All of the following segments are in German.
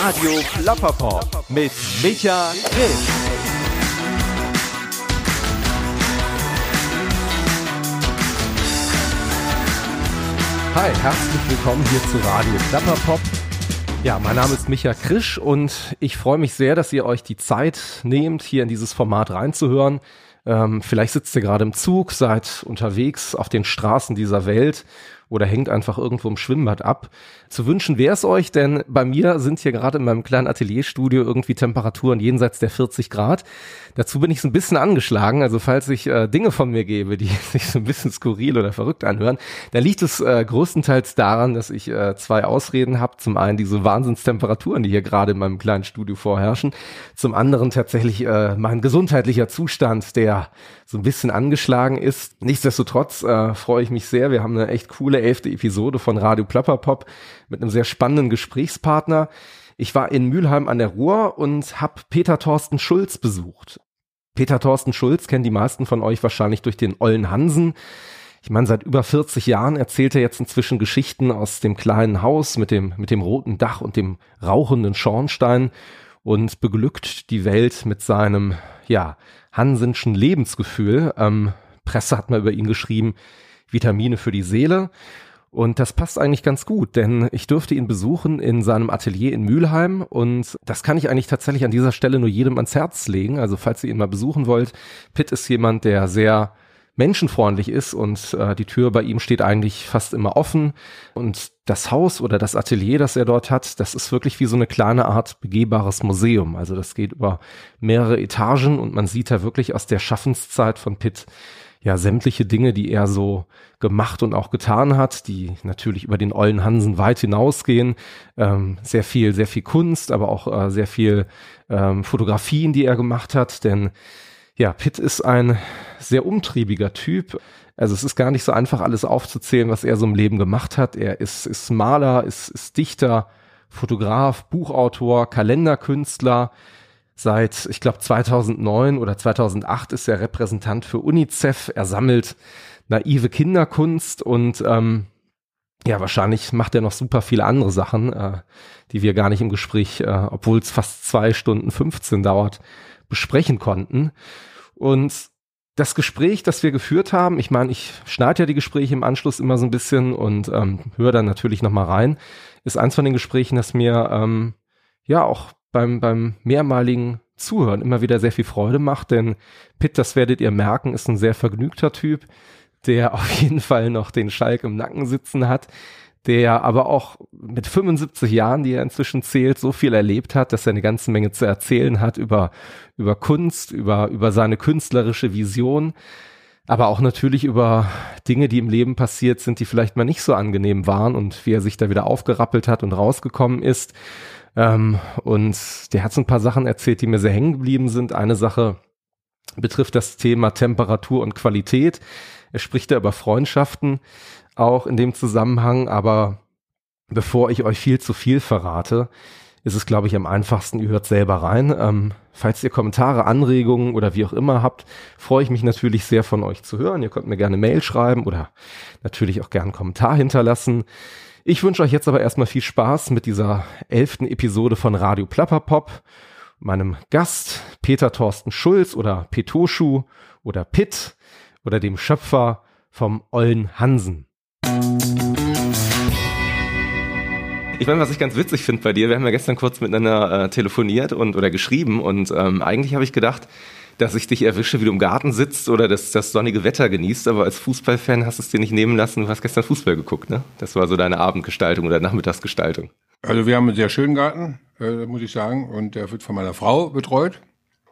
Radio Plapperpop mit Micha Grimm. Hi, herzlich willkommen hier zu Radio Klapperpop. Ja, mein Name ist Micha Krisch und ich freue mich sehr, dass ihr euch die Zeit nehmt, hier in dieses Format reinzuhören. Ähm, vielleicht sitzt ihr gerade im Zug, seid unterwegs auf den Straßen dieser Welt oder hängt einfach irgendwo im Schwimmbad ab. Zu wünschen wäre es euch, denn bei mir sind hier gerade in meinem kleinen Atelierstudio irgendwie Temperaturen jenseits der 40 Grad. Dazu bin ich so ein bisschen angeschlagen, also falls ich äh, Dinge von mir gebe, die sich so ein bisschen skurril oder verrückt anhören, dann liegt es äh, größtenteils daran, dass ich äh, zwei Ausreden habe. Zum einen diese Wahnsinnstemperaturen, die hier gerade in meinem kleinen Studio vorherrschen. Zum anderen tatsächlich äh, mein gesundheitlicher Zustand, der so ein bisschen angeschlagen ist. Nichtsdestotrotz äh, freue ich mich sehr. Wir haben eine echt coole elfte Episode von Radio Plapperpop mit einem sehr spannenden Gesprächspartner. Ich war in Mülheim an der Ruhr und habe Peter Thorsten Schulz besucht. Peter Thorsten Schulz kennen die meisten von euch wahrscheinlich durch den Ollen Hansen. Ich meine, seit über 40 Jahren erzählt er jetzt inzwischen Geschichten aus dem kleinen Haus mit dem, mit dem roten Dach und dem rauchenden Schornstein und beglückt die Welt mit seinem, ja, Hansenschen Lebensgefühl. Ähm, Presse hat mal über ihn geschrieben, Vitamine für die Seele. Und das passt eigentlich ganz gut, denn ich durfte ihn besuchen in seinem Atelier in Mülheim und das kann ich eigentlich tatsächlich an dieser Stelle nur jedem ans Herz legen. Also falls ihr ihn mal besuchen wollt, Pitt ist jemand, der sehr menschenfreundlich ist und äh, die Tür bei ihm steht eigentlich fast immer offen und das Haus oder das Atelier, das er dort hat, das ist wirklich wie so eine kleine Art begehbares Museum. Also das geht über mehrere Etagen und man sieht da wirklich aus der Schaffenszeit von Pitt ja sämtliche Dinge, die er so gemacht und auch getan hat, die natürlich über den Ollen Hansen weit hinausgehen. Ähm, sehr viel, sehr viel Kunst, aber auch äh, sehr viel ähm, Fotografien, die er gemacht hat. Denn ja, Pitt ist ein sehr umtriebiger Typ. Also es ist gar nicht so einfach, alles aufzuzählen, was er so im Leben gemacht hat. Er ist, ist Maler, ist, ist Dichter, Fotograf, Buchautor, Kalenderkünstler, Seit, ich glaube, 2009 oder 2008 ist er Repräsentant für UNICEF. Er sammelt naive Kinderkunst und ähm, ja, wahrscheinlich macht er noch super viele andere Sachen, äh, die wir gar nicht im Gespräch, äh, obwohl es fast zwei Stunden 15 dauert, besprechen konnten. Und das Gespräch, das wir geführt haben, ich meine, ich schneide ja die Gespräche im Anschluss immer so ein bisschen und ähm, höre dann natürlich nochmal rein, ist eins von den Gesprächen, das mir ähm, ja auch beim, beim mehrmaligen Zuhören immer wieder sehr viel Freude macht, denn Pitt, das werdet ihr merken, ist ein sehr vergnügter Typ, der auf jeden Fall noch den Schalk im Nacken sitzen hat, der aber auch mit 75 Jahren, die er inzwischen zählt, so viel erlebt hat, dass er eine ganze Menge zu erzählen hat über, über Kunst, über, über seine künstlerische Vision, aber auch natürlich über Dinge, die im Leben passiert sind, die vielleicht mal nicht so angenehm waren und wie er sich da wieder aufgerappelt hat und rausgekommen ist. Ähm, und der hat so ein paar Sachen erzählt, die mir sehr hängen geblieben sind. Eine Sache betrifft das Thema Temperatur und Qualität. Er spricht da über Freundschaften auch in dem Zusammenhang, aber bevor ich euch viel zu viel verrate, ist es, glaube ich, am einfachsten, ihr hört selber rein. Ähm, falls ihr Kommentare, Anregungen oder wie auch immer habt, freue ich mich natürlich sehr von euch zu hören. Ihr könnt mir gerne Mail schreiben oder natürlich auch gerne einen Kommentar hinterlassen. Ich wünsche euch jetzt aber erstmal viel Spaß mit dieser elften Episode von Radio Plapperpop. Meinem Gast Peter Thorsten Schulz oder Petoschu oder Pitt oder dem Schöpfer vom Ollen Hansen. Ich meine, was ich ganz witzig finde bei dir, wir haben ja gestern kurz miteinander äh, telefoniert und oder geschrieben und ähm, eigentlich habe ich gedacht, dass ich dich erwische, wie du im Garten sitzt oder das, das sonnige Wetter genießt, aber als Fußballfan hast du es dir nicht nehmen lassen, du hast gestern Fußball geguckt, ne? Das war so deine Abendgestaltung oder Nachmittagsgestaltung. Also wir haben einen sehr schönen Garten, äh, muss ich sagen, und der wird von meiner Frau betreut.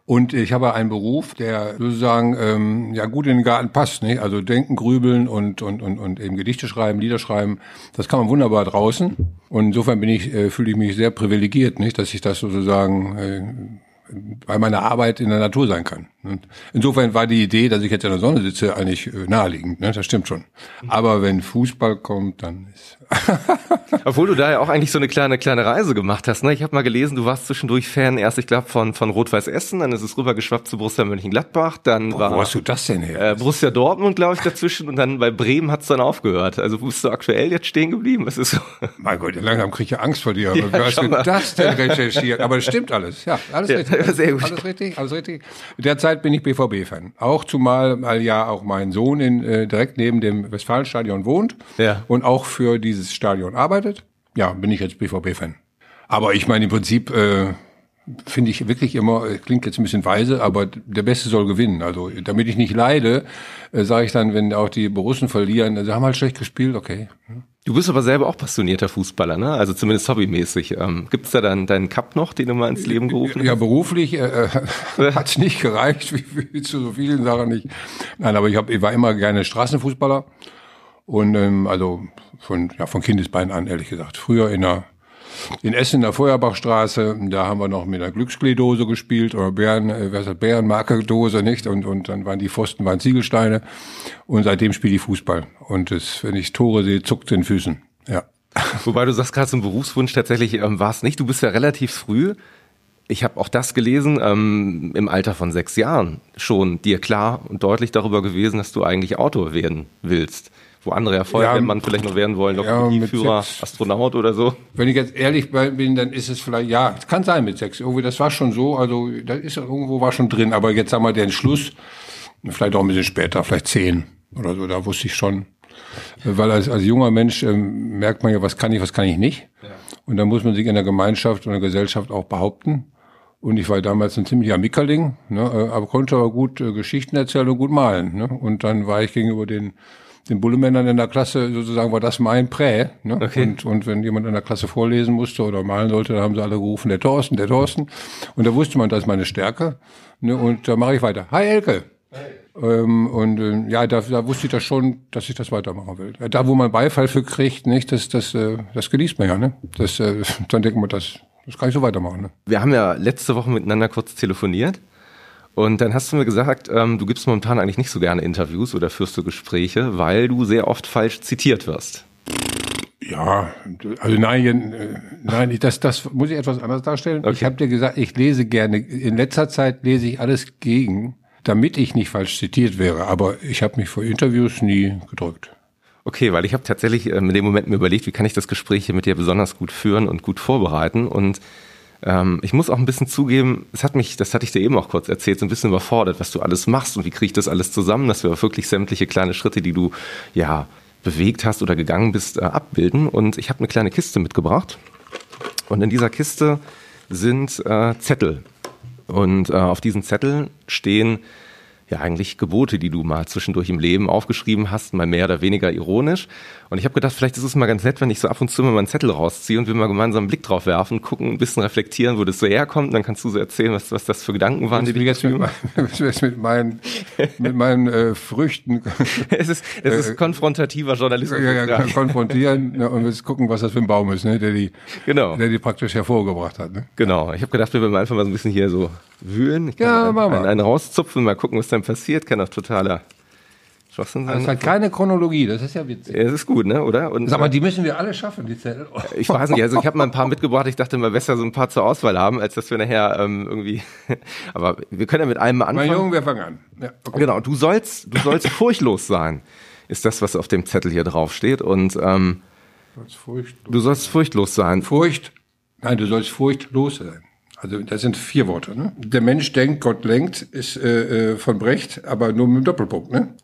Und ich habe einen Beruf, der sozusagen ähm, ja gut in den Garten passt. Nicht? Also denken, grübeln und, und, und, und eben Gedichte schreiben, Lieder schreiben, das kann man wunderbar draußen. Und insofern bin ich, äh, fühle ich mich sehr privilegiert, nicht, dass ich das sozusagen äh, bei meiner Arbeit in der Natur sein kann. Insofern war die Idee, dass ich jetzt in der Sonne sitze, eigentlich äh, naheliegend. Ne? Das stimmt schon. Aber wenn Fußball kommt, dann ist Obwohl du da ja auch eigentlich so eine kleine kleine Reise gemacht hast. Ne? Ich habe mal gelesen, du warst zwischendurch Fan erst, ich glaube, von, von Rot-Weiß Essen, dann ist es rübergeschwappt zu Borussia Mönchengladbach, dann Boah, war wo hast du das denn her? äh, Borussia Dortmund, glaube ich, dazwischen und dann bei Bremen hat's dann aufgehört. Also wo bist du aktuell jetzt stehen geblieben? Was ist so? mein Gott, langsam kriege ich ja Angst vor dir. Ja, Wie hast du mal. das denn recherchiert? Aber das stimmt alles. Ja, alles Ja, richtig. sehr gut. Alles richtig, alles richtig. Derzeit bin ich BVB-Fan. Auch zumal, weil ja auch mein Sohn in, äh, direkt neben dem Westfalenstadion wohnt Ja. und auch für dieses Stadion arbeitet. Ja, bin ich jetzt BVB-Fan. Aber ich meine, im Prinzip äh, finde ich wirklich immer, äh, klingt jetzt ein bisschen weise, aber der Beste soll gewinnen. Also damit ich nicht leide, äh, sage ich dann, wenn auch die Borussen verlieren, sie haben halt schlecht gespielt, okay. Du bist aber selber auch passionierter Fußballer, ne? Also zumindest hobbymäßig. Ähm, gibt's da dann deinen Cup noch, den du mal ins Leben gerufen Ja, hast? beruflich äh, hat es nicht gereicht, wie, wie zu so vielen Sachen nicht. Nein, aber ich, hab, ich war immer gerne Straßenfußballer und ähm, also von ja von Kindesbeinen an ehrlich gesagt. Früher in der in Essen in der Feuerbachstraße, da haben wir noch mit einer Glückskleedose gespielt oder Bären, äh, was hat Bärenmarkerdose, nicht? Und und dann waren die Pfosten waren Ziegelsteine und seitdem spiele ich Fußball und es, wenn ich Tore sehe, zuckt den Füßen. Ja. Wobei du sagst gerade, ein Berufswunsch tatsächlich ähm, war es nicht. Du bist ja relativ früh. Ich habe auch das gelesen, ähm, im Alter von sechs Jahren schon dir klar und deutlich darüber gewesen, dass du eigentlich Autor werden willst. Wo andere ja Feuerwehrmann vielleicht noch werden wollen, ja, Lokomotivführer, sechs. Astronaut oder so. Wenn ich jetzt ehrlich bin, dann ist es vielleicht, ja, es kann sein mit sechs. Irgendwie, das war schon so, also da ist irgendwo war schon drin. Aber jetzt sagen wir, der Entschluss, vielleicht auch ein bisschen später, vielleicht zehn oder so, da wusste ich schon. Weil als, als junger Mensch ähm, merkt man ja, was kann ich, was kann ich nicht. Und dann muss man sich in der Gemeinschaft und der Gesellschaft auch behaupten. Und ich war damals ein ziemlicher Mickerling, ne, äh, aber konnte aber gut äh, Geschichten erzählen und gut malen. Ne? Und dann war ich gegenüber den den Bullemännern in der Klasse sozusagen war das mein Prä. Ne? Okay. Und, und wenn jemand in der Klasse vorlesen musste oder malen sollte, dann haben sie alle gerufen, der Thorsten, der Thorsten. Und da wusste man, das ist meine Stärke. Ne? Und da mache ich weiter. Hi Elke. Ähm, und äh, ja, da, da wusste ich das schon, dass ich das weitermachen will. Da, wo man Beifall für kriegt, nicht, das, das, äh, das genießt man ja. Ne? Das, äh, dann denkt man, das, das kann ich so weitermachen. Ne? Wir haben ja letzte Woche miteinander kurz telefoniert. Und dann hast du mir gesagt, ähm, du gibst momentan eigentlich nicht so gerne Interviews oder führst du Gespräche, weil du sehr oft falsch zitiert wirst. Ja, also nein, äh, nein, ich- das, das muss ich etwas anders darstellen. Okay. Ich habe dir gesagt, ich lese gerne. In letzter Zeit lese ich alles gegen, damit ich nicht falsch zitiert wäre. Aber ich habe mich vor Interviews nie gedrückt. Okay, weil ich habe tatsächlich ähm, in dem Moment mir überlegt, wie kann ich das Gespräch hier mit dir besonders gut führen und gut vorbereiten. Und ähm, ich muss auch ein bisschen zugeben, es hat mich, das hatte ich dir eben auch kurz erzählt, so ein bisschen überfordert, was du alles machst und wie kriege ich das alles zusammen, dass wir wirklich sämtliche kleine Schritte, die du ja bewegt hast oder gegangen bist, äh, abbilden. Und ich habe eine kleine Kiste mitgebracht. Und in dieser Kiste sind äh, Zettel. Und äh, auf diesen Zetteln stehen ja eigentlich Gebote, die du mal zwischendurch im Leben aufgeschrieben hast, mal mehr oder weniger ironisch. Und ich habe gedacht, vielleicht ist es mal ganz nett, wenn ich so ab und zu mal einen Zettel rausziehe und wir mal gemeinsam einen Blick drauf werfen, gucken, ein bisschen reflektieren, wo das so herkommt. Dann kannst du so erzählen, was, was das für Gedanken waren, die dich jetzt mit, meinen, mit meinen äh, Früchten Es ist, es ist konfrontativer Journalismus. ja, ja, konfrontieren ne, und jetzt gucken, was das für ein Baum ist, ne, der die, Genau. der die praktisch hervorgebracht hat. Ne? Genau. Ich habe gedacht, wir würden einfach mal so ein bisschen hier so wühlen. Ich kann Ja, mal. einen, einen rauszupfen, mal gucken, was dann passiert. Kann auch totaler Schwachsinn sein. Das hat keine Chronologie, das ist ja witzig. Ja, Es ist gut, ne? Oder? Und, Sag mal, die müssen wir alle schaffen, die Zettel. Ich weiß nicht, also ich habe mal ein paar mitgebracht. Ich dachte mal, besser so ein paar zur Auswahl haben, als dass wir nachher ähm, irgendwie. Aber wir können ja mit einem mal Mein anfangen. Junge, wir fangen an. Ja, okay. Genau, du sollst, du sollst furchtlos sein, ist das, was auf dem Zettel hier drauf steht. Und ähm, du sollst furchtlos sein. Furcht, nein, du sollst furchtlos sein. Also das sind vier Worte. Ne? Der Mensch denkt, Gott lenkt, ist äh, äh, von Brecht, aber nur mit dem Doppelpunkt. Ne?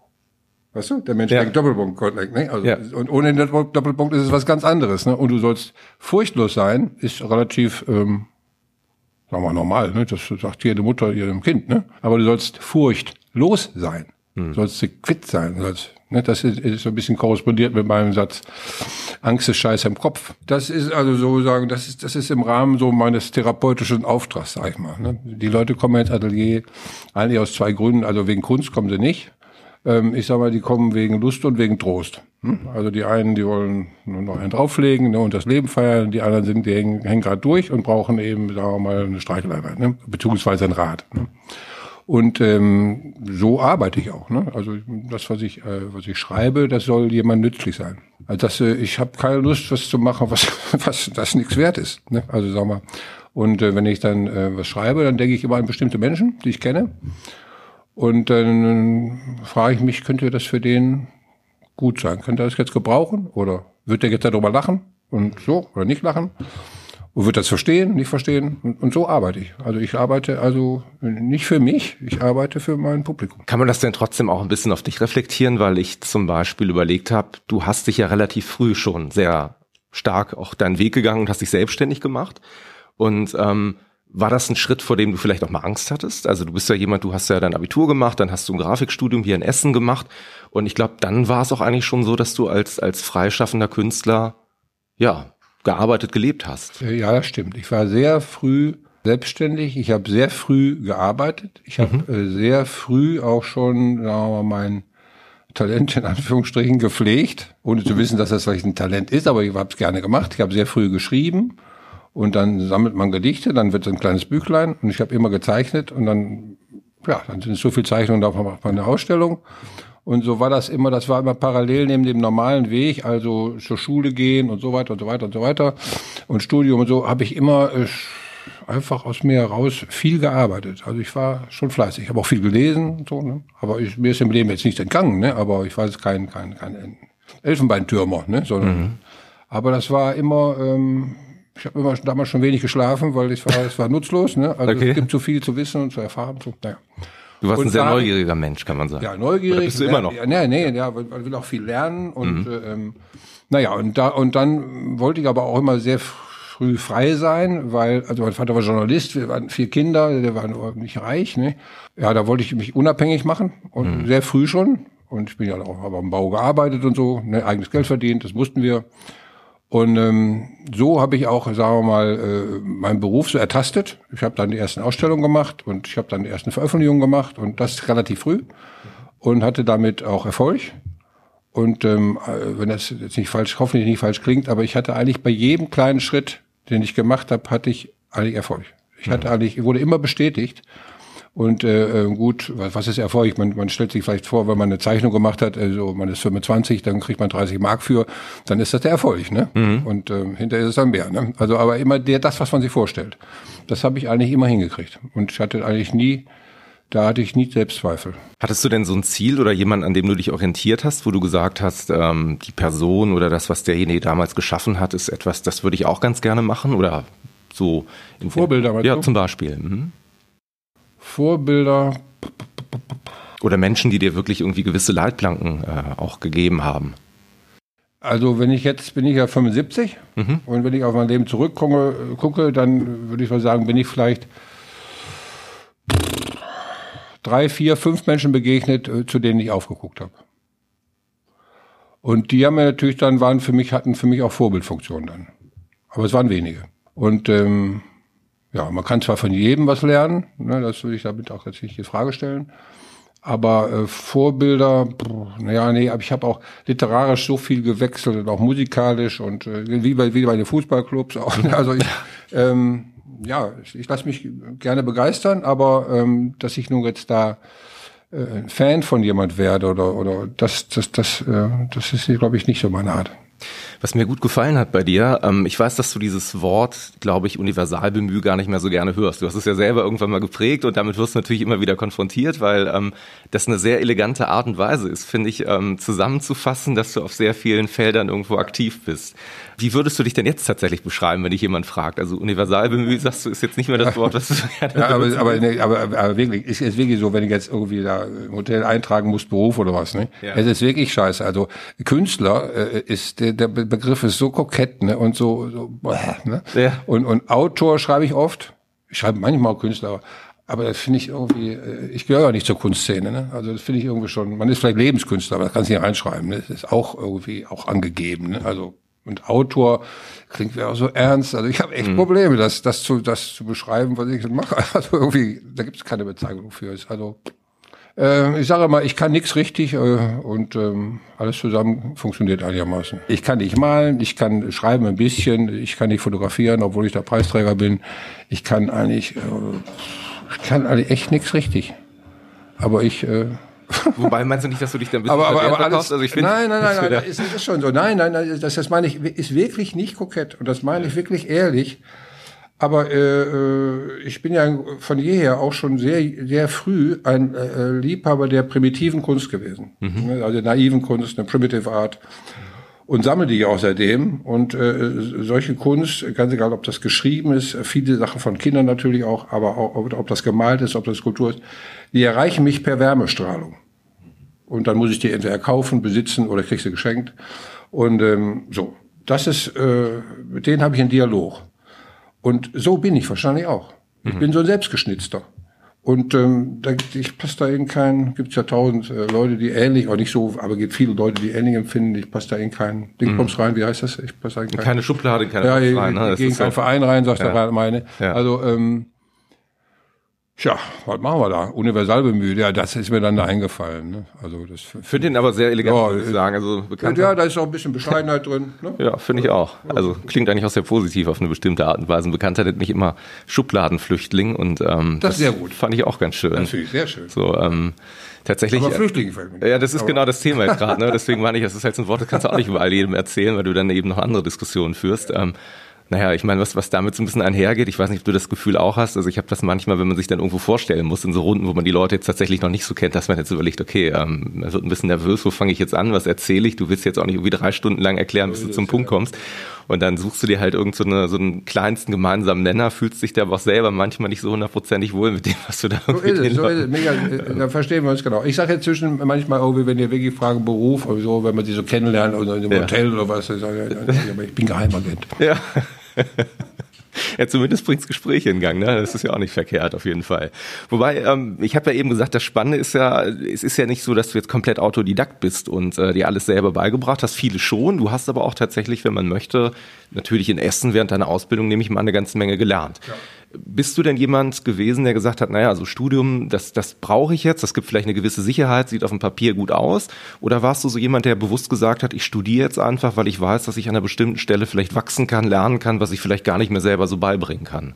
Weißt du? Der Mensch Ja. denkt Doppelpunkt, Gott lenkt. Ne? Also, Ja. Und ohne den Doppel- Doppelpunkt ist es was ganz anderes. Ne? Und du sollst furchtlos sein, ist relativ, ähm, sagen wir mal, normal. Ne? Das sagt jede Mutter ihrem Kind. Ne? Aber du sollst furchtlos sein. Du sollst dich quitt sein. Du sollst? Das ist, so ein bisschen korrespondiert mit meinem Satz. Angst ist Scheiße im Kopf. Das ist also so sagen, das ist, das ist im Rahmen so meines therapeutischen Auftrags, sag ich mal. Ne? Die Leute kommen ins Atelier eigentlich aus zwei Gründen. Also wegen Kunst kommen sie nicht. Ähm, ich sag mal, die kommen wegen Lust und wegen Trost. Hm? Also die einen, die wollen nur noch einen drauflegen ne, und das Leben feiern. Die anderen sind, die hängen, hängen gerade durch und brauchen eben, sagen wir mal, eine Streicheleinheit, ne? beziehungsweise ein Rad. Und ähm, so arbeite ich auch. Ne? Also das, was ich, äh, was ich schreibe, das soll jemand nützlich sein. Also das, äh, ich habe keine Lust, was zu machen, was, was das nichts wert ist. Ne? Also sag mal. Und äh, wenn ich dann äh, was schreibe, dann denke ich immer an bestimmte Menschen, die ich kenne. Und dann frage ich mich, könnte das für den gut sein? Könnte er das jetzt gebrauchen? Oder wird der jetzt darüber lachen? Und so? Oder nicht lachen? Und wird das verstehen, nicht verstehen? Und, und, so arbeite ich. Also ich arbeite also nicht für mich, ich arbeite für mein Publikum. Kann man das denn trotzdem auch ein bisschen auf dich reflektieren? Weil ich zum Beispiel überlegt habe, du hast dich ja relativ früh schon sehr stark auch deinen Weg gegangen und hast dich selbstständig gemacht. Und ähm, war das ein Schritt, vor dem du vielleicht auch mal Angst hattest? Also du bist ja jemand, du hast ja dein Abitur gemacht, dann hast du ein Grafikstudium hier in Essen gemacht und ich glaube, dann war es auch eigentlich schon so, dass du als als freischaffender Künstler ja gearbeitet, gelebt hast. Äh, ja, das stimmt. Ich war sehr früh selbstständig. Ich habe sehr früh gearbeitet. Ich habe mhm. äh, sehr früh auch schon, sagen wir mal, mein Talent in Anführungsstrichen gepflegt, ohne zu wissen, dass das vielleicht ein Talent ist, aber ich habe es gerne gemacht. Ich habe sehr früh geschrieben und dann sammelt man Gedichte, dann wird es ein kleines Büchlein und ich habe immer gezeichnet und dann, ja, dann sind es so viele Zeichnungen, da macht man eine Ausstellung. Und so war das immer, das war immer parallel neben dem normalen Weg, also zur Schule gehen und so weiter und so weiter und so weiter und Studium und so, habe ich immer äh, einfach aus mir heraus viel gearbeitet. Also ich war schon fleißig, ich habe auch viel gelesen, und so, ne? aber ich, mir ist im Leben jetzt nichts entgangen, ne? aber ich war jetzt kein, kein, kein Elfenbeintürmer, ne? sondern, mhm. aber das war immer, ähm, ich habe immer damals schon wenig geschlafen, weil es war, es war nutzlos. Ne? Also okay. es gibt so viel zu wissen und zu erfahren. So, naja. Du warst und ein sehr da, neugieriger Mensch, kann man sagen. Ja, neugierig. Oder bist du immer noch? Ja, nee, nee, ja, man will auch viel lernen und mhm. ähm, naja, und da und dann wollte ich aber auch immer sehr früh frei sein, weil, also mein Vater war Journalist, wir waren vier Kinder, der war nicht reich, ne? Ja, da wollte ich mich unabhängig machen und mhm. sehr früh schon. Und ich bin ja auch aber am Bau gearbeitet und so, ne, eigenes Geld verdient, das mussten wir. Und ähm, so habe ich auch, sagen wir mal, äh, meinen Beruf so ertastet. Ich habe dann die ersten Ausstellungen gemacht und ich habe dann die ersten Veröffentlichungen gemacht und das relativ früh und hatte damit auch Erfolg. Und ähm, äh, wenn das jetzt nicht falsch, hoffentlich nicht falsch klingt, aber ich hatte eigentlich bei jedem kleinen Schritt, den ich gemacht habe, hatte ich eigentlich Erfolg. Ich hatte mhm. eigentlich, wurde immer bestätigt. Und äh, äh gut, was ist Erfolg? Man, man stellt sich vielleicht vor, wenn man eine Zeichnung gemacht hat, also man ist 25, dann kriegt man 30 Mark für, dann ist das der Erfolg, ne? Mhm. Und äh, hinterher ist es dann mehr. Ne? Also aber immer der, das, was man sich vorstellt. Das habe ich eigentlich immer hingekriegt. Und ich hatte eigentlich nie, da hatte ich nie Selbstzweifel. Hattest du denn so ein Ziel oder jemand, an dem du dich orientiert hast, wo du gesagt hast, ähm, die Person oder das, was derjenige damals geschaffen hat, ist etwas, das würde ich auch ganz gerne machen? Oder so in Vorbilder, Ja, du? zum Beispiel. Mhm. Vorbilder. Oder Menschen, die dir wirklich irgendwie gewisse Leitplanken äh, auch gegeben haben. Also wenn ich jetzt bin ich ja 75 mhm. und wenn ich auf mein Leben zurückgucke, gucke, dann würde ich mal sagen, bin ich vielleicht drei, vier, fünf Menschen begegnet, äh, zu denen ich aufgeguckt habe. Und die haben mir natürlich dann waren für mich hatten für mich auch Vorbildfunktionen dann, aber es waren wenige. Und ähm, ja, man kann zwar von jedem was lernen, ne, das würde ich damit auch jetzt nicht die Frage stellen. Aber äh, Vorbilder, naja, nee, aber ich habe auch literarisch so viel gewechselt und auch musikalisch und äh, wie bei wie bei den Fußballclubs auch. Ne, also ich, ähm, ja, ich, ich lasse mich gerne begeistern, aber ähm, dass ich nun jetzt da äh, Fan von jemand werde oder oder das das das äh, das ist glaube ich nicht so meine Art. Was mir gut gefallen hat bei dir, ähm, ich weiß, dass du dieses Wort, glaube ich, Universalbemüh gar nicht mehr so gerne hörst. Du hast es ja selber irgendwann mal geprägt und damit wirst du natürlich immer wieder konfrontiert, weil ähm, das eine sehr elegante Art und Weise ist, finde ich, ähm, zusammenzufassen, dass du auf sehr vielen Feldern irgendwo aktiv bist. Wie würdest du dich denn jetzt tatsächlich beschreiben, wenn dich jemand fragt? Also Universalbemüh, sagst du, ist jetzt nicht mehr das Wort, was du gerne ja, aber, aber, nee, aber, aber wirklich, ist jetzt wirklich so, wenn ich jetzt irgendwie da im Hotel eintragen muss, Beruf oder was, ne? Ja. Es ist wirklich scheiße. Also Künstler äh, ist der, der Begriff ist so kokett, ne? Und so, so ne? Ja. Und, und Autor schreibe ich oft. Ich schreibe manchmal auch Künstler, aber das finde ich irgendwie, äh, ich gehöre ja nicht zur Kunstszene, ne? Also das finde ich irgendwie schon, man ist vielleicht Lebenskünstler, aber das kannst du nicht reinschreiben, ne? Das ist auch irgendwie auch angegeben, ne? Also und Autor klingt ja auch so ernst. Also ich habe echt mhm. Probleme, das, das, zu, das zu beschreiben, was ich mache. Also irgendwie, da gibt es keine Bezeichnung für. Also äh, ich sage mal, ich kann nichts richtig äh, und ähm, alles zusammen funktioniert einigermaßen. Ich kann nicht malen, ich kann schreiben ein bisschen, ich kann nicht fotografieren, obwohl ich der Preisträger bin. Ich kann eigentlich, äh, ich kann eigentlich echt nichts richtig. aber ich äh, Wobei meinst du nicht, dass du dich dann ein bisschen aber, aber, aber alles, also ich find, Nein, nein, nein, nein das ist, schon so. Nein, nein, nein das, das meine ich, ist wirklich nicht kokett und das meine ich wirklich ehrlich. Aber äh, äh, ich bin ja von jeher auch schon sehr, sehr früh ein äh, Liebhaber der primitiven Kunst gewesen. Mhm. Ne, also der naiven Kunst, eine Primitive Art. Und sammle die auch seitdem. Und äh, solche Kunst, ganz egal, ob das geschrieben ist, viele Sachen von Kindern natürlich auch, aber auch, ob das gemalt ist, ob das Skulptur ist, die erreichen mich per Wärmestrahlung. Und dann muss ich die entweder kaufen, besitzen oder krieg sie geschenkt. Und ähm, so, das ist, äh, mit denen habe ich einen Dialog. Und so bin ich wahrscheinlich auch. Ich mhm. bin so ein Selbstgeschnitzter. Und ähm, da, ich passe da in keinen, gibt es ja tausend äh, Leute, die ähnlich, auch nicht so, aber gibt viele Leute, die ähnlich empfinden, ich passe da in keinen Dingsbums mhm. rein, wie heißt das? Ich passe da in keinen, keine Schublade, keine ja, rein. Ne? Gegen keinen Verein rein, sagst ja. du meine. Ja. Also ähm, Tja, was machen wir da? Universal bemüht, ja, das ist mir dann da eingefallen. Ne? Also das finde den aber sehr elegant, ja, muss ich sagen. Also bekannt. Ja, da ist auch ein bisschen Bescheidenheit drin. Ne? Ja, finde ich auch. Also klingt eigentlich auch sehr positiv auf eine bestimmte Art und Weise. Bekanntheit hat nicht immer Schubladenflüchtling und ähm, das, das ist sehr gut. Fand ich auch ganz schön. Das finde ich sehr schön. So, ähm, tatsächlich. Aber Flüchtlinge fällt mir. Ja, das ist aber genau das Thema jetzt gerade. Ne? Deswegen meine ich, das ist halt so ein Wort, das kannst du auch nicht überall jedem erzählen, weil du dann eben noch andere Diskussionen führst. Ähm, naja, ich meine, was, was damit so ein bisschen einhergeht, ich weiß nicht, ob du das Gefühl auch hast, also ich habe das manchmal, wenn man sich dann irgendwo vorstellen muss, in so Runden, wo man die Leute jetzt tatsächlich noch nicht so kennt, dass man jetzt überlegt, okay, ähm, man wird ein bisschen nervös, wo fange ich jetzt an, was erzähle ich, du willst jetzt auch nicht irgendwie drei Stunden lang erklären, bis du zum Punkt kommst. Und dann suchst du dir halt irgend so, eine, so einen kleinsten gemeinsamen Nenner, fühlst dich da aber auch selber manchmal nicht so hundertprozentig wohl mit dem, was du da irgendwie so ist es, so ist es. Mega, äh, Da verstehen wir uns genau. Ich sage jetzt zwischen manchmal, oh, wenn ihr wirklich fragen, Beruf oder so, wenn man sie so kennenlernt oder in einem ja. Hotel oder was, dann sage ich, ich bin Geheimagent. Ja. ja, zumindest bringt's Gespräche in Gang, ne? Das ist ja auch nicht verkehrt, auf jeden Fall. Wobei, ähm, ich habe ja eben gesagt, das Spannende ist ja, es ist ja nicht so, dass du jetzt komplett Autodidakt bist und äh, dir alles selber beigebracht hast. Viele schon. Du hast aber auch tatsächlich, wenn man möchte, natürlich in Essen während deiner Ausbildung, nehme ich mal, eine ganze Menge gelernt. Ja. Bist du denn jemand gewesen, der gesagt hat, naja, also Studium, das, das brauche ich jetzt, das gibt vielleicht eine gewisse Sicherheit, sieht auf dem Papier gut aus? Oder warst du so jemand, der bewusst gesagt hat, ich studiere jetzt einfach, weil ich weiß, dass ich an einer bestimmten Stelle vielleicht wachsen kann, lernen kann, was ich vielleicht gar nicht mehr selber so beibringen kann?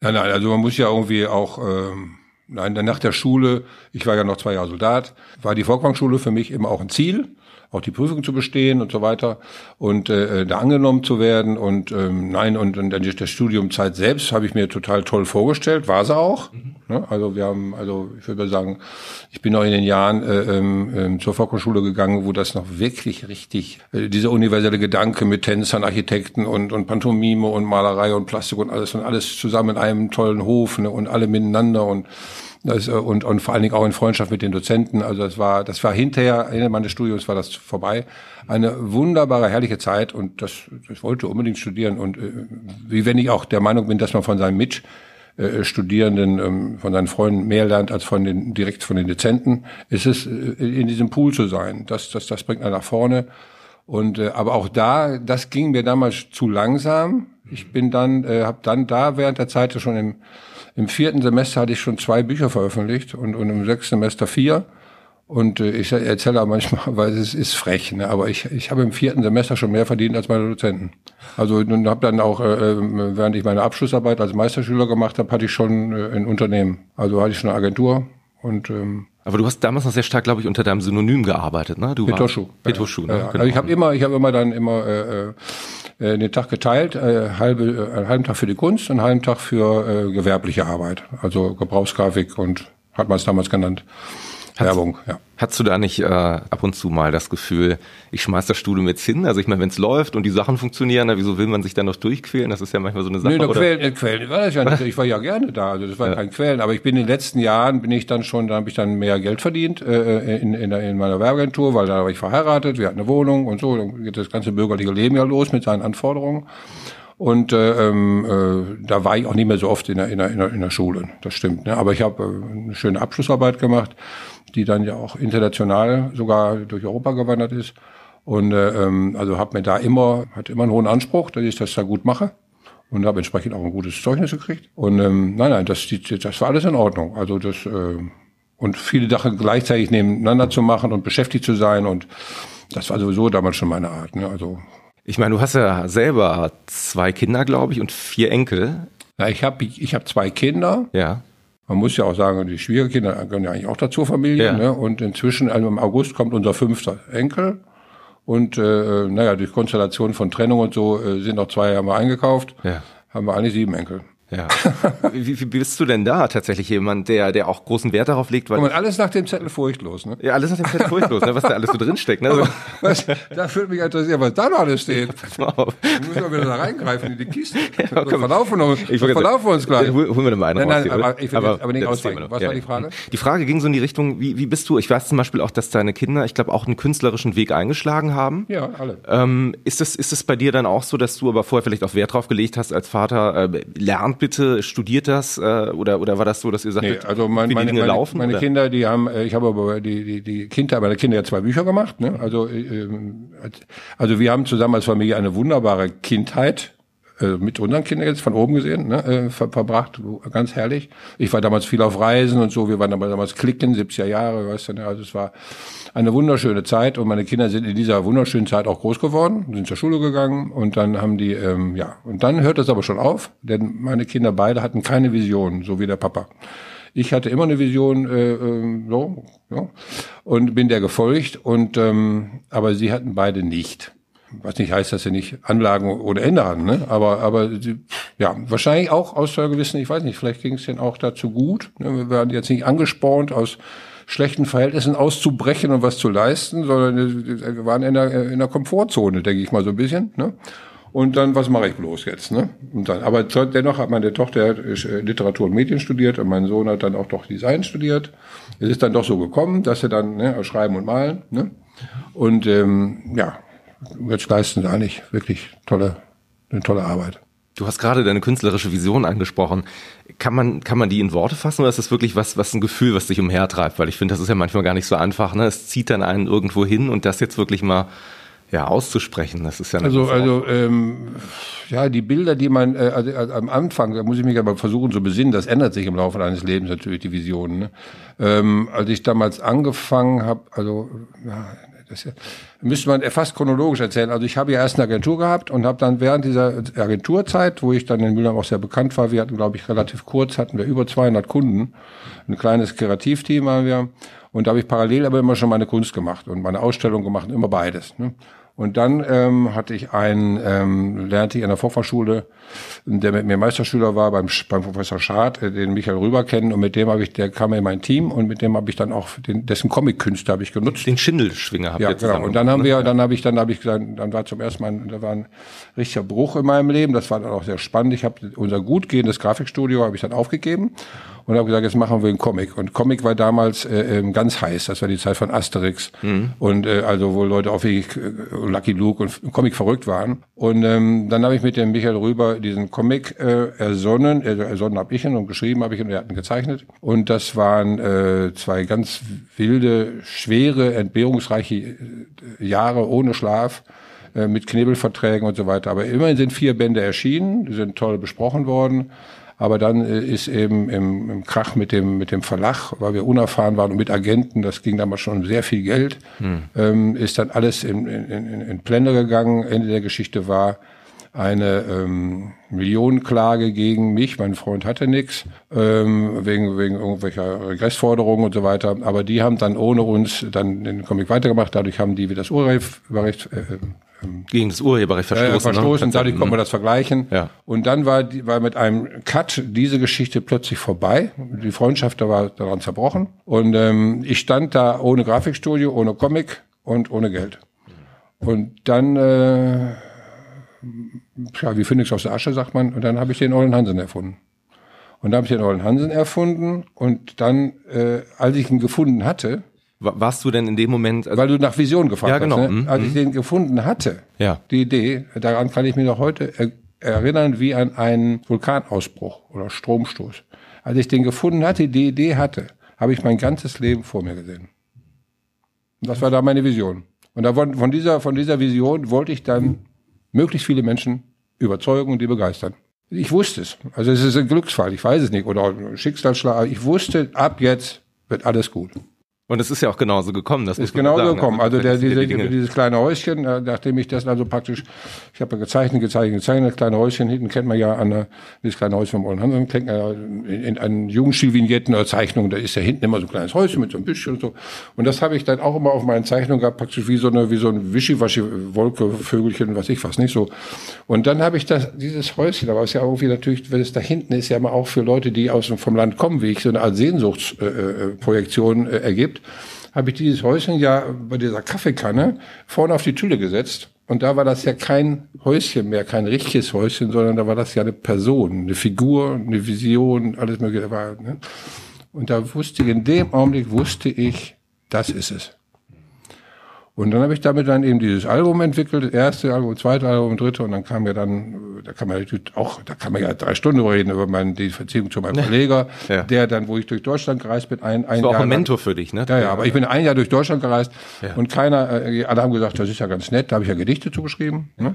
Nein, nein, also man muss ja irgendwie auch, ähm, nein, nach der Schule, ich war ja noch zwei Jahre Soldat, war die Volkwangschule für mich immer auch ein Ziel auch die Prüfung zu bestehen und so weiter und äh, da angenommen zu werden und ähm, nein und, und der Studiumzeit selbst habe ich mir total toll vorgestellt, war sie auch. Mhm. Ne? Also wir haben, also ich würde sagen, ich bin auch in den Jahren äh, ähm, zur Volkshochschule gegangen, wo das noch wirklich richtig äh, dieser universelle Gedanke mit Tänzern, Architekten und und Pantomime und Malerei und Plastik und alles und alles zusammen in einem tollen Hof ne? und alle miteinander und das, äh, und, und vor allen Dingen auch in Freundschaft mit den Dozenten. Also das war, das war hinterher, Ende meines Studiums war das vorbei. Eine wunderbare, herrliche Zeit und das, das wollte unbedingt studieren. Und äh, wie wenn ich auch der Meinung bin, dass man von seinem Mitstudierenden, ähm, von seinen Freunden mehr lernt als von den, direkt von den Dozenten, ist es, äh, in diesem Pool zu sein. Das, das, das bringt einen nach vorne. Und äh, aber auch da, das ging mir damals zu langsam. Ich bin dann, äh, habe dann da während der Zeit schon im im vierten Semester hatte ich schon zwei Bücher veröffentlicht und, und im sechsten Semester vier. Und äh, ich erzähle auch manchmal, weil es ist frech, ne? aber ich, ich habe im vierten Semester schon mehr verdient als meine Dozenten. Also und habe dann auch, äh, äh, während ich meine Abschlussarbeit als Meisterschüler gemacht habe, hatte ich schon äh, ein Unternehmen. Also hatte ich schon eine Agentur und ähm, aber du hast damals noch sehr stark, glaube ich, unter deinem Synonym gearbeitet, ne? Du Petoschu. Petoschu, ne? Ja, ja. Genau. Also ich habe immer, ich habe immer dann immer äh, äh, den Tag geteilt, äh, halbe, äh, einen halben Tag für die Kunst, einen halben Tag für äh, gewerbliche Arbeit, also Gebrauchsgrafik und hat man es damals genannt. Werbung, ja. Hast du da nicht äh, ab und zu mal das Gefühl, ich schmeiß das Studium jetzt hin? Also ich meine, wenn es läuft und die Sachen funktionieren, na, wieso will man sich dann noch durchquälen? Das ist ja manchmal so eine Sache. Nee, Quälen, äh, Quälen war das ja nicht. Ich war ja gerne da, also das war ja. kein Quälen. Aber ich bin in den letzten Jahren, bin ich dann schon, da habe ich dann mehr Geld verdient äh, in, in, in meiner Werbeagentur, weil da war ich verheiratet, wir hatten eine Wohnung und so. Dann geht das ganze bürgerliche Leben ja los mit seinen Anforderungen. Und äh, ähm, äh, da war ich auch nicht mehr so oft in der, in der, in der Schule. Das stimmt. Ne? Aber ich habe äh, eine schöne Abschlussarbeit gemacht die dann ja auch international sogar durch Europa gewandert ist. Und äh, ähm, also habe mir da immer, hatte immer einen hohen Anspruch, dass ich das da gut mache und habe entsprechend auch ein gutes Zeugnis gekriegt. Und ähm, nein, nein, das, das war alles in Ordnung. Also das äh, und viele Sachen gleichzeitig nebeneinander zu machen und beschäftigt zu sein und das war sowieso damals schon meine Art. Ne? Also ich meine, du hast ja selber zwei Kinder, glaube ich, und vier Enkel. Ja, ich habe ich hab zwei Kinder. Ja. Man muss ja auch sagen, die Schwiegerkinder gehören ja eigentlich auch dazu Familie. Ja. Ne? Und inzwischen, also im August kommt unser fünfter Enkel. Und äh, naja, durch Konstellation von Trennung und so äh, sind noch zwei Jahre eingekauft. Ja. Haben wir eigentlich sieben Enkel. Ja. wie, wie bist du denn da tatsächlich jemand, der, der auch großen Wert darauf legt? Weil Und alles nach dem Zettel furchtlos. Ne? ja, alles nach dem Fett furchtlos, ne, was da alles so drinsteckt. Ne? So, Was, da würde mich interessieren, was da noch alles steht. pass mal auf. Wir müssen wir wieder da reingreifen in die Kiste. Ja, wir komm. verlaufen uns, Ich verlaufen uns gleich. Hol- Holen wir mal einen Nein, raus nein, hier, aber ich will jetzt aber nicht das ausweichen. Was war die Frage? Die Frage ging so in die Richtung, wie, wie bist du? Ich weiß zum Beispiel auch, dass deine Kinder, ich glaube, auch einen künstlerischen Weg eingeschlagen haben. Ja, alle. Ähm, ist es ist es bei dir dann auch so, dass du aber vorher vielleicht auch Wert drauf gelegt hast als Vater, äh, lernt bitte, studiert das äh, oder oder war das so, dass ihr sagt, Nee, also mein, meine, meine, laufen? meine oder? Kinder, die haben, äh, ich habe aber die, die, die Kinder meiner Kinder ja zwei Bücher gemacht. Ne? Also, äh, ähm, also wir haben zusammen als Familie eine wunderbare Kindheit äh, mit unseren Kindern jetzt von oben gesehen, ne, äh, ver verbracht, ganz herrlich. Ich war damals viel auf Reisen und so, wir waren damals Klicken, 70er Jahre, weißt du, ne? also es war eine wunderschöne Zeit und meine Kinder sind in dieser wunderschönen Zeit auch groß geworden, sind zur Schule gegangen und dann haben die, ähm, ja, und dann hört das aber schon auf, denn meine Kinder beide hatten keine Vision, so wie der Papa. Ich hatte immer eine Vision, äh, ähm, so, ja, und bin der gefolgt und ähm, aber sie hatten beide nicht. Was nicht heißt, dass sie nicht Anlagen ohne Ende hatten, ne? Aber aber ja, wahrscheinlich auch aus der gewissen, ich weiß nicht, vielleicht ging es denen auch dazu gut. Ne? Wir waren jetzt nicht angespornt aus schlechten Verhältnissen auszubrechen und was zu leisten, sondern wir waren in der, in der Komfortzone, denke ich mal so ein bisschen. Ne? Und dann, was mache ich bloß jetzt? Ne? Und dann, aber dennoch hat meine Tochter äh, Literatur und Medien studiert und mein Sohn hat dann auch doch Design studiert. Es ist dann doch so gekommen, dass sie dann ne, schreiben und malen. Ne? Und ähm, ja, jetzt leisten sie eigentlich wirklich tolle, eine tolle Arbeit. Du hast gerade deine künstlerische Vision angesprochen. Kann man, kann man die in Worte fassen oder ist das wirklich was, was ein Gefühl, was dich umhertreibt? Weil ich finde, das ist ja manchmal gar nicht so einfach. Ne? Es zieht dann einen irgendwo hin und das jetzt wirklich mal ja, auszusprechen, das ist ja Also, also ähm, ja, die Bilder, die man äh, also, also am Anfang, da muss ich mich aber versuchen zu besinnen, das ändert sich im Laufe eines Lebens natürlich, die Visionen. Ne? Ähm, als ich damals angefangen habe, also ja, das müsste man fast chronologisch erzählen. Also ich habe ja erst eine Agentur gehabt und habe dann während dieser Agenturzeit, wo ich dann in Mülheim auch sehr bekannt war, wir hatten, glaube ich, relativ kurz, hatten wir über 200 Kunden, ein kleines Kreativteam haben wir. Und da habe ich parallel aber immer schon meine Kunst gemacht und meine Ausstellung gemacht, immer beides. Ne? Und dann ähm, hatte ich einen, ähm, lernte ich an der Fachhochschule, der mit mir Meisterschüler war beim, beim Professor Schad, äh, den Michael Rüber kennen. Und mit dem habe ich, der kam in mein Team und mit dem habe ich dann auch den, dessen Comic-Künste habe ich genutzt. Den Schindelschwinger habt Ja, ihr genau. zusammen Und dann haben gemacht, wir, dann habe ich, dann habe ich gesagt, dann war zum ersten Mal, da war ein richtiger Bruch in meinem Leben. Das war dann auch sehr spannend. Ich habe unser gut gehendes Grafikstudio habe ich dann aufgegeben und habe gesagt, jetzt machen wir einen Comic. Und Comic war damals äh, ähm, ganz heiß. Das war die Zeit von Asterix und äh, also wo Leute auch wie äh, Lucky Luke und Comic verrückt waren. Und ähm, dann habe ich mit dem Michael Rüber diesen Comic äh, ersonnen. Also ersonnen habe ich ihn und geschrieben habe ich ihn und er hat ihn gezeichnet. Und das waren äh, zwei ganz wilde, schwere, entbehrungsreiche äh, Jahre ohne Schlaf äh, mit Knebelverträgen und so weiter. Aber immerhin sind vier Bände erschienen, die sind toll besprochen worden. Aber dann äh, ist eben im, im Krach mit dem, mit dem Verlag, weil wir unerfahren waren und mit Agenten, das ging damals schon um sehr viel Geld, ähm, ist dann alles in, in, in, in Blende gegangen. Ende der Geschichte war eine ähm, Millionenklage gegen mich. Mein Freund hatte nichts ähm, wegen wegen irgendwelcher Regressforderungen und so weiter. Aber die haben dann ohne uns dann den Comic weitergemacht. Dadurch haben die wieder das Urheberrecht äh, Gegen das Urheberrecht äh, verstoßen. verstoßen. Ne? Dadurch konnte man das vergleichen. Ja. Und dann war, die, war mit einem Cut diese Geschichte plötzlich vorbei. Die Freundschaft da war daran zerbrochen. Und ähm, ich stand da ohne Grafikstudio, ohne Comic und ohne Geld. Und dann, äh, ja, wie Phoenix aus der Asche, sagt man. Und dann habe ich den Ollen Hansen erfunden. Und dann habe ich den Ollen Hansen erfunden. Und dann, äh, als ich ihn gefunden hatte, Wa- Warst du denn in dem Moment, also, weil du nach Vision gefragt Ja, genau. hast, ne? Mhm, als ich den gefunden hatte, Ja. die Idee, daran kann ich mich noch heute er erinnern wie an einen Vulkanausbruch oder Stromstoß. Als ich den gefunden hatte, die Idee hatte, habe ich mein ganzes Leben vor mir gesehen. Und das war da meine Vision. Und da von dieser, von dieser Vision wollte ich dann möglichst viele Menschen überzeugen und die begeistern. Ich wusste es. Also es ist ein Glücksfall, ich weiß es nicht, oder ein Schicksalsschlag. Ich wusste, ab jetzt wird alles gut. Und es ist ja auch genauso gekommen. Das ist genauso sagen. gekommen. Also, also der, diese, die dieses kleine Häuschen, äh, nachdem ich das also praktisch, ich habe ja gezeichnet, gezeichnet, gezeichnet, das kleine Häuschen hinten kennt man ja an der, dieses kleine Häuschen von Ollen Hansen, kennt man ja in, in einen Jugendstilvignetten oder Zeichnungen, da ist ja hinten immer so ein kleines Häuschen mit so einem Büschchen und so. Und das habe ich dann auch immer auf meinen Zeichnungen gehabt, praktisch wie so eine, wie so ein Wischiwaschi-Wolke, Vögelchen, was ich was nicht so. Und dann habe ich das, dieses Häuschen, aber es ist ja irgendwie natürlich, wenn es da hinten ist, ja immer auch für Leute, die aus vom Land kommen, wie ich, so eine Art Sehnsuchtsprojektion äh, äh, ergibt gibt, habe ich dieses Häuschen ja bei dieser Kaffeekanne vorne auf die Tülle gesetzt. Und da war das ja kein Häuschen mehr, kein richtiges Häuschen, sondern da war das ja eine Person, eine Figur, eine Vision, alles mögliche. Ne? Und da wusste ich, in dem Augenblick wusste ich, das ist es. Und dann habe ich damit dann eben dieses Album entwickelt, das erste Album, zweite Album, dritte, und dann kam ja dann, da kann man auch, da kann man ja drei Stunden reden über meine, die Beziehung zu meinem Verleger, ja. der dann, wo ich durch Deutschland gereist bin, ein, ein das war Jahr. auch ein Mentor für dich, ne? Ja, ja, aber ich bin ein Jahr durch Deutschland gereist ja. und keiner, äh, alle haben gesagt, das ist ja ganz nett, da habe ich ja Gedichte zugeschrieben. Ne?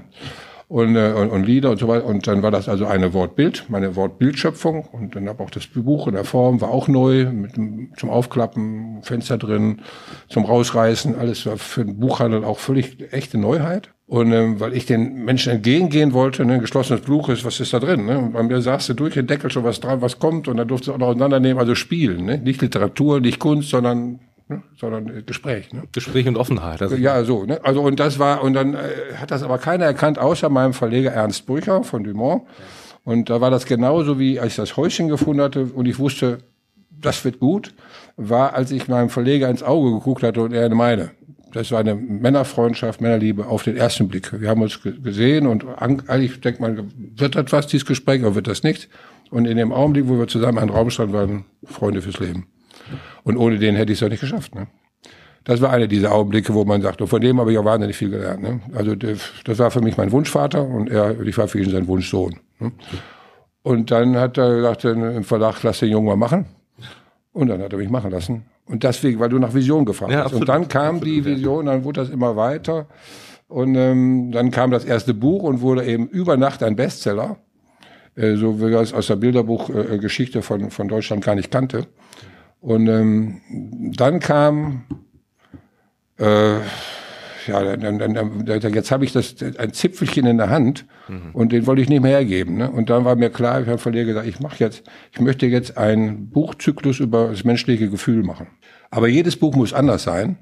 Und, äh, und, und Lieder und so weiter. Und dann war das also eine Wortbild, meine Wortbildschöpfung. Und dann habe auch das Buch in der Form, war auch neu, mit zum Aufklappen, Fenster drin, zum Rausreißen, alles war für den Buchhandel auch völlig echte Neuheit. Und ähm, weil ich den Menschen entgegengehen wollte, ne, geschlossenes Buch ist, was ist da drin? Ne? Und bei mir sagst du durch den Deckel schon was dran, was kommt, und dann durfte es auch noch auseinandernehmen, also spielen. Ne? Nicht Literatur, nicht Kunst, sondern ne? sondern Gespräch. Ne? Gespräch und Offenheit. Also ja, so. Ne? Also und das war und dann äh, hat das aber keiner erkannt, außer meinem Verleger Ernst Brücher von Dumont. Und da war das genauso wie als ich das Häuschen gefunden hatte und ich wusste, das wird gut, war, als ich meinem Verleger ins Auge geguckt hatte und er in meine. Das war eine Männerfreundschaft, Männerliebe auf den ersten Blick. Wir haben uns gesehen und eigentlich denkt man, wird das was, dieses Gespräch, oder wird das nicht? Und in dem Augenblick, wo wir zusammen in einem Raum standen, waren Freunde fürs Leben. Und ohne den hätte ich es ja nicht geschafft. Ne? Das war einer dieser Augenblicke, wo man sagt, und von dem habe ich auch wahnsinnig viel gelernt. Ne? Also das war für mich mein Wunschvater und er, ich war für ihn sein Wunschsohn. Ne? Und dann hat er gesagt, im Verlag, lass den Jungen mal machen. Und dann hat er mich machen lassen. Und deswegen, weil du nach Vision gefragt ja, hast. Und dann kam absolut, die Vision, dann wurde das immer weiter. Und ähm, dann kam das erste Buch und wurde eben über Nacht ein Bestseller. Äh, so wie es aus der Bilderbuchgeschichte äh, von, von Deutschland gar nicht kannte. Und ähm, dann kam, äh, ja, dann, dann, dann, jetzt habe ich das ein Zipfelchen in der Hand mhm. und den wollte ich nicht mehr hergeben. Ne? Und dann war mir klar, ich habe Verleger gesagt, ich mache jetzt, ich möchte jetzt einen Buchzyklus über das menschliche Gefühl machen. Aber jedes Buch muss anders sein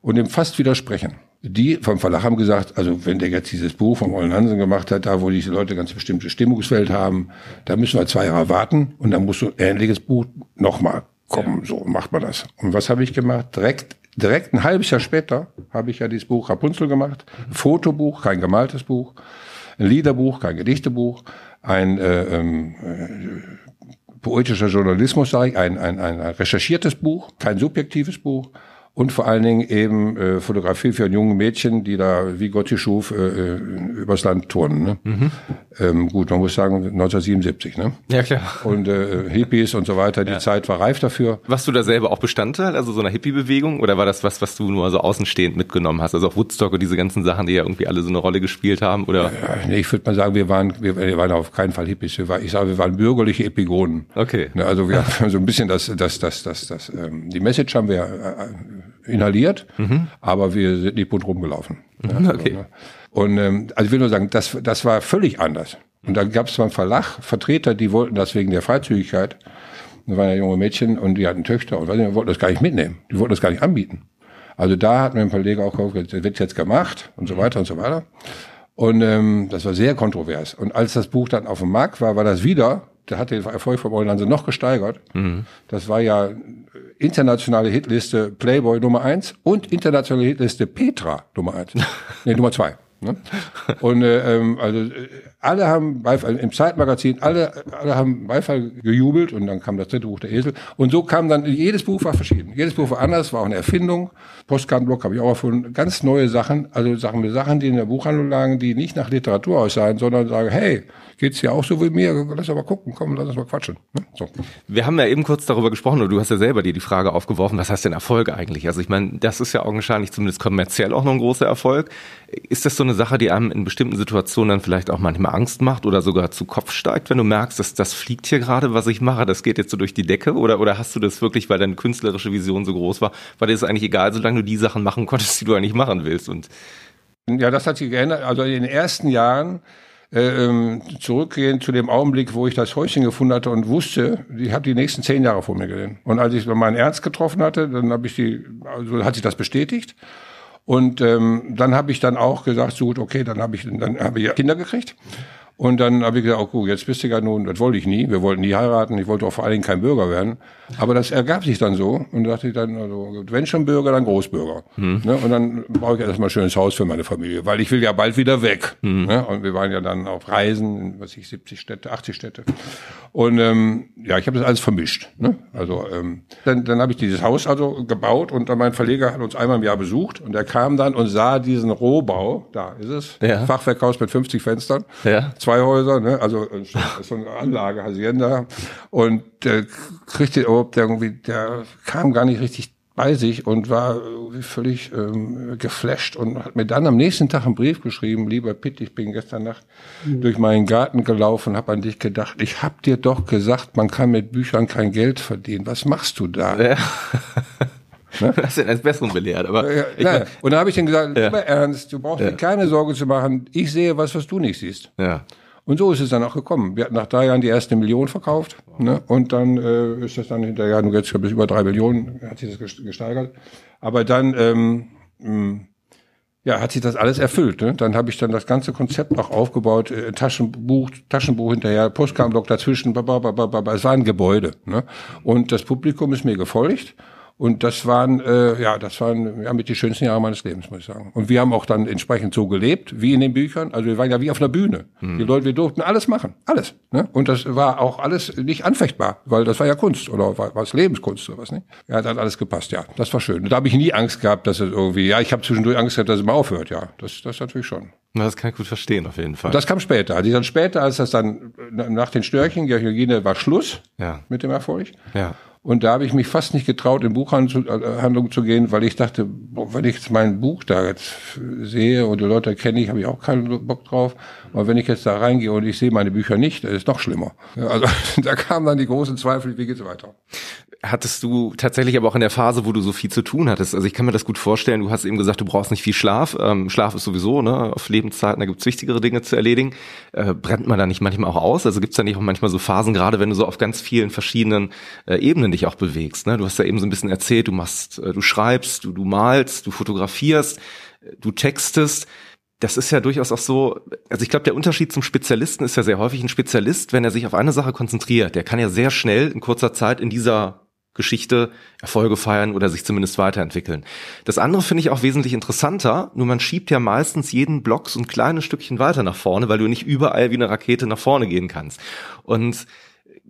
und dem fast widersprechen. Die vom Verlag haben gesagt, also wenn der jetzt dieses Buch von Ollen Hansen gemacht hat, da wo diese Leute ganz bestimmte Stimmungsfeld haben, da müssen wir zwei Jahre warten und dann musst du ähnliches Buch nochmal Komm, so macht man das. Und was habe ich gemacht? Direkt, direkt ein halbes Jahr später habe ich ja dieses Buch Rapunzel gemacht. Ein Fotobuch, kein gemaltes Buch. Ein Liederbuch, kein Gedichtebuch. Ein äh, ähm, äh, poetischer Journalismus, sage ich, ein, ein, ein recherchiertes Buch, kein subjektives Buch und vor allen Dingen eben äh, Fotografie für junge Mädchen, die da wie Gott sie schuf, äh, äh, übers Land turnen. Ne? Mhm. Ähm, gut, man muss sagen 1977. Ne? Ja klar. Und äh, Hippies und so weiter, die ja. Zeit war reif dafür. Warst du da selber auch Bestandteil, also so einer Hippie-Bewegung, oder war das was, was du nur so außenstehend mitgenommen hast? Also auch Woodstock und diese ganzen Sachen, die ja irgendwie alle so eine Rolle gespielt haben, oder? Ja, nee, ich würde mal sagen, wir waren, wir, wir waren auf keinen Fall Hippies. Wir war, ich sage, wir waren bürgerliche Epigonen. Okay. Ne, also wir haben so ein bisschen das, das, das, das, das, ähm, die Message haben wir äh, inhaliert, mhm. aber wir sind nicht bunt rumgelaufen. Mhm, okay. Also, und ähm, also ich will nur sagen, das, das war völlig anders. Und da gab es beim Verlag Vertreter, die wollten das wegen der Freizügigkeit. Da waren ja junge Mädchen und die hatten Töchter und die wollten das gar nicht mitnehmen. Die wollten das gar nicht anbieten. Also da hat mir ein Verleger auch gesagt, das wird jetzt gemacht und so weiter und so weiter. Und ähm, das war sehr kontrovers. Und als das Buch dann auf dem Markt war, war das wieder, der hat den Erfolg von Eulenhanse noch gesteigert. Mhm. Das war ja internationale Hitliste Playboy Nummer eins und internationale Hitliste Petra Nummer eins. nee, Nummer zwei. Ne? Und äh, ähm, also äh, alle haben Beifall im Zeitmagazin, alle alle haben Beifall gejubelt und dann kam das dritte Buch der Esel und so kam dann jedes Buch war verschieden, jedes Buch war anders, war auch eine Erfindung. Postkartenblock habe ich auch erfunden, ganz neue Sachen, also Sachen mit Sachen, die in der Buchhandlung lagen, die nicht nach Literatur aussahen, sondern sagen, hey, geht's dir auch so wie mir? Lass aber gucken, komm, lass uns mal quatschen. Ne? So. Wir haben ja eben kurz darüber gesprochen, oder du hast ja selber dir die Frage aufgeworfen, was heißt denn Erfolg eigentlich? Also ich meine, das ist ja augenscheinlich zumindest kommerziell auch noch ein großer Erfolg. Ist das so eine Sache, die einem in bestimmten Situationen dann vielleicht auch manchmal Angst macht oder sogar zu Kopf steigt, wenn du merkst, dass das fliegt hier gerade, was ich mache, das geht jetzt so durch die Decke? Oder, oder hast du das wirklich, weil deine künstlerische Vision so groß war, war dir das eigentlich egal, solange du die Sachen machen konntest, die du eigentlich machen willst? Und ja, das hat sich geändert. Also in den ersten Jahren äh, ähm, zurückgehen zu dem Augenblick, wo ich das Häuschen gefunden hatte und wusste, ich habe die nächsten zehn Jahre vor mir gesehen. Und als ich meinen Ernst getroffen hatte, dann habe ich die, also hat sich das bestätigt. Und ähm, dann habe ich dann auch gesagt, so gut, okay, dann habe ich, dann habe ich Kinder gekriegt. Und dann habe ich gesagt, oh gut, jetzt bist du ja nun, das wollte ich nie, wir wollten nie heiraten, ich wollte auch vor allen Dingen kein Bürger werden. Aber das ergab sich dann so und dachte ich dann, also, wenn schon Bürger, dann Großbürger. Hm. Ne? Und dann brauche ich erstmal ein schönes Haus für meine Familie, weil ich will ja bald wieder weg. Hm. Ne? Und wir waren ja dann auf Reisen, in, was ich, 70 Städte, 80 Städte. Und ähm, ja, ich habe das alles vermischt. Ne? Also ähm, dann, dann habe ich dieses Haus also gebaut und dann mein Verleger hat uns einmal im Jahr besucht und er kam dann und sah diesen Rohbau, da ist es, ja. Fachwerkhaus mit 50 Fenstern. Ja zwei Häuser, ne? also so eine Anlage, Hacienda. Und der kriegte überhaupt irgendwie, der kam gar nicht richtig bei sich und war völlig ähm, geflasht und hat mir dann am nächsten Tag einen Brief geschrieben, lieber Pitt, ich bin gestern Nacht mhm. durch meinen Garten gelaufen, habe an dich gedacht, ich hab dir doch gesagt, man kann mit Büchern kein Geld verdienen. Was machst du da? Ja. Ne? Das ist eines Besseren belehrt, aber. Ja, ja. Und da habe ich ihm gesagt, ja. lieber Ernst, du brauchst dir keine Sorge zu machen. Ich sehe was, was du nicht siehst. Ja. Und so ist es dann auch gekommen. Wir hatten nach drei Jahren die erste Million verkauft. Ne? Und dann äh, ist das dann hinterher, nun jetzt bis über drei Millionen, hat sich das gesteigert. Aber dann ähm, mh, ja, hat sich das alles erfüllt. Ne? Dann habe ich dann das ganze Konzept auch aufgebaut, äh, Taschenbuch, Taschenbuch hinterher, Postkartenblock dazwischen, bababababa. es war ein Gebäude. Ne? Und das Publikum ist mir gefolgt. Und das waren, äh, ja, das waren ja mit die schönsten Jahre meines Lebens, muss ich sagen. Und wir haben auch dann entsprechend so gelebt, wie in den Büchern. Also wir waren ja wie auf einer Bühne. Mhm. Die Leute, wir durften alles machen, alles. Ne? Und das war auch alles nicht anfechtbar, weil das war ja Kunst oder war, war es Lebenskunst oder was nicht. Ja, da hat alles gepasst, ja. Das war schön. Und da habe ich nie Angst gehabt, dass es irgendwie, ja, ich habe zwischendurch Angst gehabt, dass es mal aufhört, ja. Das, das natürlich schon. Das kann ich gut verstehen, auf jeden Fall. Das kam später. Also dann später, als das dann nach den Störchen, Georgine war Schluss ja. mit dem Erfolg. Ja. Und da habe ich mich fast nicht getraut, in Buchhandlung äh, zu gehen, weil ich dachte, wenn ich jetzt mein Buch da jetzt sehe und die Leute kenne ich, habe ich auch keinen Bock drauf. Aber wenn ich jetzt da reingehe und ich sehe meine Bücher nicht, ist noch schlimmer. Also da kamen dann die großen Zweifel, wie geht's weiter? Hattest du tatsächlich aber auch in der Phase, wo du so viel zu tun hattest. Also ich kann mir das gut vorstellen. Du hast eben gesagt, du brauchst nicht viel Schlaf. Ähm, Schlaf ist sowieso, ne, auf Lebenszeiten, da gibt's wichtigere Dinge zu erledigen. Äh, brennt man da nicht manchmal auch aus? Also gibt's da nicht auch manchmal so Phasen, gerade wenn du so auf ganz vielen verschiedenen äh, Ebenen dich auch bewegst. Ne? Du hast ja eben so ein bisschen erzählt, du machst, äh, du schreibst, du, du malst, du fotografierst, äh, du textest das ist ja durchaus auch so, also ich glaube, der Unterschied zum Spezialisten ist ja sehr häufig ein Spezialist, wenn er sich auf eine Sache konzentriert, der kann ja sehr schnell in kurzer Zeit in dieser Geschichte Erfolge feiern oder sich zumindest weiterentwickeln. Das andere finde ich auch wesentlich interessanter, nur man schiebt ja meistens jeden Block so ein kleines Stückchen weiter nach vorne, weil du nicht überall wie eine Rakete nach vorne gehen kannst. Und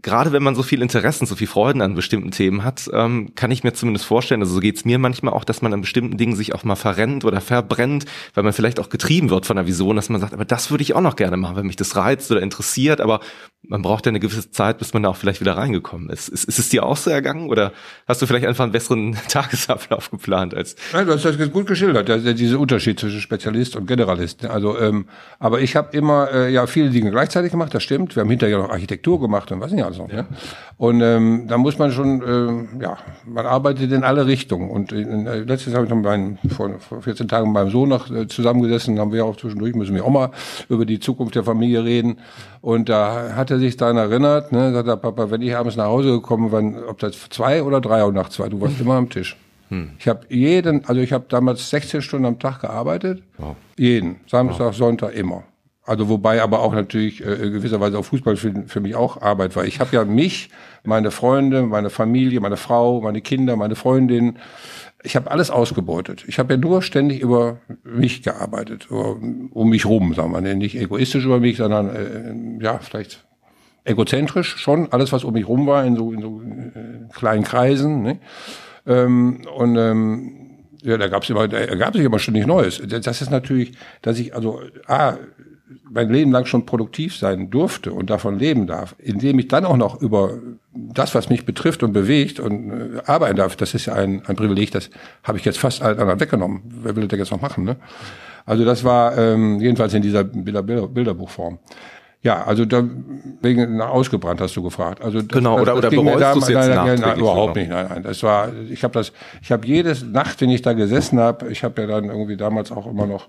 gerade wenn man so viel Interessen, so viel Freuden an bestimmten Themen hat, ähm, kann ich mir zumindest vorstellen, also so geht's mir manchmal auch, dass man an bestimmten Dingen sich auch mal verrennt oder verbrennt, weil man vielleicht auch getrieben wird von der Vision, dass man sagt, aber das würde ich auch noch gerne machen, wenn mich das reizt oder interessiert, aber man braucht ja eine gewisse Zeit, bis man da auch vielleicht wieder reingekommen ist. Ist, ist es dir auch so ergangen oder hast du vielleicht einfach einen besseren Tagesablauf geplant als? Nein, du hast das gut geschildert, der, dieser Unterschied zwischen Spezialist und Generalist. Also, ähm, aber ich habe immer äh, ja viele Dinge gleichzeitig gemacht, das stimmt. Wir haben hinterher noch Architektur gemacht und was nicht alles noch. Ja. Ne? Und ähm, da muss man schon, ähm, ja, man arbeitet in alle Richtungen. Und in, äh, letztes habe ich noch meinen, vor, vor 14 Tagen mit meinem Sohn noch äh, zusammengesessen, haben wir auch zwischendurch, müssen wir auch mal über die Zukunft der Familie reden. Und da hat er sich daran erinnert, ne, sagt er, Papa, wenn ich abends nach Hause gekommen bin, ob das zwei oder drei Uhr nachts war, du warst immer am Tisch. Hm. Ich habe jeden, also ich habe damals 16 Stunden am Tag gearbeitet. Wow. Jeden. Samstag, wow. Sonntag, immer. Also wobei aber auch natürlich äh, gewisserweise auch Fußball für, für mich auch Arbeit war. Ich habe ja mich, meine Freunde, meine Familie, meine Frau, meine Kinder, meine Freundin, ich habe alles ausgebeutet. Ich habe ja nur ständig über mich gearbeitet, um mich rum, sagen wir nicht egoistisch über mich, sondern äh, ja vielleicht egozentrisch schon. Alles, was um mich rum war, in so, in so äh, kleinen Kreisen. Ne? Ähm, und ähm, ja, da gab es immer, da gab sich immer ständig Neues. Das ist natürlich, dass ich also ah, mein Leben lang schon produktiv sein durfte und davon leben darf, indem ich dann auch noch über das, was mich betrifft und bewegt und äh, arbeiten darf, das ist ja ein, ein Privileg, das habe ich jetzt fast allen anderen weggenommen. Wer will das jetzt noch machen? Ne? Also das war ähm, jedenfalls in dieser Bilder, Bilder, Bilderbuchform. Ja, also da wegen ausgebrannt hast du gefragt. Also das, genau oder das, oder bereust du es jetzt nein, nein, nein, überhaupt nicht. Nein, nein, das war ich habe das ich habe jedes Nacht, wenn ich da gesessen habe, ich habe ja dann irgendwie damals auch immer noch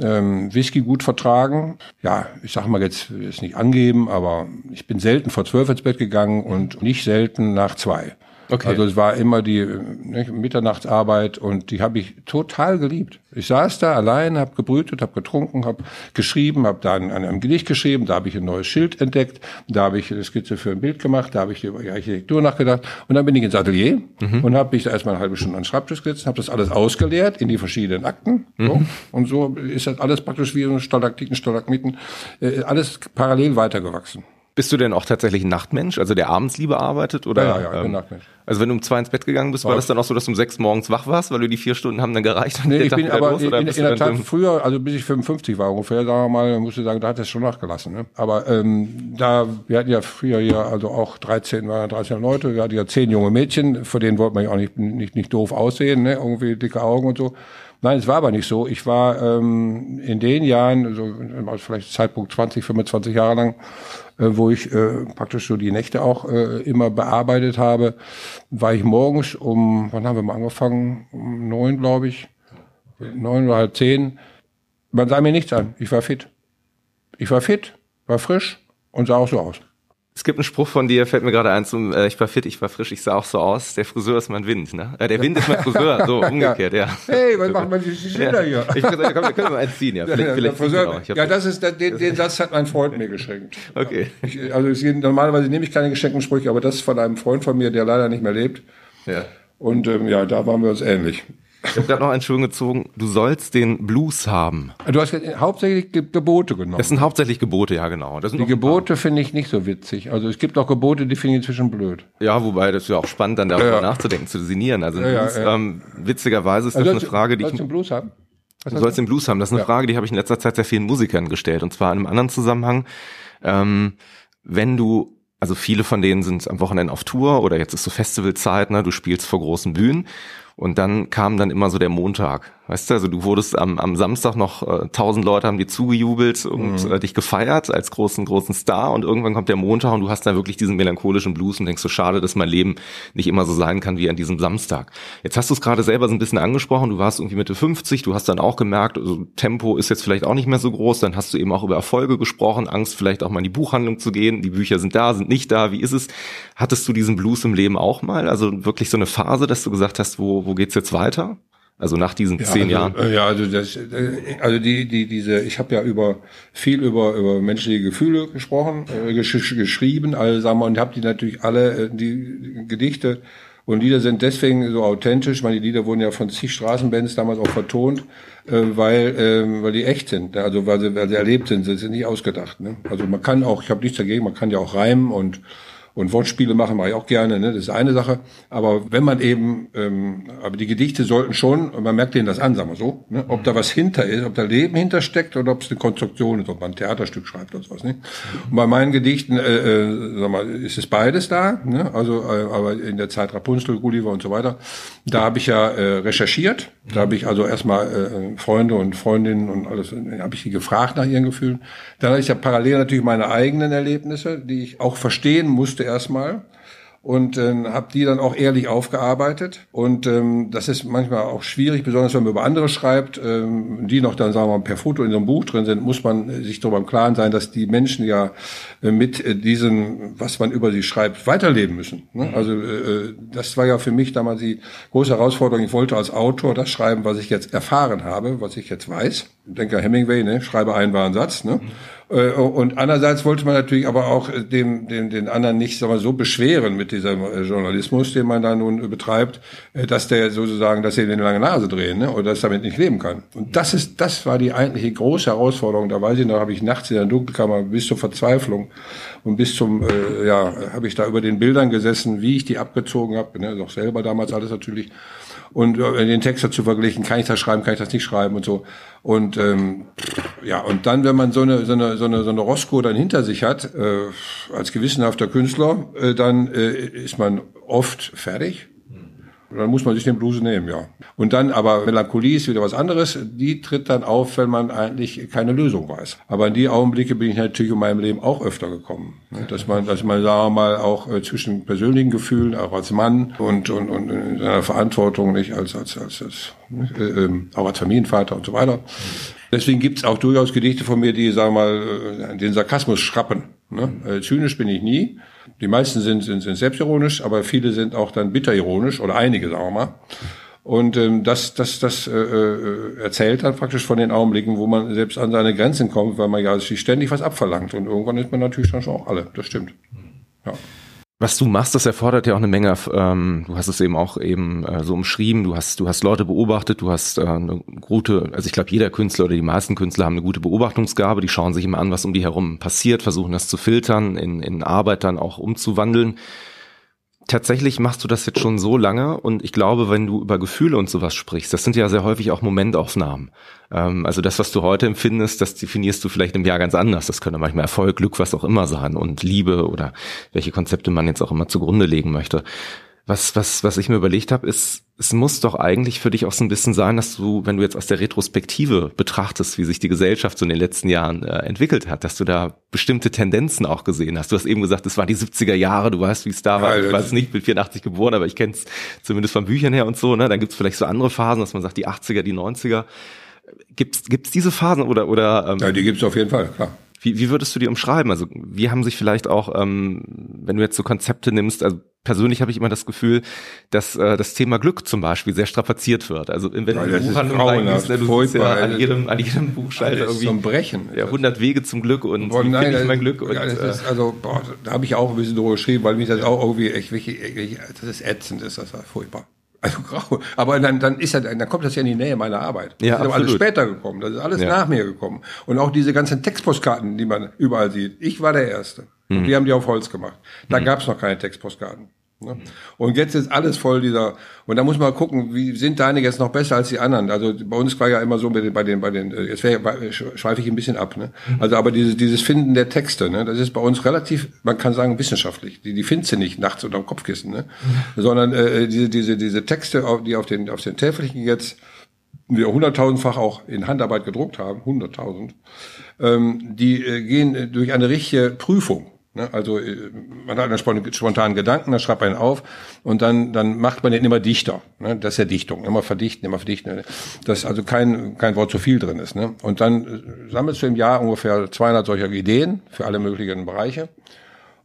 ähm, Whisky gut vertragen. Ja, ich sag mal jetzt ist nicht angeben, aber ich bin selten vor zwölf ins Bett gegangen und nicht selten nach zwei. Okay. Also es war immer die ne, Mitternachtsarbeit und die habe ich total geliebt. Ich saß da allein, habe gebrütet, habe getrunken, habe geschrieben, habe da an einem Gedicht geschrieben, da habe ich ein neues Schild entdeckt, da habe ich eine Skizze für ein Bild gemacht, da habe ich über die Architektur nachgedacht und dann bin ich ins Atelier mhm. und habe mich da erstmal eine halbe Stunde an den Schreibtisch gesetzt, habe das alles ausgeleert in die verschiedenen Akten mhm. so. und so ist das alles praktisch wie so Stalaktiten, Stalagmiten, äh, alles parallel weitergewachsen. Bist du denn auch tatsächlich ein Nachtmensch, also der abends lieber arbeitet? Oder, ja, ja, ja ähm, Nachtmensch. Also wenn du um zwei ins Bett gegangen bist, war das dann auch so, dass du um sechs morgens wach warst, weil du die vier Stunden haben dann gereicht? Nee, ich bin aber los, in, in, in der Tat früher, also bis ich 55 war ungefähr, sagen wir mal, musste sagen, da hat es schon nachgelassen. Ne? Aber ähm, da, wir hatten ja früher hier also auch 13, waren 13 Leute, wir hatten ja zehn junge Mädchen, vor denen wollte man ja auch nicht, nicht, nicht doof aussehen, ne? irgendwie dicke Augen und so. Nein, es war aber nicht so. Ich war ähm, in den Jahren, so also vielleicht Zeitpunkt 20, 25 Jahre lang, äh, wo ich äh, praktisch so die Nächte auch äh, immer bearbeitet habe, war ich morgens um, wann haben wir mal angefangen? Um neun, glaube ich. Neun oder halb zehn. Man sah mir nichts an. Ich war fit. Ich war fit, war frisch und sah auch so aus. Es gibt einen Spruch von dir, fällt mir gerade ein, zum, äh, ich war fit, ich war frisch, ich sah auch so aus. Der Friseur ist mein Wind, ne? Äh, der Wind ist mein Friseur, so umgekehrt, ja. Hey, was machen wir die Schilder hier? Ich, komm, wir können mal eins ziehen, ja. Vielleicht, vielleicht Friseur, ja, das ist, den, den Satz hat mein Freund mir geschenkt. Okay. Ich, also ich, normalerweise nehme ich keine geschenkten Sprüche, aber das ist von einem Freund von mir, der leider nicht mehr lebt. Ja. Und ähm, ja, da waren wir uns ähnlich. Ich habe gerade noch einen Schuh gezogen. Du sollst den Blues haben. Du hast hauptsächlich Gebote genommen. Das sind hauptsächlich Gebote, ja genau. die Gebote finde ich nicht so witzig. Also es gibt auch Gebote, die finde ich inzwischen blöd. Ja, wobei das ist ja auch spannend, dann darüber ja. nachzudenken, zu sinnieren. Also ja, Blues, ja, ähm, witzigerweise ist also das eine Frage, die ich... Sollst du den Blues haben? Was du sollst den Blues haben. Das ist eine Frage, die habe ich in letzter Zeit sehr vielen Musikern gestellt. Und zwar in einem anderen Zusammenhang. Ähm, wenn du also viele von denen sind am Wochenende auf Tour oder jetzt ist so Festivalzeit, ne, du spielst vor großen Bühnen und dann kam dann immer so der Montag. Weißt du, also du wurdest am, am Samstag noch, äh, tausend Leute haben dir zugejubelt und mhm. äh, dich gefeiert als großen, großen Star und irgendwann kommt der Montag und du hast dann wirklich diesen melancholischen Blues und denkst so, schade, dass mein Leben nicht immer so sein kann wie an diesem Samstag. Jetzt hast du es gerade selber so ein bisschen angesprochen, du warst irgendwie Mitte 50, du hast dann auch gemerkt, also Tempo ist jetzt vielleicht auch nicht mehr so groß, dann hast du eben auch über Erfolge gesprochen, Angst vielleicht auch mal in die Buchhandlung zu gehen, die Bücher sind da, sind nicht da, wie ist es? Hattest du diesen Blues im Leben auch mal? Also wirklich so eine Phase, dass du gesagt hast, wo, wo geht's jetzt weiter? Also nach diesen ja, zehn also, Jahren. Äh, ja, also das, äh, also die, die, diese, ich habe ja über viel über über menschliche Gefühle gesprochen, äh, gesch geschrieben, also sagen wir, und habe die natürlich alle äh, die Gedichte und Lieder sind deswegen so authentisch. Meine Lieder wurden ja von zig Straßenbands damals auch vertont, äh, weil äh, weil die echt sind, ne? also weil sie, weil sie erlebt sind, sie sind nicht ausgedacht. Ne? Also man kann auch, ich habe nichts dagegen, man kann ja auch reimen und und Wortspiele machen mache ich auch gerne, ne? das ist eine Sache. Aber wenn man eben, ähm, aber die Gedichte sollten schon, man merkt denen das an, sagen wir so, ne? ob da was hinter ist, ob da Leben hintersteckt oder ob es eine Konstruktion ist, ob man ein Theaterstück schreibt oder sowas. Ne? Und bei meinen Gedichten, äh, äh, sag mal, ist es beides da, ne? also äh, aber in der Zeit Rapunzel, Gulliver und so weiter, da habe ich ja äh, recherchiert, da habe ich also erstmal äh, Freunde und Freundinnen und alles, äh, habe ich die gefragt nach ihren Gefühlen. Dann habe ich ja parallel natürlich meine eigenen Erlebnisse, die ich auch verstehen musste erstmal und ähm, habe die dann auch ehrlich aufgearbeitet. Und ähm, das ist manchmal auch schwierig, besonders wenn man über andere schreibt, ähm, die noch dann, sagen wir mal, per Foto in so einem Buch drin sind, muss man sich darüber im Klaren sein, dass die Menschen ja äh, mit äh, diesem, was man über sie schreibt, weiterleben müssen. Ne? Mhm. Also äh, das war ja für mich damals die große Herausforderung. Ich wollte als Autor das schreiben, was ich jetzt erfahren habe, was ich jetzt weiß. Ich denke Hemingway, ne? schreibe einen wahren Satz. Ne? Äh, und andererseits wollte man natürlich aber auch dem, dem, den anderen nicht sagen wir, so beschweren mit diesem äh, Journalismus, den man da nun betreibt, äh, dass der sozusagen, dass sie in eine lange Nase drehen ne? oder dass damit nicht leben kann. Und das ist, das war die eigentliche große Herausforderung. Da weiß ich noch, habe ich nachts in der Dunkelkammer bis zur Verzweiflung und bis zum, äh, ja, habe ich da über den Bildern gesessen, wie ich die abgezogen habe, ne? auch selber damals alles natürlich und äh, den Text dazu verglichen, kann ich das schreiben, kann ich das nicht schreiben und so. Und ähm, ja, und dann, wenn man so eine so eine so eine, so eine Roscoe dann hinter sich hat, äh, als gewissenhafter Künstler, äh, dann äh, ist man oft fertig Dann muss man sich den Blues nehmen, ja. Und dann aber Melancholie ist wieder was anderes. Die tritt dann auf, wenn man eigentlich keine Lösung weiß. Aber in die Augenblicke bin ich natürlich in meinem Leben auch öfter gekommen. Dass man, dass man, sagen wir mal, auch äh, zwischen persönlichen Gefühlen, auch als Mann und, und, und in seiner Verantwortung, nicht als, als, als, als äh, äh, auch als Familienvater und so weiter. Deswegen gibt's auch durchaus Gedichte von mir, die, sagen wir mal, äh, den Sarkasmus schrappen. Ne? Äh, zynisch bin ich nie. Die meisten sind, sind, sind selbstironisch, aber viele sind auch dann bitterironisch oder einige, sagen wir mal. Und ähm, das, das, das äh, äh, erzählt dann praktisch von den Augenblicken, wo man selbst an seine Grenzen kommt, weil man ja sich ständig was abverlangt. Und irgendwann ist man natürlich dann schon auch alle. Das stimmt. Ja. Was du machst, das erfordert ja auch eine Menge, ähm, du hast es eben auch eben äh, so umschrieben, du hast, du hast Leute beobachtet, du hast äh, eine gute, also ich glaube, jeder Künstler oder die meisten Künstler haben eine gute Beobachtungsgabe, die schauen sich immer an, was um die herum passiert, versuchen das zu filtern, in, in Arbeit dann auch umzuwandeln tatsächlich machst du das jetzt schon so lange und ich glaube, wenn du über Gefühle und sowas sprichst, das sind ja sehr häufig auch Momentaufnahmen. Ähm, also das, was du heute empfindest, das definierst du vielleicht im Jahr ganz anders. Das könnte manchmal Erfolg, Glück, was auch immer sein und Liebe oder welche Konzepte man jetzt auch immer zugrunde legen möchte was, was, was ich mir überlegt habe, ist, es muss doch eigentlich für dich auch so ein bisschen sein, dass du, wenn du jetzt aus der Retrospektive betrachtest, wie sich die Gesellschaft so in den letzten Jahren äh, entwickelt hat, dass du da bestimmte Tendenzen auch gesehen hast. Du hast eben gesagt, es war die 70er Jahre, du weißt, wie es da war. Ja, ich weiß nicht, bin 84 geboren, aber ich kenne es zumindest von Büchern her und so. Ne? Dann gibt es vielleicht so andere Phasen, dass man sagt, die 80er, die 90er. Gibt's gibt's diese Phasen oder oder? Ähm, ja, die gibt's auf jeden Fall, klar. Wie, wie würdest du die umschreiben? Also wie haben sich vielleicht auch, ähm, wenn du jetzt so Konzepte nimmst, also persönlich habe ich immer das Gefühl, dass äh, das Thema Glück zum Beispiel sehr strapaziert wird. Also wenn ja, du eine Buchhandlung reingehst, ne, du siehst ja an jedem, an jedem Buchschalter irgendwie zum Brechen. Ja, 100 Wege zum Glück und boah, nein, finde ich mein Glück? Ja, und, das ist, äh, also boah, da habe ich auch ein bisschen drüber geschrieben, weil mich das auch irgendwie echt, wirklich, echt, das ist ätzend, ist das war furchtbar. Also grau. Aber dann, dann ist ja, dann kommt das ja in die Nähe meiner Arbeit. Ja, das ist aber alles später gekommen. Das ist alles Ja. nach mir gekommen. Und auch diese ganzen Textpostkarten, die man überall sieht. Ich war der Erste. Und die haben die auf Holz gemacht. Da gab's noch keine Textpostkarten. Ne? Und jetzt ist alles voll dieser, und da muss man gucken, wie sind deine jetzt noch besser als die anderen? Also bei uns war ja immer so bei den, bei den, bei den, äh, jetzt schweife ich ein bisschen ab, ne? Also aber dieses, dieses Finden der Texte, ne, das ist bei uns relativ, man kann sagen, wissenschaftlich. Die, die findest du nicht nachts unter dem Kopfkissen, ne? Sondern äh, diese, diese, diese Texte, die auf den, auf den Täfelchen jetzt wir hunderttausendfach auch in Handarbeit gedruckt haben, hunderttausend, ähm, die äh, gehen äh, durch eine richtige Prüfung. Ne? Also äh, man hat einen spon- spontanen Gedanken, dann schreibt man ihn auf und dann, dann macht man den immer dichter. Ne? Das ist ja Dichtung, immer verdichten, immer verdichten. Dass also kein, kein Wort zu viel drin ist. Ne? Und dann äh, sammelst du im Jahr ungefähr 200 solcher Ideen für alle möglichen Bereiche.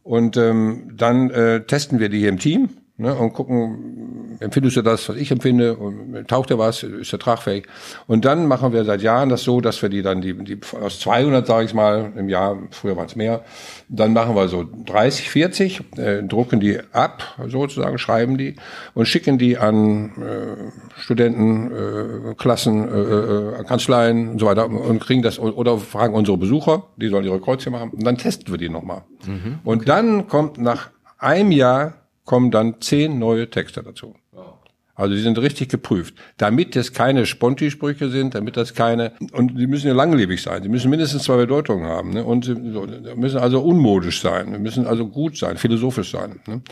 Und ähm, dann äh, testen wir die hier im Team ne, und gucken, empfindest du das, was ich empfinde, und taucht dir was, ist der tragfähig. Und dann machen wir seit Jahren das so, dass wir die dann, die, die aus 200, sage ich mal, im Jahr, früher waren es mehr, dann machen wir so 30, 40, äh, drucken die ab, sozusagen, schreiben die und schicken die an äh, Studenten, äh, Klassen, äh, äh, Kanzleien und so weiter und kriegen das oder fragen unsere Besucher, die sollen ihre Kreuzchen machen und dann testen wir die nochmal. Und dann kommt nach einem Jahr kommen dann zehn neue Texte dazu. Also die sind richtig geprüft. Damit das keine Sponti-Sprüche sind, damit das keine, und die müssen ja langlebig sein. Die müssen mindestens zwei Bedeutungen haben. Ne? Und sie müssen also unmodisch sein. Müssen also gut sein, philosophisch sein. Ne?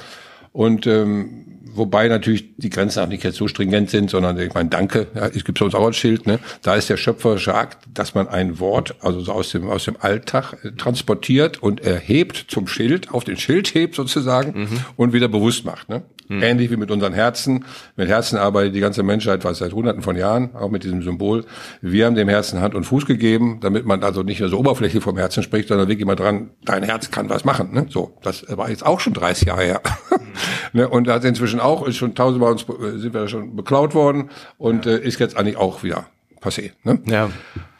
Und ähm, wobei natürlich die Grenzen auch nicht jetzt so stringent sind, sondern ich meine, danke, ja, es gibt sonst auch ein Schild, ne? Da ist der schöpferische Akt, dass man ein Wort, also so aus dem, aus dem Alltag äh, transportiert und erhebt zum Schild, auf den Schild hebt sozusagen und wieder bewusst macht. Ne? Ähnlich wie mit unseren Herzen. Mit Herzen arbeitet die ganze Menschheit was seit hunderten von Jahren, auch mit diesem Symbol. Wir haben dem Herzen Hand und Fuß gegeben, damit man also nicht nur so oberflächlich vom Herzen spricht, sondern wirklich mal dran, dein Herz kann was machen. Ne? So, das war jetzt auch schon 30 Jahre her. ne? Und da hat inzwischen auch, ist schon tausendmal uns, äh, sind wir schon beklaut worden und äh, ist jetzt eigentlich auch wieder passé. Ne? ja,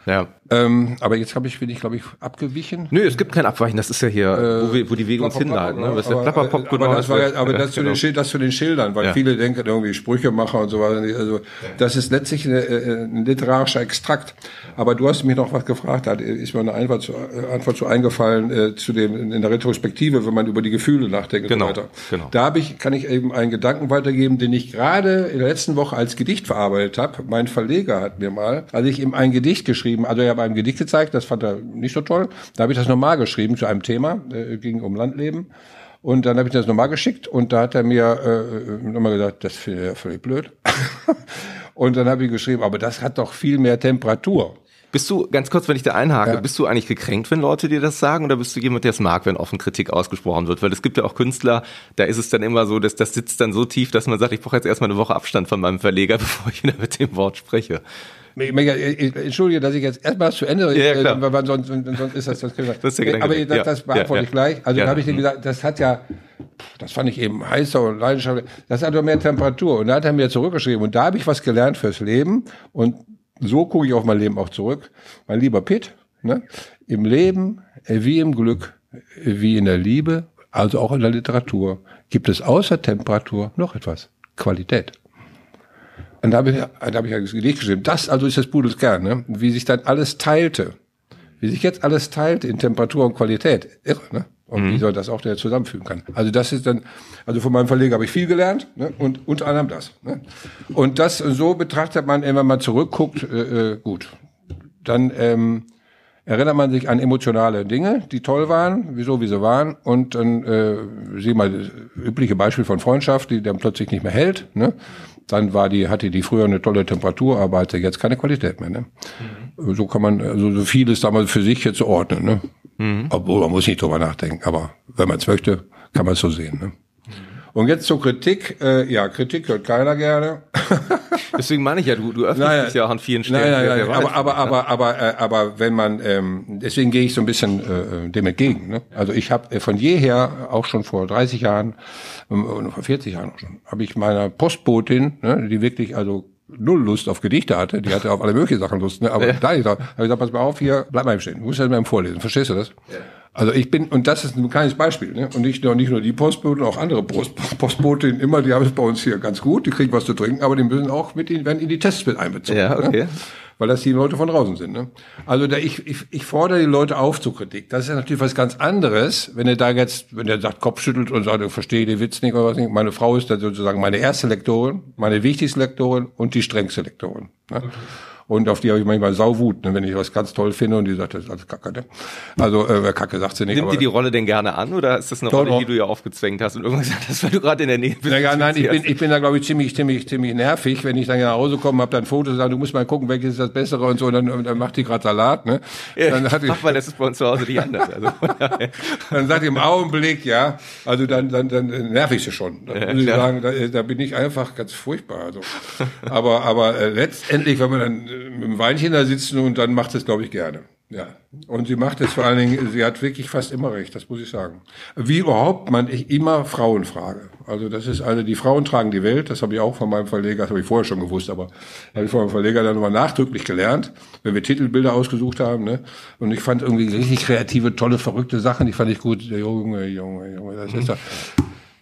ja. Ähm, aber jetzt habe ich, bin ich, glaube ich, abgewichen. Nö, es gibt kein Abweichen. Das ist ja hier, wo, wir, wo die Wege uns hinleiten. Ne? Was der aber, Plapperpop aber genau das war ja, aber Ja, das zu genau. den Schild, das zu den Schildern, weil Ja. viele denken irgendwie Sprüchemacher und so weiter. Also das ist letztlich eine, äh, ein literarischer Extrakt. Aber du hast mich noch was gefragt, da ist mir eine Antwort zu, äh, Antwort zu eingefallen äh, zu dem in der Retrospektive, wenn man über die Gefühle nachdenkt Genau, und so weiter. genau. Da habe ich, kann ich eben einen Gedanken weitergeben, den ich gerade in der letzten Woche als Gedicht verarbeitet habe. Mein Verleger hat mir mal, also ich ihm ein Gedicht geschrieben, also er hat einem Gedicht gezeigt, das fand er nicht so toll. Da habe ich das nochmal geschrieben zu einem Thema, äh, ging um Landleben. Und dann habe ich das nochmal geschickt und da hat er mir äh, nochmal gesagt, das finde ich völlig blöd. und dann habe ich geschrieben, aber das hat doch viel mehr Temperatur. Bist du, ganz kurz, wenn ich da einhake, ja. bist du eigentlich gekränkt, wenn Leute dir das sagen oder bist du jemand, der es mag, wenn offen Kritik ausgesprochen wird? Weil es gibt ja auch Künstler, da ist es dann immer so, dass das sitzt dann so tief, dass man sagt, ich brauche jetzt erstmal eine Woche Abstand von meinem Verleger, bevor ich wieder mit dem Wort spreche. Entschuldige, dass ich jetzt erstmal zu Ende ja, ja, äh, weil sonst, sonst ist das das, das ist der Aber das, das beantworte ja, ich gleich. Also ja, da habe ich dir gesagt, das hat ja, das fand ich eben heißer und leidenschaftlich, das hat doch mehr Temperatur. Und da hat er mir zurückgeschrieben und da habe ich was gelernt fürs Leben und so gucke ich auf mein Leben auch zurück. Mein lieber Pitt, ne? im Leben wie im Glück, wie in der Liebe, also auch in der Literatur, gibt es außer Temperatur noch etwas. Qualität. Und da habe ich, da habe ich ein Gedicht geschrieben. Das also ist das Pudels Kern, ne? wie sich dann alles teilte. Wie sich jetzt alles teilt in Temperatur und Qualität. Irre, ne? Und mhm. wie soll das auch der zusammenfügen kann. Also das ist dann, also von meinem Verleger habe ich viel gelernt ne? und unter anderem das. Ne? Und das so betrachtet man, wenn man mal zurückguckt, äh, äh, gut. Dann ähm, erinnert man sich an emotionale Dinge, die toll waren, wieso wie sie waren. Und dann äh, sieh mal das übliche Beispiel von Freundschaft, die dann plötzlich nicht mehr hält. Ne? Dann war die, hatte die früher eine tolle Temperatur, aber hatte jetzt keine Qualität mehr. Ne? Mhm. So kann man also so vieles damals für sich jetzt ordnen. Ne? Mhm. Obwohl man muss nicht drüber nachdenken, aber wenn man es möchte, kann man es so sehen. Ne? Und jetzt zur Kritik. Äh, ja, Kritik hört keiner gerne. Deswegen meine ich ja, du, du öffnest naja, dich ja auch an vielen Stellen. Naja, naja, aber, aber, aber, aber, äh, aber wenn man, ähm, deswegen gehe ich so ein bisschen äh, dem entgegen. Ne? Also ich habe äh, von jeher, auch schon vor 30 Jahren, ähm, vor 40 Jahren auch schon, habe ich meiner Postbotin, ne, die wirklich also null Lust auf Gedichte hatte, die hatte auf alle möglichen Sachen Lust, ne? aber ja. da habe ich gesagt, pass mal auf, hier, bleib mal im Stehen, du musst ja mal im Vorlesen, verstehst du das? Ja. Also ich bin, und das ist ein kleines Beispiel, ne? und nicht nur, nicht nur die Postboten, auch andere Post, Postbotinnen immer, die haben es bei uns hier ganz gut, die kriegen was zu trinken, aber die müssen auch mit in, werden in die Tests mit einbezogen. Ja, okay. Ne? Weil das die Leute von draußen sind. Ne? Also da, ich, ich, ich fordere die Leute auf zur Kritik. Das ist natürlich was ganz anderes, wenn er da jetzt, wenn er sagt, Kopf schüttelt und sagt, ich verstehe den Witz nicht oder was nicht. Meine Frau ist dann sozusagen meine erste Lektorin, meine wichtigste Lektorin und die strengste Lektorin. Ne? Okay. Und auf die habe ich manchmal Sauwut, ne, wenn ich was ganz toll finde und die sagt, das ist alles Kacke. Ne? Also äh, Kacke sagt sie nicht. Nimmt die die Rolle denn gerne an oder ist das eine Rolle, die du ja aufgezwängt hast und irgendwann gesagt hast, weil du gerade in der Nähe bist? Naja, nein, ich bin, ich bin da glaube ich ziemlich, ziemlich, ziemlich nervig, wenn ich dann nach Hause komme, habe dann Fotos, sage, du musst mal gucken, welches ist das Bessere und so, und dann, dann macht die gerade Salat. Ne? Dann hat Mach mal, das ist bei uns zu Hause nicht anders. Also, dann sagt im Augenblick, ja, also dann, dann, dann nerv ich sie schon. Dann ja, muss ich sagen, da, da bin ich einfach ganz furchtbar. Also. Aber, aber äh, letztendlich, wenn man dann äh, mit dem Weinchen da sitzen und dann macht es, glaube ich, gerne. Ja. Und sie macht es vor allen Dingen, sie hat wirklich fast immer recht, das muss ich sagen. Wie überhaupt man ich immer Frauen frage. Also das ist eine, die Frauen tragen die Welt, das habe ich auch von meinem Verleger, das habe ich vorher schon gewusst, aber habe ich von meinem Verleger dann nochmal nachdrücklich gelernt, wenn wir Titelbilder ausgesucht haben. Ne? Und ich fand irgendwie richtig kreative, tolle, verrückte Sachen, die fand ich gut. Junge, Junge, Junge, das ist doch...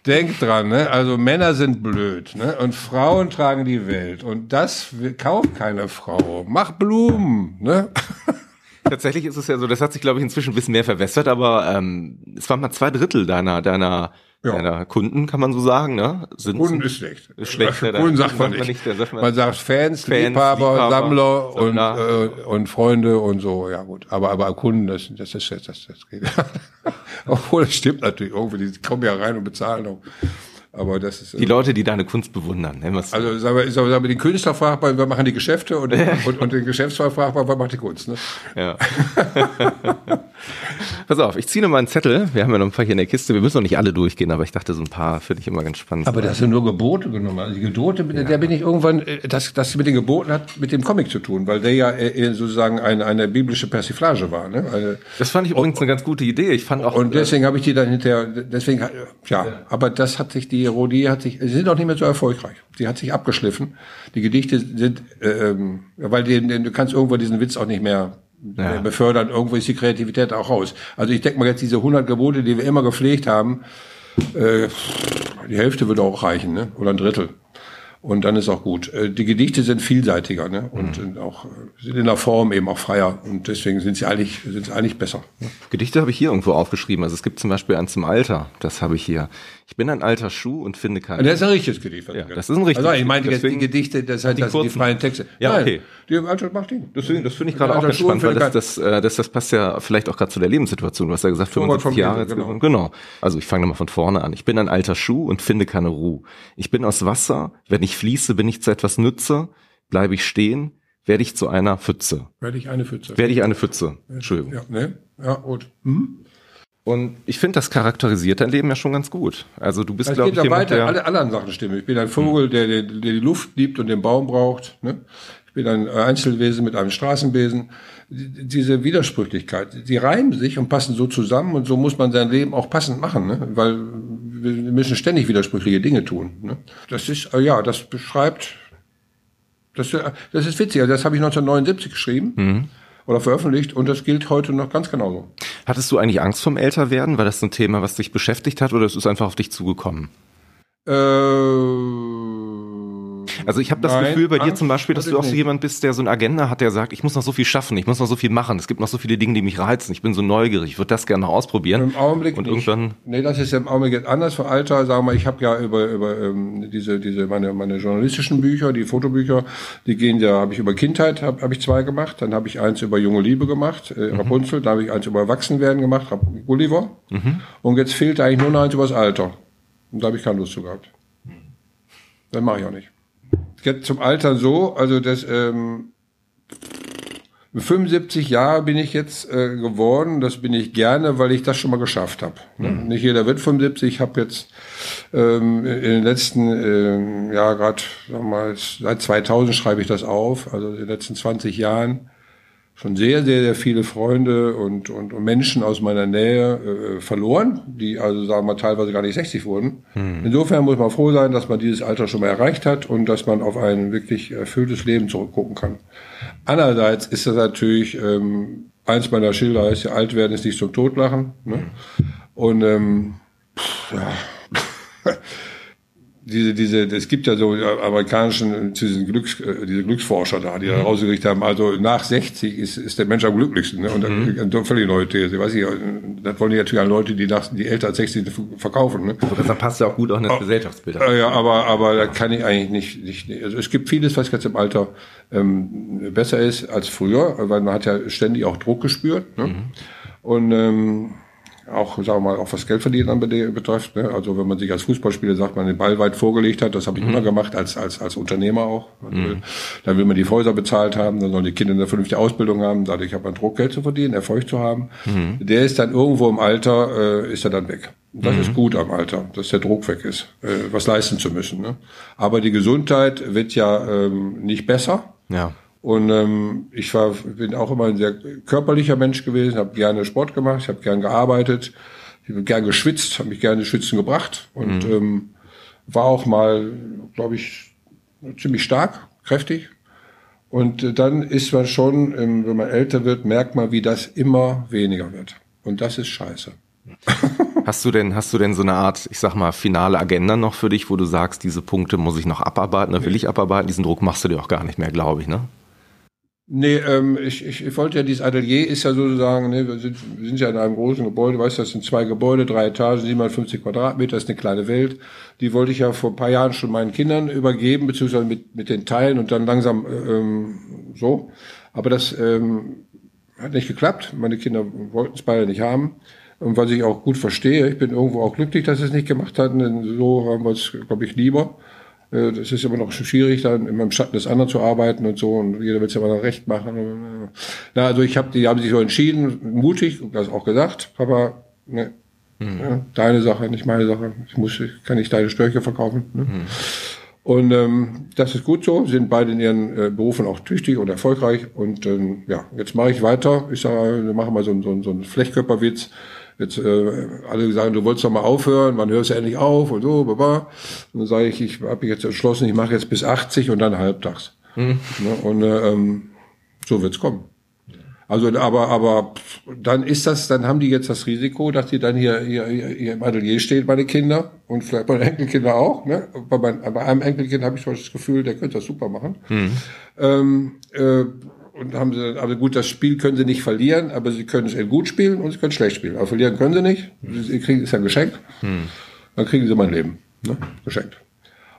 Denkt dran, ne? Also Männer sind blöd, ne? Und Frauen tragen die Welt. Und das kauft keine Frau. Mach Blumen, ne? Tatsächlich ist es ja so, das hat sich, glaube ich, inzwischen ein bisschen mehr verwässert, aber ähm, es waren mal zwei Drittel deiner, deiner ja. deiner Kunden, kann man so sagen, ne? Sind, Kunden ist schlecht. Ist schlecht, ne? Kunden sagt man, nicht. nicht sagt man, man, sagt Fans, Fans Liebhaber, Liebhaber, Sammler, und, äh, und Freunde und so, ja gut. Aber, aber Kunden, das, das ist, das, das, das geht. Obwohl, das stimmt natürlich irgendwie, die kommen ja rein und bezahlen auch. Aber das ist die Leute, die deine Kunst bewundern. Ne? Was also sagen wir, sagen wir, den Künstler fragt man, wer machen die Geschäfte und, und, und den Geschäftsführer fragt man, wer macht die Kunst. Ne? Ja. Pass auf, ich ziehe noch mal einen Zettel. Wir haben ja noch ein paar hier in der Kiste. Wir müssen noch nicht alle durchgehen, aber ich dachte, so ein paar finde ich immer ganz spannend. Aber das sind nur Gebote genommen. Also die Gebote, ja. der bin ich irgendwann, äh, das, das mit den Geboten hat mit dem Comic zu tun, weil der ja äh, sozusagen eine, eine biblische Persiflage war. Ne? Eine, das fand ich übrigens eine ganz gute Idee. Ich fand auch. Und deswegen habe ich die dann hinterher, deswegen, ja, ja, aber das hat sich, die Rodie hat sich, sie sind auch nicht mehr so erfolgreich. Die hat sich abgeschliffen. Die Gedichte sind, äh, ähm, weil die, du kannst irgendwo diesen Witz auch nicht mehr ja. befördern. Irgendwo ist die Kreativität auch raus. Also ich denke mal jetzt diese 100 Gebote, die wir immer gepflegt haben, äh, die Hälfte würde auch reichen, ne? oder ein Drittel. Und dann ist auch gut. Äh, die Gedichte sind vielseitiger ne? und mhm. auch sind in der Form eben auch freier und deswegen sind sie eigentlich sind sie eigentlich besser. Ne? Gedichte habe ich hier irgendwo aufgeschrieben. Also es gibt zum Beispiel eins zum Alter. Das habe ich hier. Ich bin ein alter Schuh und finde keinen. Das ist ein richtiges Gedicht. Ja, das ist ein richtiges. Also ich meine jetzt die Gedichte, das heißt die, das die freien Texte. Ja, Nein, okay. Die Alter macht ihn. Deswegen, das finde ich gerade auch ganz spannend, weil das, das, äh, das, das passt ja vielleicht auch gerade zu der Lebenssituation. Du hast ja gesagt, 75 Jahre. Genau. genau. Also ich fange nochmal von vorne an. Ich bin ein alter Schuh und finde keine Ruhe. Ich bin aus Wasser. Wenn ich fließe, bin ich zu etwas nütze. Bleibe ich stehen, werde ich zu einer Pfütze. Werde ich eine Pfütze. Werde ich eine Pfütze. Entschuldigung. Ja, ne? Ja, gut. Hm? Und ich finde, das charakterisiert dein Leben ja schon ganz gut. Also du bist, glaube ich, jemand, weiter. Der Alle anderen Sachen stimmen. Ich bin ein Vogel, der, der, der die Luft liebt und den Baum braucht. Ne? Ich bin ein Einzelwesen mit einem Straßenbesen. Diese Widersprüchlichkeit, die reimen sich und passen so zusammen und so muss man sein Leben auch passend machen, ne? weil wir müssen ständig widersprüchliche Dinge tun. Ne? Das ist, äh, ja, das beschreibt, das, das ist witzig. Also das habe ich 1979 geschrieben. Mhm oder veröffentlicht und das gilt heute noch ganz genauso. Hattest du eigentlich Angst vom Älterwerden? War das ein Thema, was dich beschäftigt hat oder ist es einfach auf dich zugekommen? Äh, also ich habe das Nein, Gefühl bei dir zum Beispiel, dass du auch so jemand bist, der so eine Agenda hat, der sagt, ich muss noch so viel schaffen, ich muss noch so viel machen, es gibt noch so viele Dinge, die mich reizen, ich bin so neugierig, ich würde das gerne noch ausprobieren. Im Augenblick und nicht. irgendwann. Nee, das ist ja im Augenblick jetzt anders für Alter. Sagen wir, ich habe ja über über ähm, diese diese meine meine journalistischen Bücher, die Fotobücher, die gehen ja, habe ich über Kindheit habe hab ich zwei gemacht, dann habe ich eins über junge Liebe gemacht, äh, mhm. Rapunzel, dann habe ich eins über Erwachsenwerden gemacht, Gulliver. Mhm. Und jetzt fehlt eigentlich nur noch eins über das Alter. Und da habe ich keine Lust zu gehabt. Das mache ich auch nicht. Jetzt zum Alter so, also das ähm, 75 Jahre bin ich jetzt äh, geworden. Das bin ich gerne, weil ich das schon mal geschafft habe. Mhm. Nicht jeder wird 75. Ich habe jetzt ähm, in den letzten, ähm, ja gerade, seit 2000 schreibe ich das auf. Also in den letzten 20 Jahren schon sehr, sehr, sehr viele Freunde und, und, und Menschen aus meiner Nähe äh, verloren, die also sagen wir teilweise gar nicht 60 wurden. Hm. Insofern muss man froh sein, dass man dieses Alter schon mal erreicht hat und dass man auf ein wirklich erfülltes Leben zurückgucken kann. Andererseits ist das natürlich, ähm, eins meiner Schilder ist ja, alt werden ist nicht zum Totlachen. Ne? Hm. Und ähm, pff, ja diese, diese, es gibt ja so amerikanischen, diesen Glücks, äh, diese Glücksforscher da, die da mhm. rausgerichtet haben, also nach 60 ist, ist der Mensch am glücklichsten, ne? Und mhm. eine völlig neue These, weiß ich, das wollen die natürlich an Leute, die nach, die älter als 60 sind, verkaufen, ne? Also das passt ja auch gut auch in das oh, Gesellschaftsbild. Ja, aber, aber da kann ich eigentlich nicht, nicht, also es gibt vieles, was jetzt im Alter, ähm, besser ist als früher, weil man hat ja ständig auch Druck gespürt, ne? Mhm. Und, ähm, auch, sagen wir mal, auch was Geldverdienen betrifft. Ne? Also wenn man sich als Fußballspieler sagt, man den Ball weit vorgelegt hat, das habe ich mhm. immer gemacht, als, als, als Unternehmer auch. Mhm. Dann will man die Häuser bezahlt haben, dann sollen die Kinder eine vernünftige Ausbildung haben, dadurch hat man Druck, Geld zu verdienen, Erfolg zu haben. Mhm. Der ist dann irgendwo im Alter, äh, ist er dann weg. Das ist mhm. gut am Alter, dass der Druck weg ist, äh, was leisten zu müssen. Ne? Aber die Gesundheit wird ja ähm, nicht besser. Ja. Und ähm, ich war, bin auch immer ein sehr körperlicher Mensch gewesen, habe gerne Sport gemacht, ich habe gern gearbeitet, ich habe gern geschwitzt, habe mich gerne schwitzen gebracht und mhm. ähm, war auch mal, glaube ich, ziemlich stark, kräftig. Und äh, dann ist man schon, ähm, wenn man älter wird, merkt man, wie das immer weniger wird. Und das ist scheiße. Hast du denn, hast du denn so eine Art, ich sag mal, finale Agenda noch für dich, wo du sagst, diese Punkte muss ich noch abarbeiten, oder will ich abarbeiten? Diesen Druck machst du dir auch gar nicht mehr, glaube ich, ne? Nee, ähm, ich, ich, ich wollte ja, dieses Atelier ist ja sozusagen, ne, wir, sind, wir sind ja in einem großen Gebäude, weißt du, das sind zwei Gebäude, drei Etagen, 750 Quadratmeter, das ist eine kleine Welt. Die wollte ich ja vor ein paar Jahren schon meinen Kindern übergeben, beziehungsweise mit, mit den Teilen und dann langsam ähm, so. Aber das ähm, hat nicht geklappt. Meine Kinder wollten es beide nicht haben. Und was ich auch gut verstehe, ich bin irgendwo auch glücklich, dass sie es nicht gemacht hatten, denn so haben wir es, glaube ich, lieber. Äh, das ist immer noch schwierig, dann immer im Schatten des anderen zu arbeiten und so. Und jeder will es ja immer noch recht machen. Na, also ich habe, die haben sich so entschieden, mutig, und das auch gesagt, Papa, ne, mhm. ja, deine Sache, nicht meine Sache. Ich muss, ich kann nicht deine Störche verkaufen. Ne? Mhm. Und ähm, das ist gut so, sind beide in ihren äh, Berufen auch tüchtig und erfolgreich. Und ähm, ja, jetzt mache ich weiter. Ich sage, wir machen mal so, so, so einen Flechtkörperwitz. Jetzt äh, alle sagen, du wolltest doch mal aufhören, wann hörst du endlich auf und so, baba. Und dann sage ich, ich habe mich jetzt entschlossen, ich mache jetzt bis 80 und dann halbtags. Mhm. Ne, und äh, ähm, so wird's kommen. Also, aber, aber dann ist das, dann haben die jetzt das Risiko, dass die dann hier, hier, hier im Atelier stehen, meine Kinder und vielleicht meine Enkelkinder auch. Ne? Bei, mein, bei einem Enkelkind habe ich das Gefühl, der könnte das super machen. Mhm. Ähm, äh, und haben sie, also gut, das Spiel können sie nicht verlieren, aber sie können es gut spielen und sie können schlecht spielen. Aber verlieren können sie nicht. Sie kriegen, ist ja ein Geschenk. Mhm. Dann kriegen sie mein Leben. Ne? Geschenkt.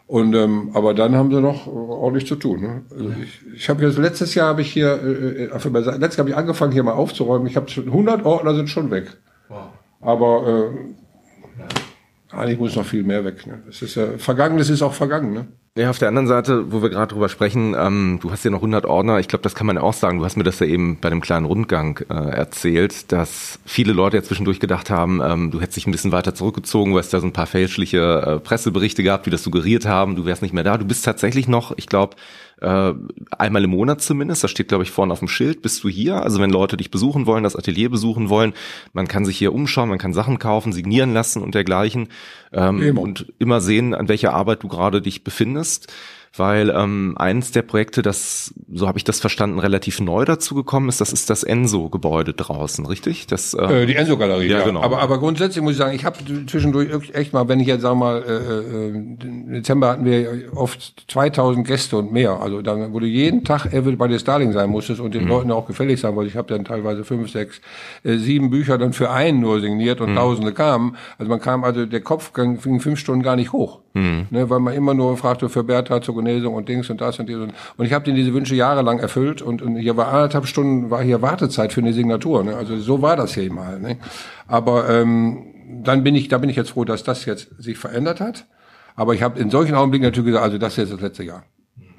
Und ähm, aber dann haben sie noch ordentlich zu tun. Ne? Also ich ich habe jetzt letztes Jahr habe ich hier, äh, äh letztes Jahr habe ich angefangen hier mal aufzuräumen. Ich habe 100 Ordner sind schon weg. Wow. Aber äh, eigentlich muss noch viel mehr weg. Ne? Es ist ja vergangenes ist auch vergangen. Ne? Ja, auf der anderen Seite, wo wir gerade drüber sprechen, ähm, du hast ja noch 100 Ordner. Ich glaube, das kann man auch sagen. Du hast mir das ja eben bei dem kleinen Rundgang äh, erzählt, dass viele Leute ja zwischendurch gedacht haben, ähm, du hättest dich ein bisschen weiter zurückgezogen, du hast da so ein paar fälschliche äh, Presseberichte gehabt, die das suggeriert haben, du wärst nicht mehr da. Du bist tatsächlich noch, ich glaube, äh, einmal im Monat zumindest, das steht glaube ich vorne auf dem Schild, bist du hier. Also wenn Leute dich besuchen wollen, das Atelier besuchen wollen, man kann sich hier umschauen, man kann Sachen kaufen, signieren lassen und dergleichen ähm, und immer sehen, an welcher Arbeit du gerade dich befindest weil ähm, eins der Projekte, das, so habe ich das verstanden, relativ neu dazu gekommen ist, das ist das Enso-Gebäude draußen, richtig? Das, äh, äh die Enso-Galerie, ja, ja, genau. Aber, aber grundsätzlich muss ich sagen, ich habe zwischendurch echt mal, wenn ich jetzt sag mal, äh, äh, im Dezember hatten wir oft 2000 Gäste und mehr. Also dann wurde jeden Tag bei der Starling sein musstest und den mhm. Leuten auch gefällig sein wollte. Ich habe dann teilweise fünf, sechs, äh, sieben Bücher dann für einen nur signiert und mhm. Tausende kamen. Also man kam, also der Kopf ging fünf Stunden gar nicht hoch. Mhm. Ne, weil man immer nur fragte für Bertha zur Genesung und Dings und das und dieses. Und ich habe denen diese Wünsche jahrelang erfüllt und, und hier war anderthalb Stunden, war hier Wartezeit für eine Signatur. Ne? Also so war das hier mal. Ne? Aber ähm, dann bin ich, da bin ich jetzt froh, dass das jetzt sich verändert hat. Aber ich habe in solchen Augenblicken natürlich gesagt, also das ist jetzt das letzte Jahr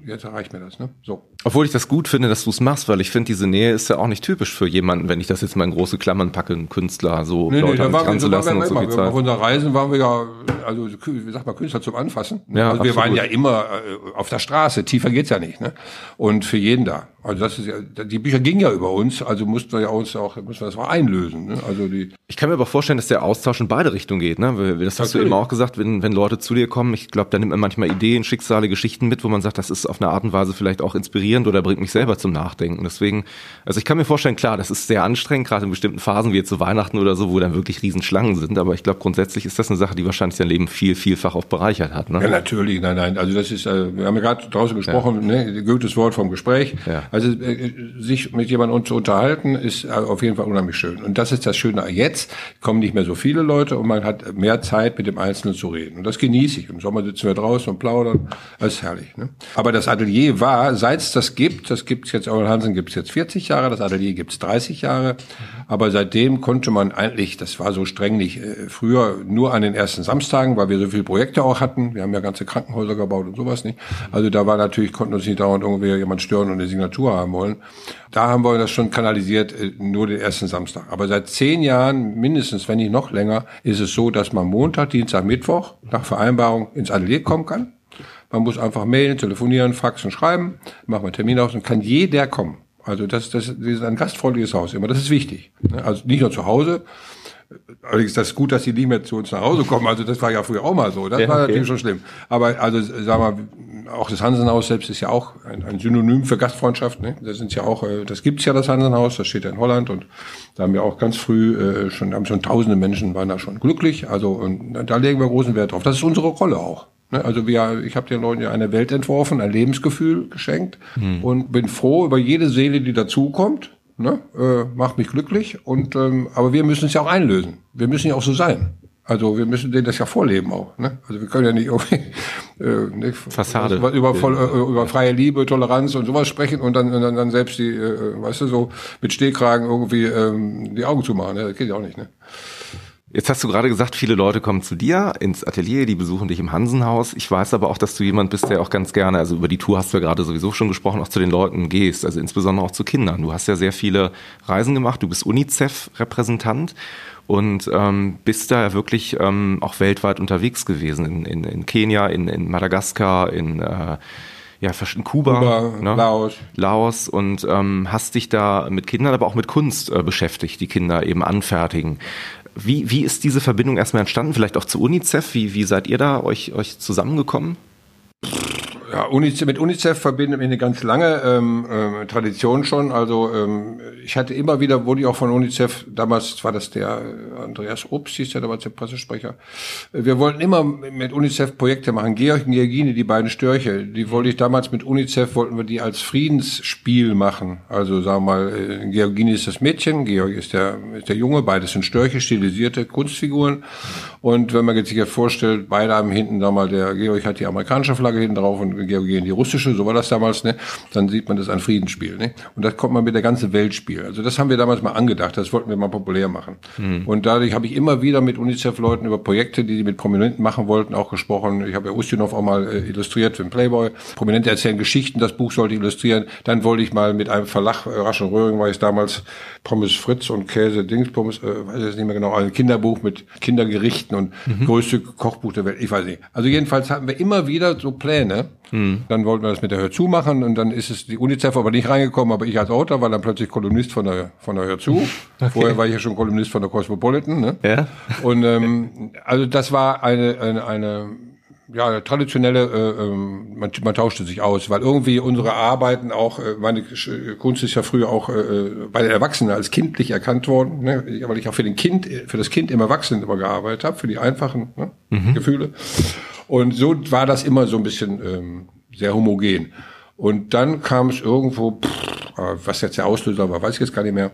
jetzt erreicht mir das. Ne? So. Obwohl ich das gut finde, dass du es machst, weil ich finde, diese Nähe ist ja auch nicht typisch für jemanden, wenn ich das jetzt mal in große Klammern packe, einen Künstler so nee, Leute nee, da waren, so lassen und so Zeit. Auf unseren Reisen waren wir ja, also wie sagt man, Künstler zum Anfassen. Ja, also wir absolut. waren ja immer äh, auf der Straße, tiefer geht's ja nicht. Ne? Und für jeden da. Also das ist ja, die Bücher gingen ja über uns, also mussten wir ja uns auch, mussten wir das auch einlösen. Ne? Also die. Ich kann mir aber vorstellen, dass der Austausch in beide Richtungen geht. Ne? Das hast Natürlich. du eben auch gesagt, wenn, wenn Leute zu dir kommen, ich glaube, da nimmt man manchmal Ideen, Schicksale, Geschichten mit, wo man sagt, das ist auf eine Art und Weise vielleicht auch inspirierend oder bringt mich selber zum Nachdenken. Deswegen, also ich kann mir vorstellen, klar, das ist sehr anstrengend, gerade in bestimmten Phasen wie jetzt zu Weihnachten oder so, wo dann wirklich Riesenschlangen sind. Aber ich glaube, grundsätzlich ist das eine Sache, die wahrscheinlich dein Leben viel, vielfach auch bereichert hat. Ne? Ja, natürlich, nein, nein. Also das ist, äh, wir haben ja gerade draußen gesprochen, ja. ne, Goethes Wort vom Gespräch. Ja. Also äh, sich mit jemandem zu unterhalten, ist auf jeden Fall unheimlich schön. Und das ist das Schöne. Jetzt kommen nicht mehr so viele Leute und man hat mehr Zeit, mit dem Einzelnen zu reden. Und das genieße ich. Im Sommer sitzen wir draußen und plaudern. Das ist herrlich. Ne? Aber das Atelier war, seit es das gibt, das gibt es jetzt, Eul Hansen gibt es jetzt 40 Jahre, das Atelier gibt es 30 Jahre. Aber seitdem konnte man eigentlich, das war so streng nicht, äh, früher nur an den ersten Samstagen, weil wir so viele Projekte auch hatten. Wir haben ja ganze Krankenhäuser gebaut und sowas nicht. Also da war natürlich, konnten uns nicht dauernd irgendwie jemand stören und eine Signatur haben wollen. Da haben wir das schon kanalisiert, äh, nur den ersten Samstag. Aber seit zehn Jahren, mindestens, wenn nicht noch länger, ist es so, dass man Montag, Dienstag, Mittwoch nach Vereinbarung ins Atelier kommen kann. Man muss einfach mailen, telefonieren, faxen, schreiben, macht man Termin aus und kann jeder kommen. Also das, das, das ist ein gastfreundliches Haus immer. Das ist wichtig. Ne? Also nicht nur zu Hause. Allerdings ist das gut, dass die nie mehr zu uns nach Hause kommen. Also das war ja früher auch mal so. Das ja, war okay. natürlich schon schlimm. Aber also sag mal, auch das Hansenhaus selbst ist ja auch ein, ein Synonym für Gastfreundschaft. Ne? Das sind ja auch, äh, das gibt's ja das Hansenhaus. Das steht ja in Holland und da haben wir auch ganz früh äh, schon, haben schon Tausende Menschen waren da schon glücklich. Also und da legen wir großen Wert drauf. Das ist unsere Rolle auch. Ne, also wir, ich habe den Leuten ja eine Welt entworfen, ein Lebensgefühl geschenkt hm. und bin froh über jede Seele, die dazukommt. Ne? Äh, macht mich glücklich. Und ähm, aber wir müssen es ja auch einlösen. Wir müssen ja auch so sein. Also wir müssen denen das ja vorleben auch. Ne? Also wir können ja nicht irgendwie äh, nicht, Fassade über, voll, äh, über freie Liebe, Toleranz und sowas sprechen und dann, dann, dann selbst die, äh, weißt du, so mit Stehkragen irgendwie ähm, die Augen zumachen. Ne? Das geht ja auch nicht. Ne? Jetzt hast du gerade gesagt, viele Leute kommen zu dir ins Atelier, die besuchen dich im Hansenhaus. Ich weiß aber auch, dass du jemand bist, der auch ganz gerne, also über die Tour hast du ja gerade sowieso schon gesprochen, auch zu den Leuten gehst, also insbesondere auch zu Kindern. Du hast ja sehr viele Reisen gemacht, du bist UNICEF-Repräsentant und ähm, bist da ja wirklich ähm, auch weltweit unterwegs gewesen, in, in, in Kenia, in, in Madagaskar, in äh, ja, in Kuba, Kuba ne? Laos. Laos und ähm, hast dich da mit Kindern, aber auch mit Kunst äh, beschäftigt, die Kinder eben anfertigen. Wie, wie ist diese Verbindung erstmal entstanden? Vielleicht auch zu UNICEF? Wie, wie seid ihr da euch, euch zusammengekommen? Ja, UNICEF, mit UNICEF verbindet mich eine ganz lange ähm, ähm, Tradition schon. Also ähm, ich hatte immer wieder, wurde ich auch von UNICEF, damals war das der Andreas Obst, hieß der damals der Pressesprecher. Wir wollten immer mit UNICEF Projekte machen. Georg und Georgine, die beiden Störche, die wollte ich damals mit UNICEF, wollten wir die als Friedensspiel machen. Also sagen wir mal, äh, Georgine ist das Mädchen, Georg ist der, ist der Junge, beides sind Störche, stilisierte Kunstfiguren. Und wenn man sich jetzt vorstellt, beide haben hinten, sagen wir mal, der Georg hat die amerikanische Flagge hinten drauf und Georgien die russische, so war das damals, ne? Dann sieht man das ein Friedensspiel, ne? Und das kommt man mit der ganzen Welt spielen. Also das haben wir damals mal angedacht, das wollten wir mal populär machen. Mhm. Und dadurch habe ich immer wieder mit UNICEF-Leuten über Projekte, die die mit Prominenten machen wollten, auch gesprochen. Ich habe ja Ustinov auch mal äh, illustriert für den Playboy. Prominente erzählen Geschichten, das Buch sollte illustrieren. Dann wollte ich mal mit einem Verlag, äh, Raschen Röhring war ich damals, Pommes Fritz und Käse Dings, Pommes, äh, weiß ich jetzt nicht mehr genau, ein Kinderbuch mit Kindergerichten und mhm. größte Kochbuch der Welt, ich weiß nicht. Also jedenfalls hatten wir immer wieder so Pläne. Mhm. Dann wollten wir das mit der Hör zu machen und dann ist es die UNICEF aber nicht reingekommen, aber ich als Autor war dann plötzlich Kolumnist von der, von der Hör zu. Okay. Vorher war ich ja schon Kolumnist von der Cosmopolitan. Ne? Ja. Und ähm, also das war eine, eine, eine ja, traditionelle, äh, ähm, man, man tauschte sich aus, weil irgendwie unsere Arbeiten auch, äh, meine Kunst ist ja früher auch äh, bei den Erwachsenen als kindlich erkannt worden, ne? weil ich auch für den Kind, für das Kind im Erwachsenen immer gearbeitet habe, für die einfachen ne? mhm. Gefühle. Und so war das immer so ein bisschen ähm, sehr homogen. Und dann kam es irgendwo, pff, was jetzt der Auslöser war, weiß ich jetzt gar nicht mehr,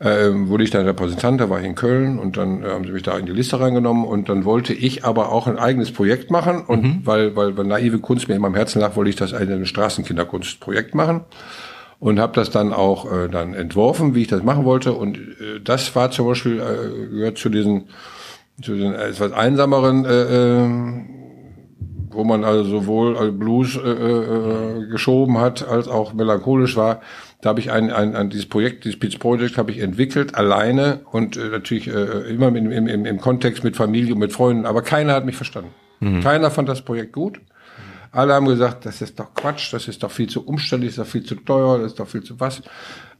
äh, wurde ich dann Repräsentant, da war ich in Köln und dann äh, haben sie mich da in die Liste reingenommen und dann wollte ich aber auch ein eigenes Projekt machen und mhm. weil, weil, weil naive Kunst mir immer am Herzen lag, wollte ich das ein Straßenkinderkunstprojekt machen und habe das dann auch äh, dann entworfen, wie ich das machen wollte und äh, das war zum Beispiel äh, gehört zu diesen zu den etwas einsameren äh, äh, wo man also sowohl Blues äh, äh, geschoben hat, als auch melancholisch war. Da habe ich ein, ein, ein dieses Projekt, dieses Pitch Project habe ich entwickelt, alleine und äh, natürlich äh, immer im, im, im Kontext mit Familie und mit Freunden, aber keiner hat mich verstanden. Mhm. Keiner fand das Projekt gut. Alle haben gesagt, das ist doch Quatsch, das ist doch viel zu umständlich, das ist doch viel zu teuer, das ist doch viel zu was.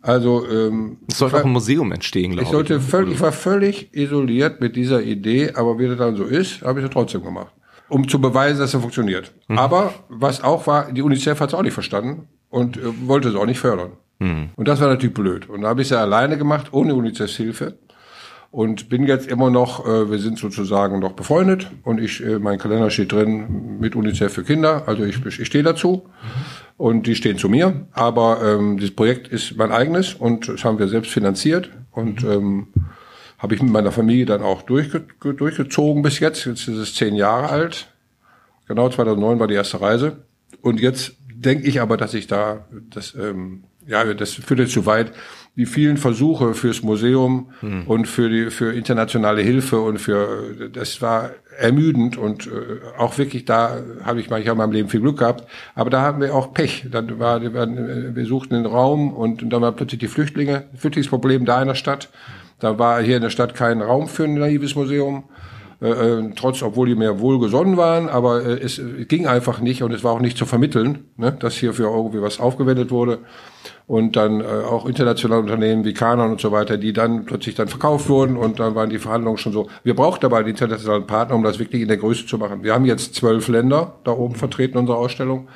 Also ähm, es sollte auch ein Museum entstehen, glaube ich. Sollte ich, völlig, ich war völlig isoliert mit dieser Idee, aber wie das dann so ist, habe ich es trotzdem gemacht um zu beweisen, dass er funktioniert. Mhm. Aber was auch war, die UNICEF hat es auch nicht verstanden und äh, wollte es auch nicht fördern. Mhm. Und das war natürlich blöd. Und da habe ich es ja alleine gemacht, ohne UNICEFs Hilfe. Und bin jetzt immer noch, äh, wir sind sozusagen noch befreundet und ich, äh, mein Kalender steht drin mit UNICEF für Kinder, also ich, ich stehe dazu und die stehen zu mir. Aber ähm, dieses Projekt ist mein eigenes und das haben wir selbst finanziert und ähm, habe ich mit meiner Familie dann auch durchge durchgezogen bis jetzt. Jetzt ist es zehn Jahre alt. Genau, 2009 war die erste Reise. Und jetzt denke ich aber, dass ich da, das, ähm, ja, das führt jetzt zu weit, die vielen Versuche fürs Museum hm. und für die für internationale Hilfe und für das war ermüdend und äh, auch wirklich da habe ich manchmal in meinem Leben viel Glück gehabt, aber da haben wir auch Pech. Dann war wir suchten einen Raum und, und dann war plötzlich die Flüchtlinge, Flüchtlingsproblem da in der Stadt. Da war hier in der Stadt kein Raum für ein naives Museum. Äh, äh, trotz, obwohl die mir wohlgesonnen waren, aber äh, es ging einfach nicht und es war auch nicht zu vermitteln, ne, dass hier für irgendwie was aufgewendet wurde. Und dann äh, auch internationale Unternehmen wie Canon und so weiter, die dann plötzlich dann verkauft wurden und dann waren die Verhandlungen schon so. Wir brauchten aber einen internationalen Partner, um das wirklich in der Größe zu machen. Wir haben jetzt zwölf Länder da oben vertreten, unsere Ausstellung.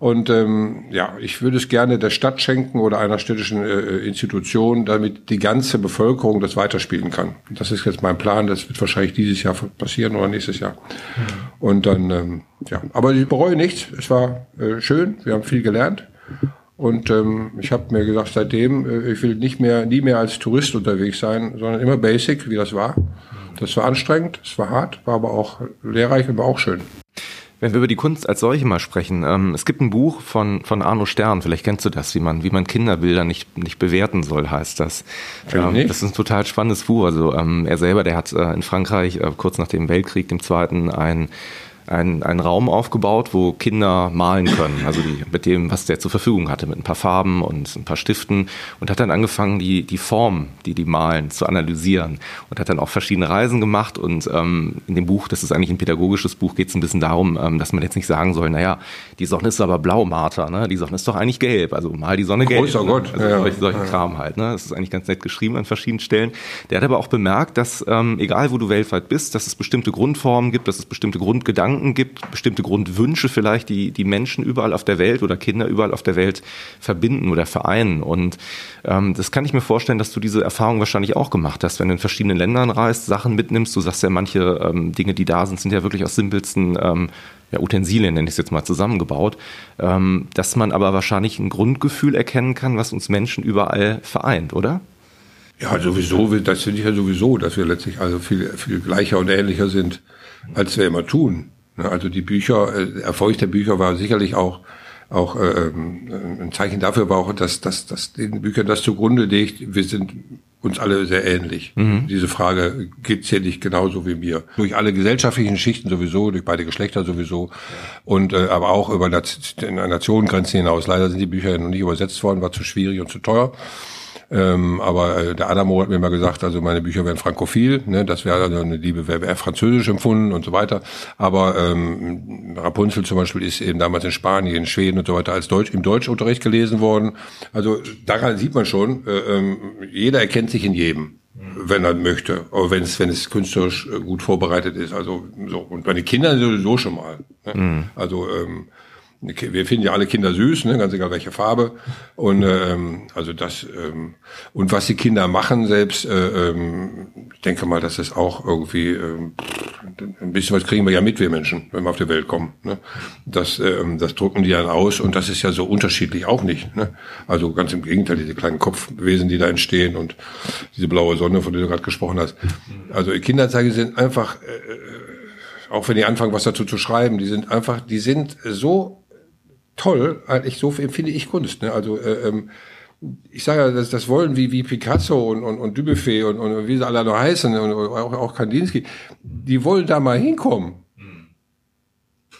Und ähm, ja, ich würde es gerne der Stadt schenken oder einer städtischen äh, Institution, damit die ganze Bevölkerung das weiterspielen kann. Das ist jetzt mein Plan. Das wird wahrscheinlich dieses Jahr passieren oder nächstes Jahr. Und dann, ähm, ja, aber ich bereue nichts. Es war äh, schön. Wir haben viel gelernt. Und ähm, ich habe mir gesagt, seitdem, äh, ich will nicht mehr, nie mehr als Tourist unterwegs sein, sondern immer basic, wie das war. Das war anstrengend, es war hart, war aber auch lehrreich und war auch schön. Wenn wir über die Kunst als solche mal sprechen, ähm, es gibt ein Buch von, von Arno Stern, vielleicht kennst du das, wie man, wie man Kinderbilder nicht, nicht bewerten soll, heißt das. Ähm, das ist ein total spannendes Buch. Also ähm, er selber, der hat äh, in Frankreich äh, kurz nach dem Weltkrieg, dem Zweiten, ein ein, ein Raum aufgebaut, wo Kinder malen können, also die, mit dem, was der zur Verfügung hatte, mit ein paar Farben und ein paar Stiften und hat dann angefangen, die, die Form, die die malen, zu analysieren und hat dann auch verschiedene Reisen gemacht und ähm, in dem Buch, das ist eigentlich ein pädagogisches Buch, geht es ein bisschen darum, ähm, dass man jetzt nicht sagen soll, naja, die Sonne ist aber blau, Martha, ne? die Sonne ist doch eigentlich gelb, also mal die Sonne gelb. Großer ne? Gott. Also ja, solche, solche ja. Kram halt, ne? das ist eigentlich ganz nett geschrieben an verschiedenen Stellen. Der hat aber auch bemerkt, dass ähm, egal wo du weltweit bist, dass es bestimmte Grundformen gibt, dass es bestimmte Grundgedanken Grundgedanken gibt, bestimmte Grundwünsche vielleicht, die die Menschen überall auf der Welt oder Kinder überall auf der Welt verbinden oder vereinen. Und ähm, das kann ich mir vorstellen, dass du diese Erfahrung wahrscheinlich auch gemacht hast, wenn du in verschiedenen Ländern reist, Sachen mitnimmst. Du sagst ja, manche ähm, Dinge, die da sind, sind ja wirklich aus simpelsten ähm, ja, Utensilien, nenne ich es jetzt mal, zusammengebaut, ähm, dass man aber wahrscheinlich ein Grundgefühl erkennen kann, was uns Menschen überall vereint, oder? Ja, sowieso, das finde ich ja sowieso, dass wir letztlich also viel, viel gleicher und ähnlicher sind, als wir immer tun. Ne, also die Bücher, äh, Erfolg der Bücher war sicherlich auch auch äh, ähm, ein Zeichen dafür war auch, dass, dass, dass den Büchern das zugrunde liegt. Wir sind uns alle sehr ähnlich. Mhm. Diese Frage geht's hier nicht genauso wie mir. Durch alle gesellschaftlichen Schichten sowieso, durch beide Geschlechter sowieso und äh, aber auch über Nationengrenzen hinaus. Leider sind die Bücher noch nicht übersetzt worden, war zu schwierig und zu teuer. Ähm, aber äh, der Adamo hat mir mal gesagt, also meine Bücher wären frankophil, ne, das wäre also eine Liebe, wäre wär französisch empfunden und so weiter. Aber ähm, Rapunzel zum Beispiel ist eben damals in Spanien, in Schweden und so weiter als Deutsch im Deutschunterricht gelesen worden. Also daran sieht man schon, äh, ähm, jeder erkennt sich in jedem wenn er möchte, aber wenn es wenn es künstlerisch äh, gut vorbereitet ist, also so und bei den Kindern sowieso schon mal. Ne? Mhm. Also ähm, wir finden ja alle Kinder süß, ne, ganz egal welche Farbe. Und ähm, also das ähm, und was die Kinder machen selbst, äh, ähm, ich denke mal, dass es auch irgendwie ähm, ein bisschen was kriegen wir ja mit, wir Menschen, wenn wir auf die Welt kommen. Ne? Das, ähm, das drucken die dann aus und das ist ja so unterschiedlich auch nicht. Ne? Also ganz im Gegenteil, diese kleinen Kopfwesen, die da entstehen und diese blaue Sonne, von der du gerade gesprochen hast. Also Kinderzeige sind einfach, äh, äh, auch wenn die anfangen, was dazu zu schreiben, die sind einfach, die sind so toll, eigentlich so empfinde ich Kunst. Ne? Also äh, ähm, ich sage ja, das, das wollen wie, wie Picasso und, und, und Dubuffet und, und wie sie alle noch heißen und auch, auch Kandinsky, die wollen da mal hinkommen.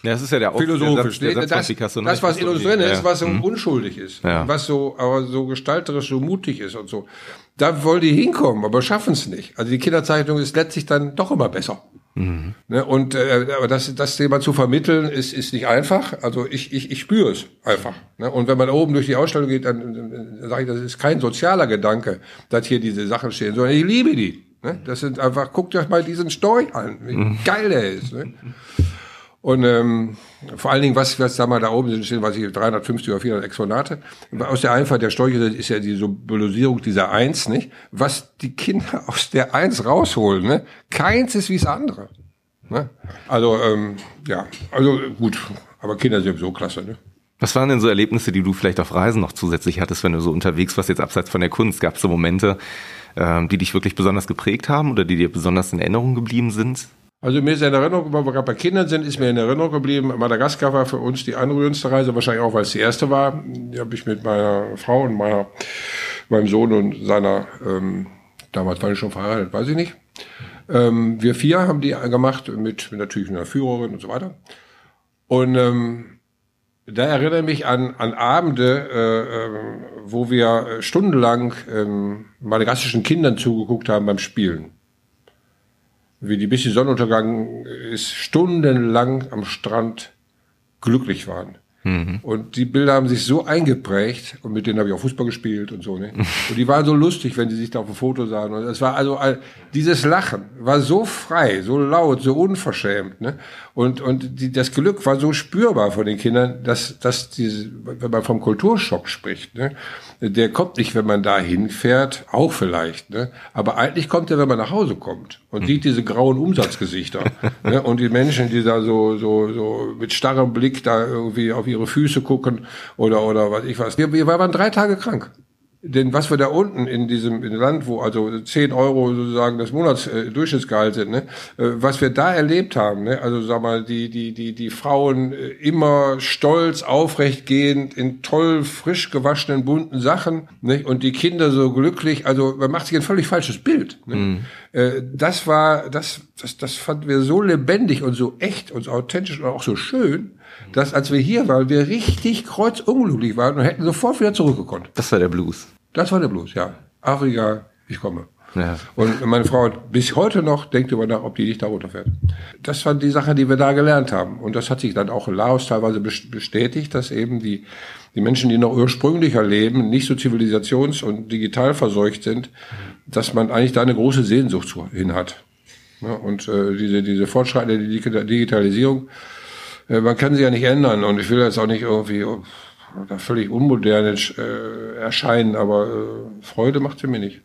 Ja, das ist ja der Philosophisch. Der Satz, der Satz das, ne? das, was in uns drin ist, ja. was so mhm. unschuldig ist, ja. was so, aber so gestalterisch, so mutig ist und so. Da wollen die hinkommen, aber schaffen es nicht. Also die Kinderzeichnung ist letztlich dann doch immer besser. Mhm. Ne, und äh, aber das, das Thema zu vermitteln, ist, ist nicht einfach. Also ich, ich, ich spüre es einfach. Ne? Und wenn man oben durch die Ausstellung geht, dann, dann sage ich, das ist kein sozialer Gedanke, dass hier diese Sachen stehen, sondern ich liebe die. Ne? Das sind einfach, guckt euch mal diesen Storch an, wie mhm. geil der ist. Ne? Und ähm, vor allen Dingen, was, was da mal da oben sind, stehen, weiß ich, 350 oder 400 Exponate. Aus der Einfahrt der Stolche ist ja die Symbolisierung dieser Eins, nicht? Was die Kinder aus der Eins rausholen, ne? Keins ist wie das andere. Ne? Also, ähm, ja, also gut, aber Kinder sind so klasse, ne? Was waren denn so Erlebnisse, die du vielleicht auf Reisen noch zusätzlich hattest, wenn du so unterwegs warst, jetzt abseits von der Kunst? Gab es so Momente, ähm, die dich wirklich besonders geprägt haben oder die dir besonders in Erinnerung geblieben sind? Also mir ist in Erinnerung, weil wir gerade bei Kindern sind, ist mir in Erinnerung geblieben, Madagaskar war für uns die anrührendste Reise, wahrscheinlich auch, weil es die erste war. Die habe ich mit meiner Frau und meiner, meinem Sohn und seiner, ähm, damals war ich schon verheiratet, weiß ich nicht. Ähm, wir vier haben die gemacht mit, mit natürlich einer Führerin und so weiter. Und ähm, da erinnere ich mich an, an Abende, äh, äh, wo wir stundenlang ähm, madagassischen Kindern zugeguckt haben beim Spielen wie die bis die Sonnenuntergang ist, stundenlang am Strand glücklich waren. Mhm. Und die Bilder haben sich so eingeprägt und mit denen habe ich auch Fußball gespielt und so. Ne? Und die waren so lustig, wenn sie sich da auf dem Foto sahen. Und es war also dieses Lachen war so frei, so laut, so unverschämt. Ne? Und und die, das Glück war so spürbar von den Kindern, dass dass diese, wenn man vom Kulturschock spricht, ne? der kommt nicht, wenn man da hinfährt, auch vielleicht. Ne? Aber eigentlich kommt er, wenn man nach Hause kommt und sieht diese grauen Umsatzgesichter ne? und die Menschen, die da so so so mit starrem Blick da irgendwie auf ihre Füße gucken oder, oder was ich was. Wir, wir waren drei Tage krank. Denn was wir da unten in diesem in Land, wo also 10 Euro sozusagen das Monatsdurchschnittsgehalt sind, ne, äh, was wir da erlebt haben, ne, also sag mal, die, die, die, die Frauen äh, immer stolz, aufrecht gehend, in toll, frisch gewaschenen, bunten Sachen, ne, und die Kinder so glücklich, also man macht sich ein völlig falsches Bild. Ne. Mhm. Äh, das war, das, das, das fanden wir so lebendig und so echt und so authentisch und auch so schön, dass als wir hier waren, wir richtig kreuzunglücklich waren und hätten sofort wieder zurückgekonnt. Das war der Blues. Das war der Blues, ja. Afrika, ich komme. Ja. Und meine Frau bis heute noch denkt über nach, ob die nicht da runterfährt. Das waren die Sachen, die wir da gelernt haben. Und das hat sich dann auch in Laos teilweise bestätigt, dass eben die, die Menschen, die noch ursprünglicher leben, nicht so zivilisations- und digital verseucht sind, dass man eigentlich da eine große Sehnsucht hin hat. Und äh, diese, diese fortschreitende Digitalisierung, man kann sie ja nicht ändern. Und ich will jetzt auch nicht irgendwie oh, völlig unmodern äh, erscheinen, aber äh, Freude macht sie mir nicht.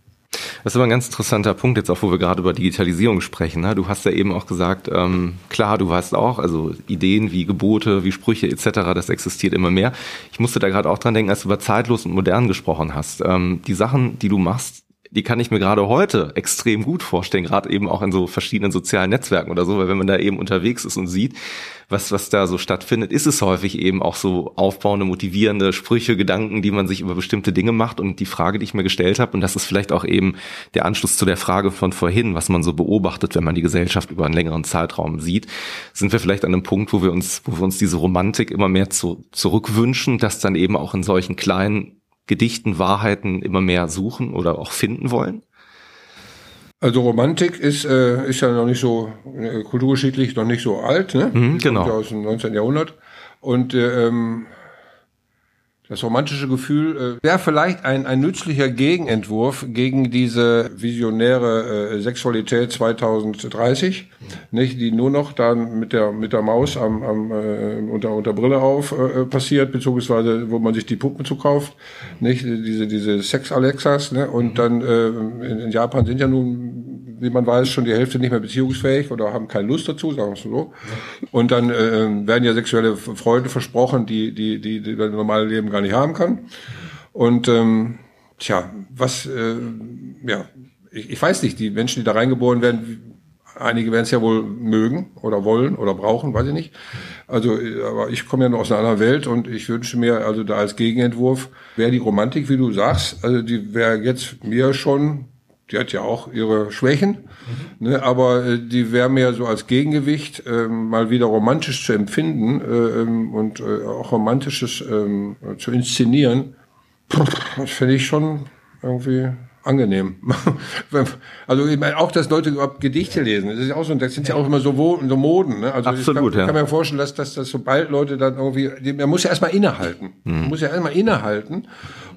Das ist aber ein ganz interessanter Punkt jetzt auch, wo wir gerade über Digitalisierung sprechen. Ne? Du hast ja eben auch gesagt, ähm, klar, du weißt auch, also Ideen wie Gebote, wie Sprüche etc., das existiert immer mehr. Ich musste da gerade auch dran denken, als du über zeitlos und modern gesprochen hast. Ähm, die Sachen, die du machst, die kann ich mir gerade heute extrem gut vorstellen, gerade eben auch in so verschiedenen sozialen Netzwerken oder so, weil wenn man da eben unterwegs ist und sieht, was, was da so stattfindet, ist es häufig eben auch so aufbauende, motivierende Sprüche, Gedanken, die man sich über bestimmte Dinge macht. Und die Frage, die ich mir gestellt habe, und das ist vielleicht auch eben der Anschluss zu der Frage von vorhin, was man so beobachtet, wenn man die Gesellschaft über einen längeren Zeitraum sieht, sind wir vielleicht an einem Punkt, wo wir uns, wo wir uns diese Romantik immer mehr zu, zurückwünschen, dass dann eben auch in solchen kleinen Gedichten Wahrheiten immer mehr suchen oder auch finden wollen? Also Romantik ist, äh, ist ja noch nicht so äh, kulturgeschichtlich noch nicht so alt, ne? Mhm, genau. Aus dem 19. Jahrhundert. Und äh, ähm, das romantische Gefühl äh, wäre vielleicht ein, ein nützlicher Gegenentwurf gegen diese visionäre äh, Sexualität 2030, nicht, die nur noch dann mit der mit der Maus am, am äh, unter unter Brille auf äh, passiert, beziehungsweise wo man sich die Puppen zukauft, nicht diese diese Sex Alexas, ne? Und dann äh, in, in Japan sind ja nun wie man weiß, schon die Hälfte nicht mehr beziehungsfähig oder haben keine Lust dazu, sagen wir es so. Und dann äh, werden ja sexuelle Freunde versprochen, die, die, die, die das normale Leben gar nicht haben kann. Und ähm, tja, was, äh, ja, ich, ich weiß nicht, die Menschen, die da reingeboren werden, einige werden es ja wohl mögen oder wollen oder brauchen, weiß ich nicht. Also, aber ich komme ja noch aus einer anderen Welt und ich wünsche mir also da als Gegenentwurf wäre die Romantik, wie du sagst, also die wäre jetzt mir schon die hat ja auch ihre Schwächen, mhm. ne, aber äh, die wäre mir so als Gegengewicht äh, mal wieder romantisch zu empfinden äh, ähm, und äh, auch romantisches äh, zu inszenieren. Das finde ich schon irgendwie angenehm. also ich meine auch, dass Leute überhaupt Gedichte lesen. Das ist ja auch so, das sind ja auch immer so, so Moden. Ne? Also Absolut, ich kann, ja. kann mir vorstellen, dass, dass, dass sobald Leute dann irgendwie, man muss ja erstmal innehalten. Mhm. Man muss ja erstmal innehalten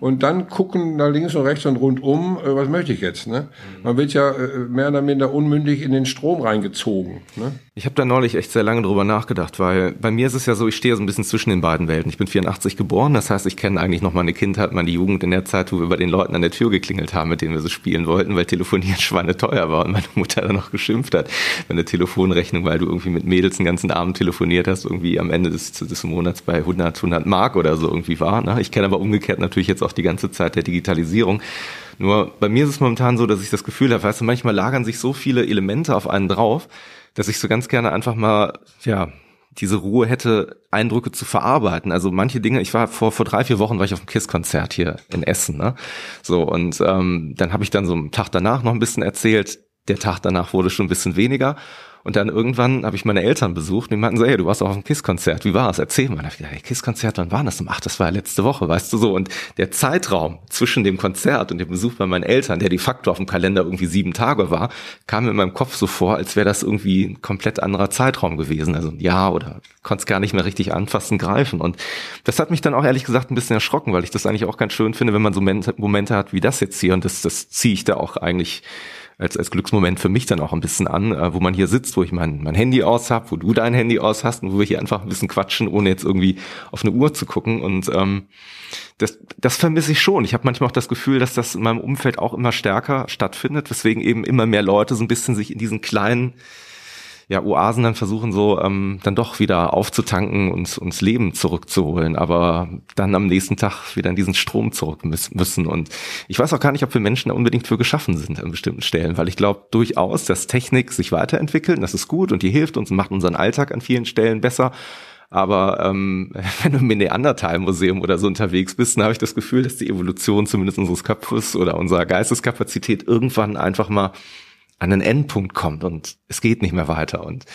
und dann gucken nach links und rechts und rundum, äh, was möchte ich jetzt. Ne? Man wird ja äh, mehr oder minder unmündig in den Strom reingezogen. Ne? Ich habe da neulich echt sehr lange drüber nachgedacht, weil bei mir ist es ja so, ich stehe so ein bisschen zwischen den beiden Welten. Ich bin 84 geboren, das heißt, ich kenne eigentlich noch meine Kindheit, meine Jugend in der Zeit, wo wir bei den Leuten an der Tür geklingelt haben, mit denen wir so spielen wollten, weil telefonieren Schweine teuer war und meine Mutter dann noch geschimpft hat, wenn eine Telefonrechnung, weil du irgendwie mit Mädels den ganzen Abend telefoniert hast, irgendwie am Ende des, des Monats bei 100, 100 Mark oder so irgendwie war. Ne? Ich kenne aber umgekehrt natürlich jetzt auch die ganze Zeit der Digitalisierung. Nur bei mir ist es momentan so, dass ich das Gefühl habe, weißt du, manchmal lagern sich so viele Elemente auf einen drauf, dass ich so ganz gerne einfach mal, ja, diese Ruhe hätte, Eindrücke zu verarbeiten. Also manche Dinge, ich war vor, vor drei, vier Wochen war ich auf einem KISS-Konzert hier in Essen, ne? So, und ähm, dann habe ich dann so einen Tag danach noch ein bisschen erzählt. Der Tag danach wurde schon ein bisschen weniger. Und dann irgendwann habe ich meine Eltern besucht und die meinten so, hey, du warst auf einem KISS-Konzert, wie war es? Erzähl mal. Da ich gedacht, hey, KISS-Konzert, wann war das? Ach, das war ja letzte Woche, weißt du so. Und der Zeitraum zwischen dem Konzert und dem Besuch bei meinen Eltern, der de facto auf dem Kalender irgendwie sieben Tage war, kam mir in meinem Kopf so vor, als wäre das irgendwie ein komplett anderer Zeitraum gewesen. Also ein Jahr oder konnte es gar nicht mehr richtig anfassen, greifen. Und das hat mich dann auch ehrlich gesagt ein bisschen erschrocken, weil ich das eigentlich auch ganz schön finde, wenn man so Momente hat wie das jetzt hier. Und das, das ziehe ich da auch eigentlich als, als Glücksmoment für mich dann auch ein bisschen an, äh, wo man hier sitzt, wo ich mein, mein Handy aus hab, wo du dein Handy aus hast und wo wir hier einfach ein bisschen quatschen, ohne jetzt irgendwie auf eine Uhr zu gucken. Und ähm, das, das vermisse ich schon. Ich habe manchmal auch das Gefühl, dass das in meinem Umfeld auch immer stärker stattfindet, weswegen eben immer mehr Leute so ein bisschen sich in diesen kleinen ja, Oasen dann versuchen so ähm, dann doch wieder aufzutanken und uns Leben zurückzuholen, aber dann am nächsten Tag wieder in diesen Strom zurück müssen. Und ich weiß auch gar nicht, ob wir Menschen da unbedingt für geschaffen sind an bestimmten Stellen, weil ich glaube durchaus, dass Technik sich weiterentwickelt, das ist gut und die hilft uns und macht unseren Alltag an vielen Stellen besser. Aber ähm, wenn du im Neandertal-Museum oder so unterwegs bist, dann habe ich das Gefühl, dass die Evolution zumindest unseres Köpfes oder unserer Geisteskapazität irgendwann einfach mal an einen Endpunkt kommt und es geht nicht mehr weiter und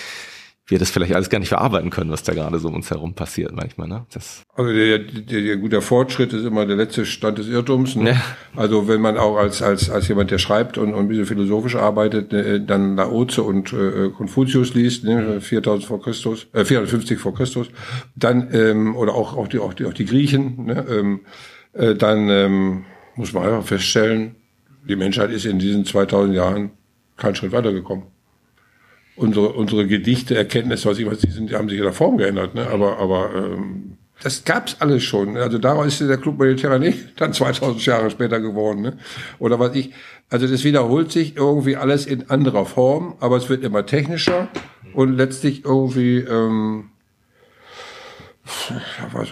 wir das vielleicht alles gar nicht verarbeiten können, was da gerade so um uns herum passiert manchmal. Ne? Das also der, der, der guter Fortschritt ist immer der letzte Stand des Irrtums. Ne? Ja. Also wenn man auch als, als, als jemand, der schreibt und, und ein bisschen philosophisch arbeitet, äh, dann Laoze und äh, Konfuzius liest, ne? 4000 vor Christus, äh, 450 vor Christus, dann ähm, oder auch, auch, die, auch, die, auch die Griechen, ne? ähm, äh, dann ähm, muss man einfach feststellen, die Menschheit ist in diesen 2000 Jahren keinen Schritt weitergekommen. unsere, unsere Gedichte, Erkenntnisse, was ich weiß, die, sind, die haben sich in der Form geändert, ne? aber, aber ähm, das gab's alles schon. Also daraus ist der Club Mediterranee dann 2000 Jahre später geworden. Ne? Oder was ich, also das wiederholt sich irgendwie alles in anderer Form, aber es wird immer technischer und letztlich irgendwie ähm,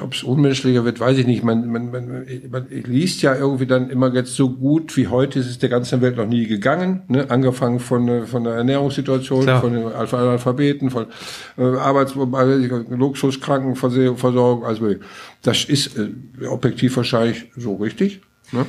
ob es unmenschlicher wird, weiß ich nicht. Man, man, man, man liest ja irgendwie dann immer jetzt so gut wie heute ist es der ganzen Welt noch nie gegangen. Ne? Angefangen von, von der Ernährungssituation, Klar. von den Analphabeten, von äh, Arbeits-, Luxus, Krankenversorgung. Also das ist äh, objektiv wahrscheinlich so richtig. Ne?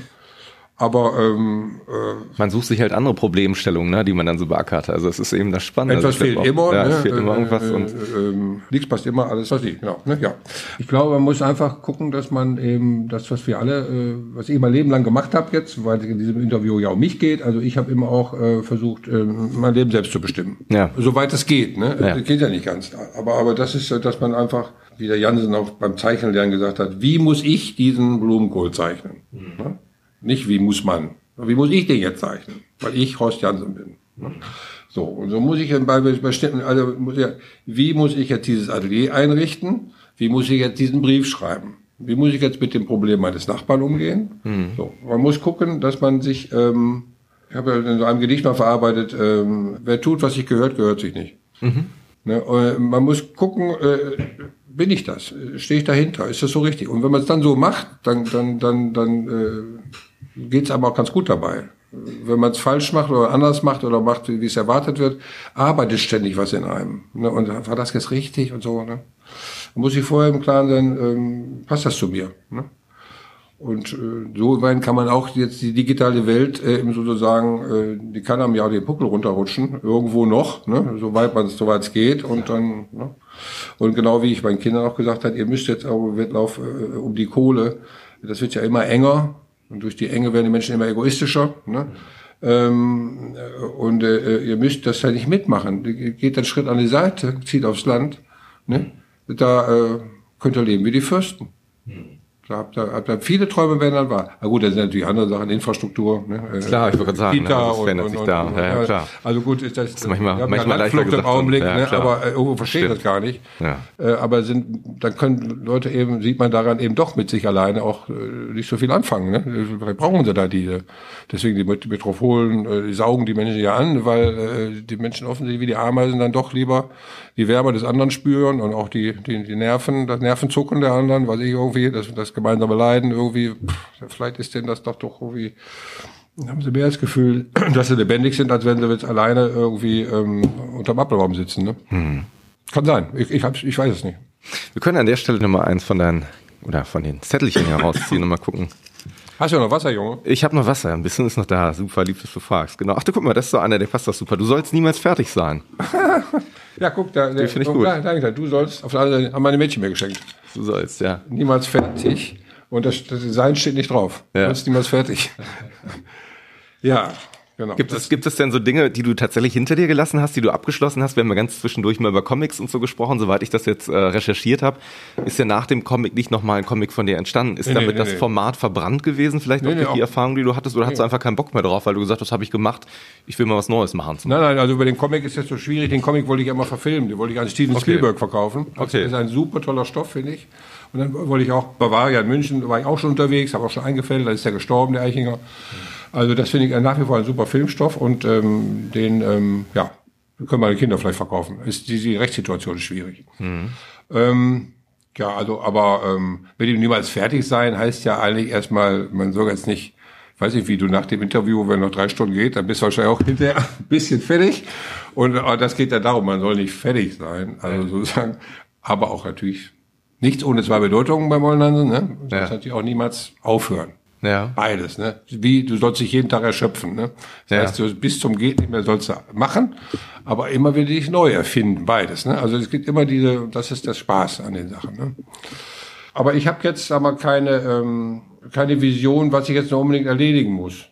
Aber ähm, äh, man sucht sich halt andere Problemstellungen, ne, die man dann so beackert. Also es ist eben das Spannende. Etwas also fehlt auch, immer, ja, ne? es fehlt immer irgendwas äh, und äh, nichts passt immer, alles was ich, genau. Ne? Ja. Ich glaube, man muss einfach gucken, dass man eben das, was wir alle, äh, was ich mein Leben lang gemacht habe jetzt, weil es in diesem Interview ja um mich geht. Also ich habe immer auch äh, versucht, äh, mein Leben selbst zu bestimmen, ja. soweit es geht. Ne, ja. das geht ja nicht ganz. Aber aber das ist, dass man einfach wie der Jansen auch beim Zeichnen lernen gesagt hat, wie muss ich diesen Blumenkohl zeichnen? Mhm. Nicht wie muss man. Wie muss ich den jetzt zeichnen? Weil ich Horst Jansen bin. So, und so muss ich bei bestimmten, also muss ja, wie muss ich jetzt dieses Atelier einrichten? Wie muss ich jetzt diesen Brief schreiben? Wie muss ich jetzt mit dem Problem meines Nachbarn umgehen? Mhm. So, man muss gucken, dass man sich, ähm, ich habe ja in so einem Gedicht mal verarbeitet, ähm, wer tut, was sich gehört, gehört sich nicht. Mhm. Ne, äh, man muss gucken, äh, bin ich das? Stehe ich dahinter? Ist das so richtig? Und wenn man es dann so macht, dann, dann, dann, dann äh, geht's aber auch ganz gut dabei. Wenn man es falsch macht oder anders macht oder macht, wie es erwartet wird, arbeitet ständig was in einem. Ne? Und war das jetzt richtig und so. Ne? Man muss sich vorher im Klaren sein, ähm, passt das zu mir? Ne? Und äh, so weit kann man auch jetzt die digitale Welt äh, eben sozusagen, äh, die kann einem ja auch den Puckel runterrutschen, irgendwo noch, ne? soweit man es soweit es geht. Und dann, ne? und genau wie ich meinen Kindern auch gesagt habe, ihr müsst jetzt auch Wettlauf äh, um die Kohle, das wird ja immer enger und durch die Enge werden die Menschen immer egoistischer. Ne? Ähm, und äh, ihr müsst das ja nicht mitmachen. Geht einen Schritt an die Seite, zieht aufs Land. Ne? Da äh, könnt ihr leben wie die Fürsten. Da habt ihr, habt ihr viele Träume werden dann wahr. Na gut, da sind natürlich andere Sachen, Infrastruktur. Ne? Äh, klar, ich würde gerade sagen, Kita ne, das verändert sich da. Und, ja, ja, klar. Also gut, ist das, das ist manchmal, ja, manchmal leichter gesagt im Augenblick, ja, ne? aber äh, irgendwo verstehe ich das gar nicht. Ja. Äh, aber sind, dann können Leute eben, sieht man daran eben doch mit sich alleine auch äh, nicht so viel anfangen. Ne? Vielleicht brauchen sie da die, deswegen die Metropolen, äh, die saugen die Menschen ja an, weil äh, die Menschen offensichtlich wie die Ameisen dann doch lieber die Wärme des anderen spüren und auch die, die, die Nerven, das Nervenzucken der anderen, was ich irgendwie, das, das gemeinsame Leiden irgendwie, pff, vielleicht ist denn das doch doch irgendwie, haben sie mehr das Gefühl, dass sie lebendig sind, als wenn sie jetzt alleine irgendwie ähm, unterm Apfelbaum sitzen. Ne? Hm. Kann sein, ich, ich, hab's, ich weiß es nicht. Wir können an der Stelle nochmal eins von deinen, oder von den Zettelchen herausziehen und mal gucken. Hast du noch Wasser, Junge? Ich habe noch Wasser, ein bisschen ist noch da. Super, lieb, dass du fragst. Genau. Ach du, guck mal, das ist so einer, der passt doch super. Du sollst niemals fertig sein. ja, guck, da, finde ich gut. Da, danke, du sollst, auf der anderen Seite haben meine Mädchen mir geschenkt. Du sollst, ja. Niemals fertig. Und das, das Design steht nicht drauf. Ja. Du sollst niemals fertig. ja, genau. Gibt es, gibt es denn so Dinge, die du tatsächlich hinter dir gelassen hast, die du abgeschlossen hast? Wir haben ja ganz zwischendurch mal über Comics und so gesprochen. Soweit ich das jetzt äh, recherchiert habe, ist ja nach dem Comic nicht nochmal ein Comic von dir entstanden. Ist Nee, damit nee, das nee. Format verbrannt gewesen, vielleicht auch durch die Erfahrung, die du hattest? Oder hattest du einfach keinen Bock mehr drauf, weil du gesagt hast, das habe ich gemacht, ich will mal was Neues machen? Nein, nein, also über den Comic ist jetzt so schwierig. Den Comic wollte ich immer verfilmen. Den wollte ich an Steven Okay. Spielberg verkaufen. Das Okay. ist ein super toller Stoff, finde ich. Und dann wollte ich auch Bavaria in München, da war ich auch schon unterwegs, habe auch schon eingefällt, da ist der gestorben, der Eichinger. Also das finde ich nach wie vor ein super Filmstoff und ähm, den, ähm, ja, können meine Kinder vielleicht verkaufen. Ist die, die Rechtssituation ist schwierig. Ähm, ja, also, aber ähm, mit dem niemals fertig sein heißt ja eigentlich erstmal, man soll jetzt nicht, ich weiß nicht, wie du nach dem Interview, wenn noch drei Stunden geht, dann bist du wahrscheinlich auch hinterher ein bisschen fertig. Und äh, das geht ja darum, man soll nicht fertig sein, also sozusagen, aber auch natürlich nichts ohne zwei Bedeutungen beim Mollenhansen, ne? Du Ja. natürlich auch niemals aufhören. Ja. Beides, ne? Wie, du sollst dich jeden Tag erschöpfen, ne? Das Ja. heißt, du bis zum geht nicht mehr sollst du machen, aber immer wieder dich neu erfinden, beides, ne? Also es gibt immer diese, das ist der Spaß an den Sachen, ne? Aber ich habe jetzt aber keine, ähm, keine Vision, was ich jetzt noch unbedingt erledigen muss.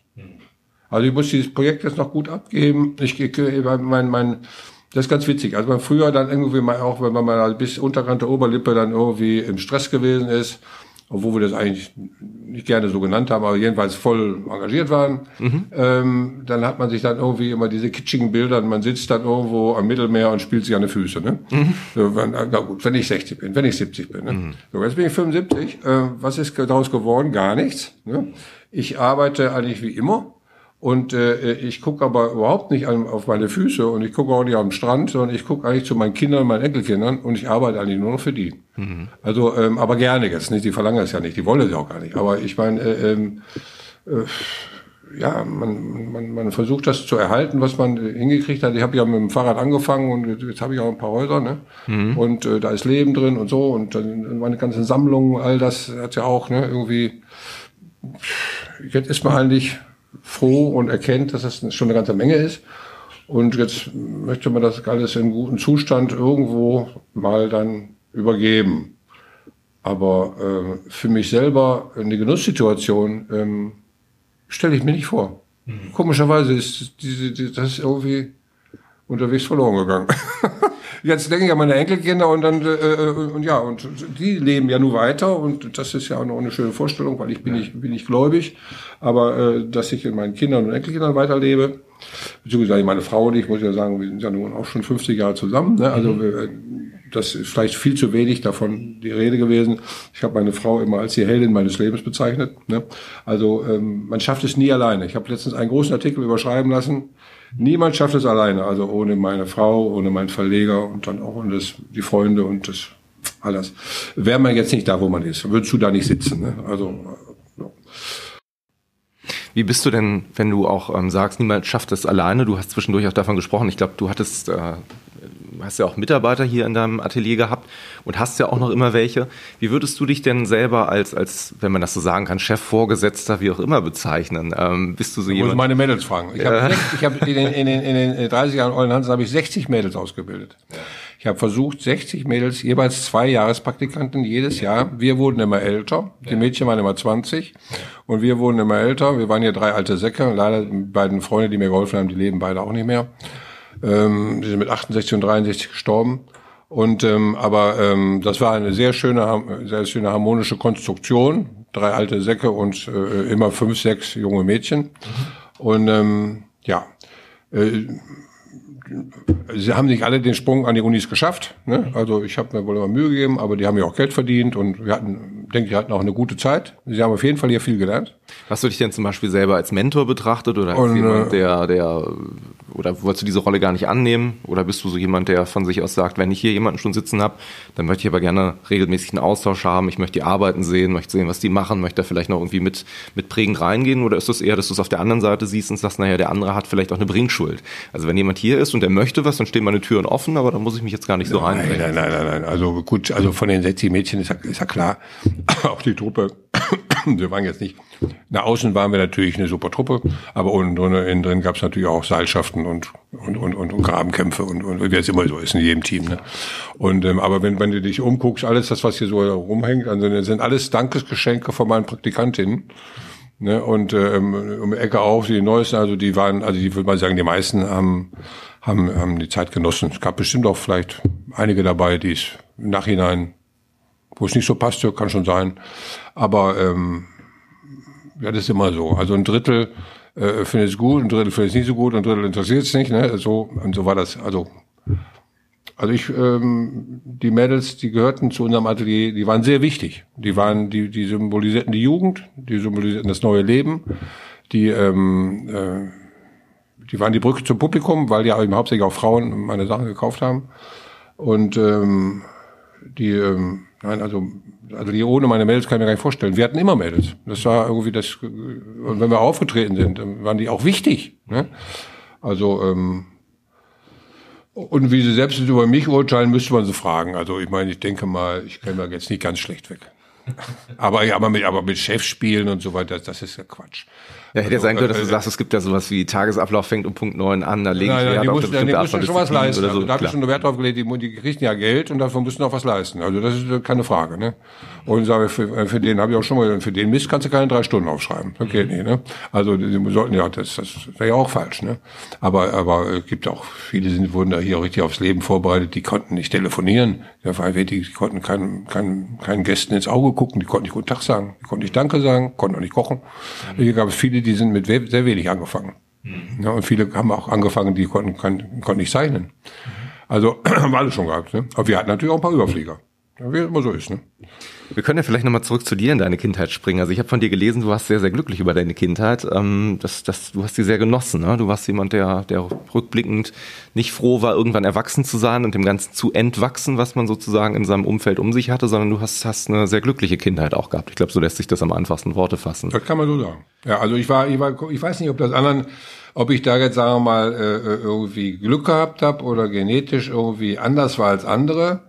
Also ich muss dieses Projekt jetzt noch gut abgeben. Ich, ich mein, mein, das ist ganz witzig. Also man früher dann irgendwie mal auch, wenn man mal bis Unterkante Oberlippe dann irgendwie im Stress gewesen ist obwohl wir das eigentlich nicht gerne so genannt haben, aber jedenfalls voll engagiert waren. Mhm. Ähm, dann hat man sich dann irgendwie immer diese kitschigen Bilder, man sitzt dann irgendwo am Mittelmeer und spielt sich an die Füße. Ne? Mhm. So, wenn, na gut, wenn ich 60 bin, wenn ich 70 bin. Ne? Mhm. So, jetzt bin ich 75. Äh, was ist daraus geworden? Gar nichts. Ne? Ich arbeite eigentlich wie immer und äh, ich gucke aber überhaupt nicht an, auf meine Füße und ich gucke auch nicht am Strand, sondern ich gucke eigentlich zu meinen Kindern und meinen Enkelkindern und ich arbeite eigentlich nur noch für die. Mhm. Also, ähm, aber gerne jetzt nicht. Die verlangen es ja nicht, die wollen es ja auch gar nicht. Aber ich meine, äh, ähm, äh, ja, man, man, man versucht das zu erhalten, was man hingekriegt hat. Ich habe ja mit dem Fahrrad angefangen und jetzt habe ich auch ein paar Häuser, ne? Mhm. Und äh, da ist Leben drin und so und dann meine ganzen Sammlungen, all das hat ja auch, ne, irgendwie. Jetzt ist man eigentlich froh und erkennt, dass das schon eine ganze Menge ist. Und jetzt möchte man das alles in gutem Zustand irgendwo mal dann übergeben. Aber äh, für mich selber eine Genusssituation ähm, stelle ich mir nicht vor. Mhm. Komischerweise ist diese, die, das ist irgendwie unterwegs verloren gegangen. Jetzt denke ich an meine Enkelkinder und dann äh, äh, und ja und die leben ja nur weiter und das ist ja auch noch eine schöne Vorstellung, weil ich bin nicht bin nicht gläubig, aber äh, dass ich in meinen Kindern und Enkelkindern weiterlebe, beziehungsweise meine Frau und ich muss ja sagen, wir sind ja nun auch schon 50 Jahre zusammen, ne? also mhm. wir, das ist vielleicht viel zu wenig davon die Rede gewesen. Ich habe meine Frau immer als die Heldin meines Lebens bezeichnet. Ne? Also ähm, man schafft es nie alleine. Ich habe letztens einen großen Artikel überschreiben lassen, Niemand schafft es alleine, also ohne meine Frau, ohne meinen Verleger und dann auch ohne das, die Freunde und das alles. Wäre man jetzt nicht da, wo man ist, würdest du da nicht sitzen. Ne? Also ja. Wie bist du denn, wenn du auch ähm, sagst, niemand schafft es alleine? Du hast zwischendurch auch davon gesprochen. Ich glaube, du hattest äh, hast ja auch Mitarbeiter hier in deinem Atelier gehabt und hast ja auch noch immer welche. Wie würdest du dich denn selber als, als wenn man das so sagen kann, Chef, Vorgesetzter, wie auch immer bezeichnen? Ähm, bist du so ich jemand? Muss meine Mädels fragen. Ich habe hab in, den, in, den, in den 30 Jahren Eulen Hansen habe ich 60 Mädels ausgebildet. Ich habe versucht, 60 Mädels, jeweils zwei Jahrespraktikanten jedes Jahr. Wir wurden immer älter. Die Mädchen waren immer 20. Und wir wurden immer älter. Wir waren hier drei alte Säcke. Leider die beiden Freunde, die mir geholfen haben, die leben beide auch nicht mehr. Ähm, die sind mit 68 und 63 gestorben. Und ähm, aber ähm, das war eine sehr schöne, sehr schöne harmonische Konstruktion. Drei alte Säcke und äh, immer fünf, sechs junge Mädchen. Und ähm, ja, äh, sie haben nicht alle den Sprung an die Unis geschafft. Ne? Also ich habe mir wohl immer Mühe gegeben, aber die haben ja auch Geld verdient und wir hatten, denke ich, hatten auch eine gute Zeit. Sie haben auf jeden Fall hier viel gelernt. Hast du dich denn zum Beispiel selber als Mentor betrachtet oder als und, jemand, äh, der, der oder wolltest du diese Rolle gar nicht annehmen? Oder bist du so jemand, der von sich aus sagt, wenn ich hier jemanden schon sitzen habe, dann möchte ich aber gerne regelmäßig einen Austausch haben, ich möchte die Arbeiten sehen, möchte sehen, was die machen, möchte da vielleicht noch irgendwie mit, mit prägend reingehen? Oder ist das eher, dass du es auf der anderen Seite siehst und sagst, naja, der andere hat vielleicht auch eine Bringschuld? Also wenn jemand hier ist und der möchte was, dann stehen meine Türen offen, aber da muss ich mich jetzt gar nicht so nein, reinbringen. Nein, nein, nein, nein. Also gut, also von den 60 Mädchen ist ja, ist ja klar, auch die Truppe, wir waren jetzt nicht nach außen waren wir natürlich eine super Truppe, aber unten drin, innen drin gab es natürlich auch Seilschaften und, und, und, und, und Grabenkämpfe und, und wie es immer so ist in jedem Team. Ne? Und ähm, aber wenn, wenn du dich umguckst, alles das, was hier so rumhängt, also das sind alles Dankesgeschenke von meinen Praktikantinnen. Ne? Und ähm, um die Ecke auf, die neuesten, also die waren, also ich würde mal sagen, die meisten haben, haben, haben die Zeit genossen. Es gab bestimmt auch vielleicht einige dabei, die es im Nachhinein, wo es nicht so passte, kann schon sein. Aber ähm, ja, das ist immer so. Also ein Drittel äh, findet es gut, ein Drittel findet es nicht so gut, ein Drittel interessiert es nicht. Ne? So, und so war das. Also, also ich, ähm, die Mädels, die gehörten zu unserem Atelier, die waren sehr wichtig. Die waren, die, die symbolisierten die Jugend, die symbolisierten das neue Leben, die, ähm, äh, die waren die Brücke zum Publikum, weil ja eben hauptsächlich auch Frauen meine Sachen gekauft haben. Und ähm, die, ähm, nein, also also die ohne meine Mädels kann ich mir gar nicht vorstellen. Wir hatten immer Mädels. Das war irgendwie das, und wenn wir aufgetreten sind, waren die auch wichtig. Ne? Also, ähm, und wie sie selbst über mich urteilen, müsste man sie fragen. Also ich meine, ich denke mal, ich käme da jetzt nicht ganz schlecht weg. aber, aber, mit, aber mit Chef spielen und so weiter, das ist ja Quatsch. Ja, hätte ja sein können, dass du sagst, es gibt ja sowas wie Tagesablauf fängt um Punkt neun an, da legen nein, nein, die auf mussten, die schon was leisten. So. Also, da habe ich schon Wert drauf gelegt, die, die kriegen ja Geld und davon müssen auch was leisten. Also das ist keine Frage. Ne? Und sage, für, für den habe ich auch schon mal, für den Mist kannst du keine drei Stunden aufschreiben. Okay, nee, ne? Also die sollten ja, das, das wäre ja auch falsch. Ne? Aber aber es gibt auch viele sind wurden da hier auch richtig aufs Leben vorbereitet. Die konnten nicht telefonieren. Ja, die, die konnten keinen keinen keinen Gästen ins Auge gucken, die konnten nicht Guten Tag sagen, die konnten nicht Danke sagen, konnten auch nicht kochen. Hier gab es viele, die sind mit sehr wenig angefangen. Mhm. Ja, und viele haben auch angefangen, die konnten, konnten, nicht zeichnen. Also haben wir alle schon gehabt. Ne? Aber wir hatten natürlich auch ein paar Überflieger. Ja, wie es immer so ist. Ne? Wir können ja vielleicht nochmal zurück zu dir in deine Kindheit springen. Also ich habe von dir gelesen, du warst sehr, sehr glücklich über deine Kindheit. Ähm, das, das, du hast sie sehr genossen. Ne? Du warst jemand, der, der rückblickend nicht froh war, irgendwann erwachsen zu sein und dem Ganzen zu entwachsen, was man sozusagen in seinem Umfeld um sich hatte, sondern du hast, hast eine sehr glückliche Kindheit auch gehabt. Ich glaube, so lässt sich das am einfachsten Worte fassen. Das kann man so sagen. Ja, also ich war, ich war, ich weiß nicht, ob das anderen ob ich da jetzt, sagen wir mal, äh, äh irgendwie Glück gehabt habe oder genetisch irgendwie anders war als andere.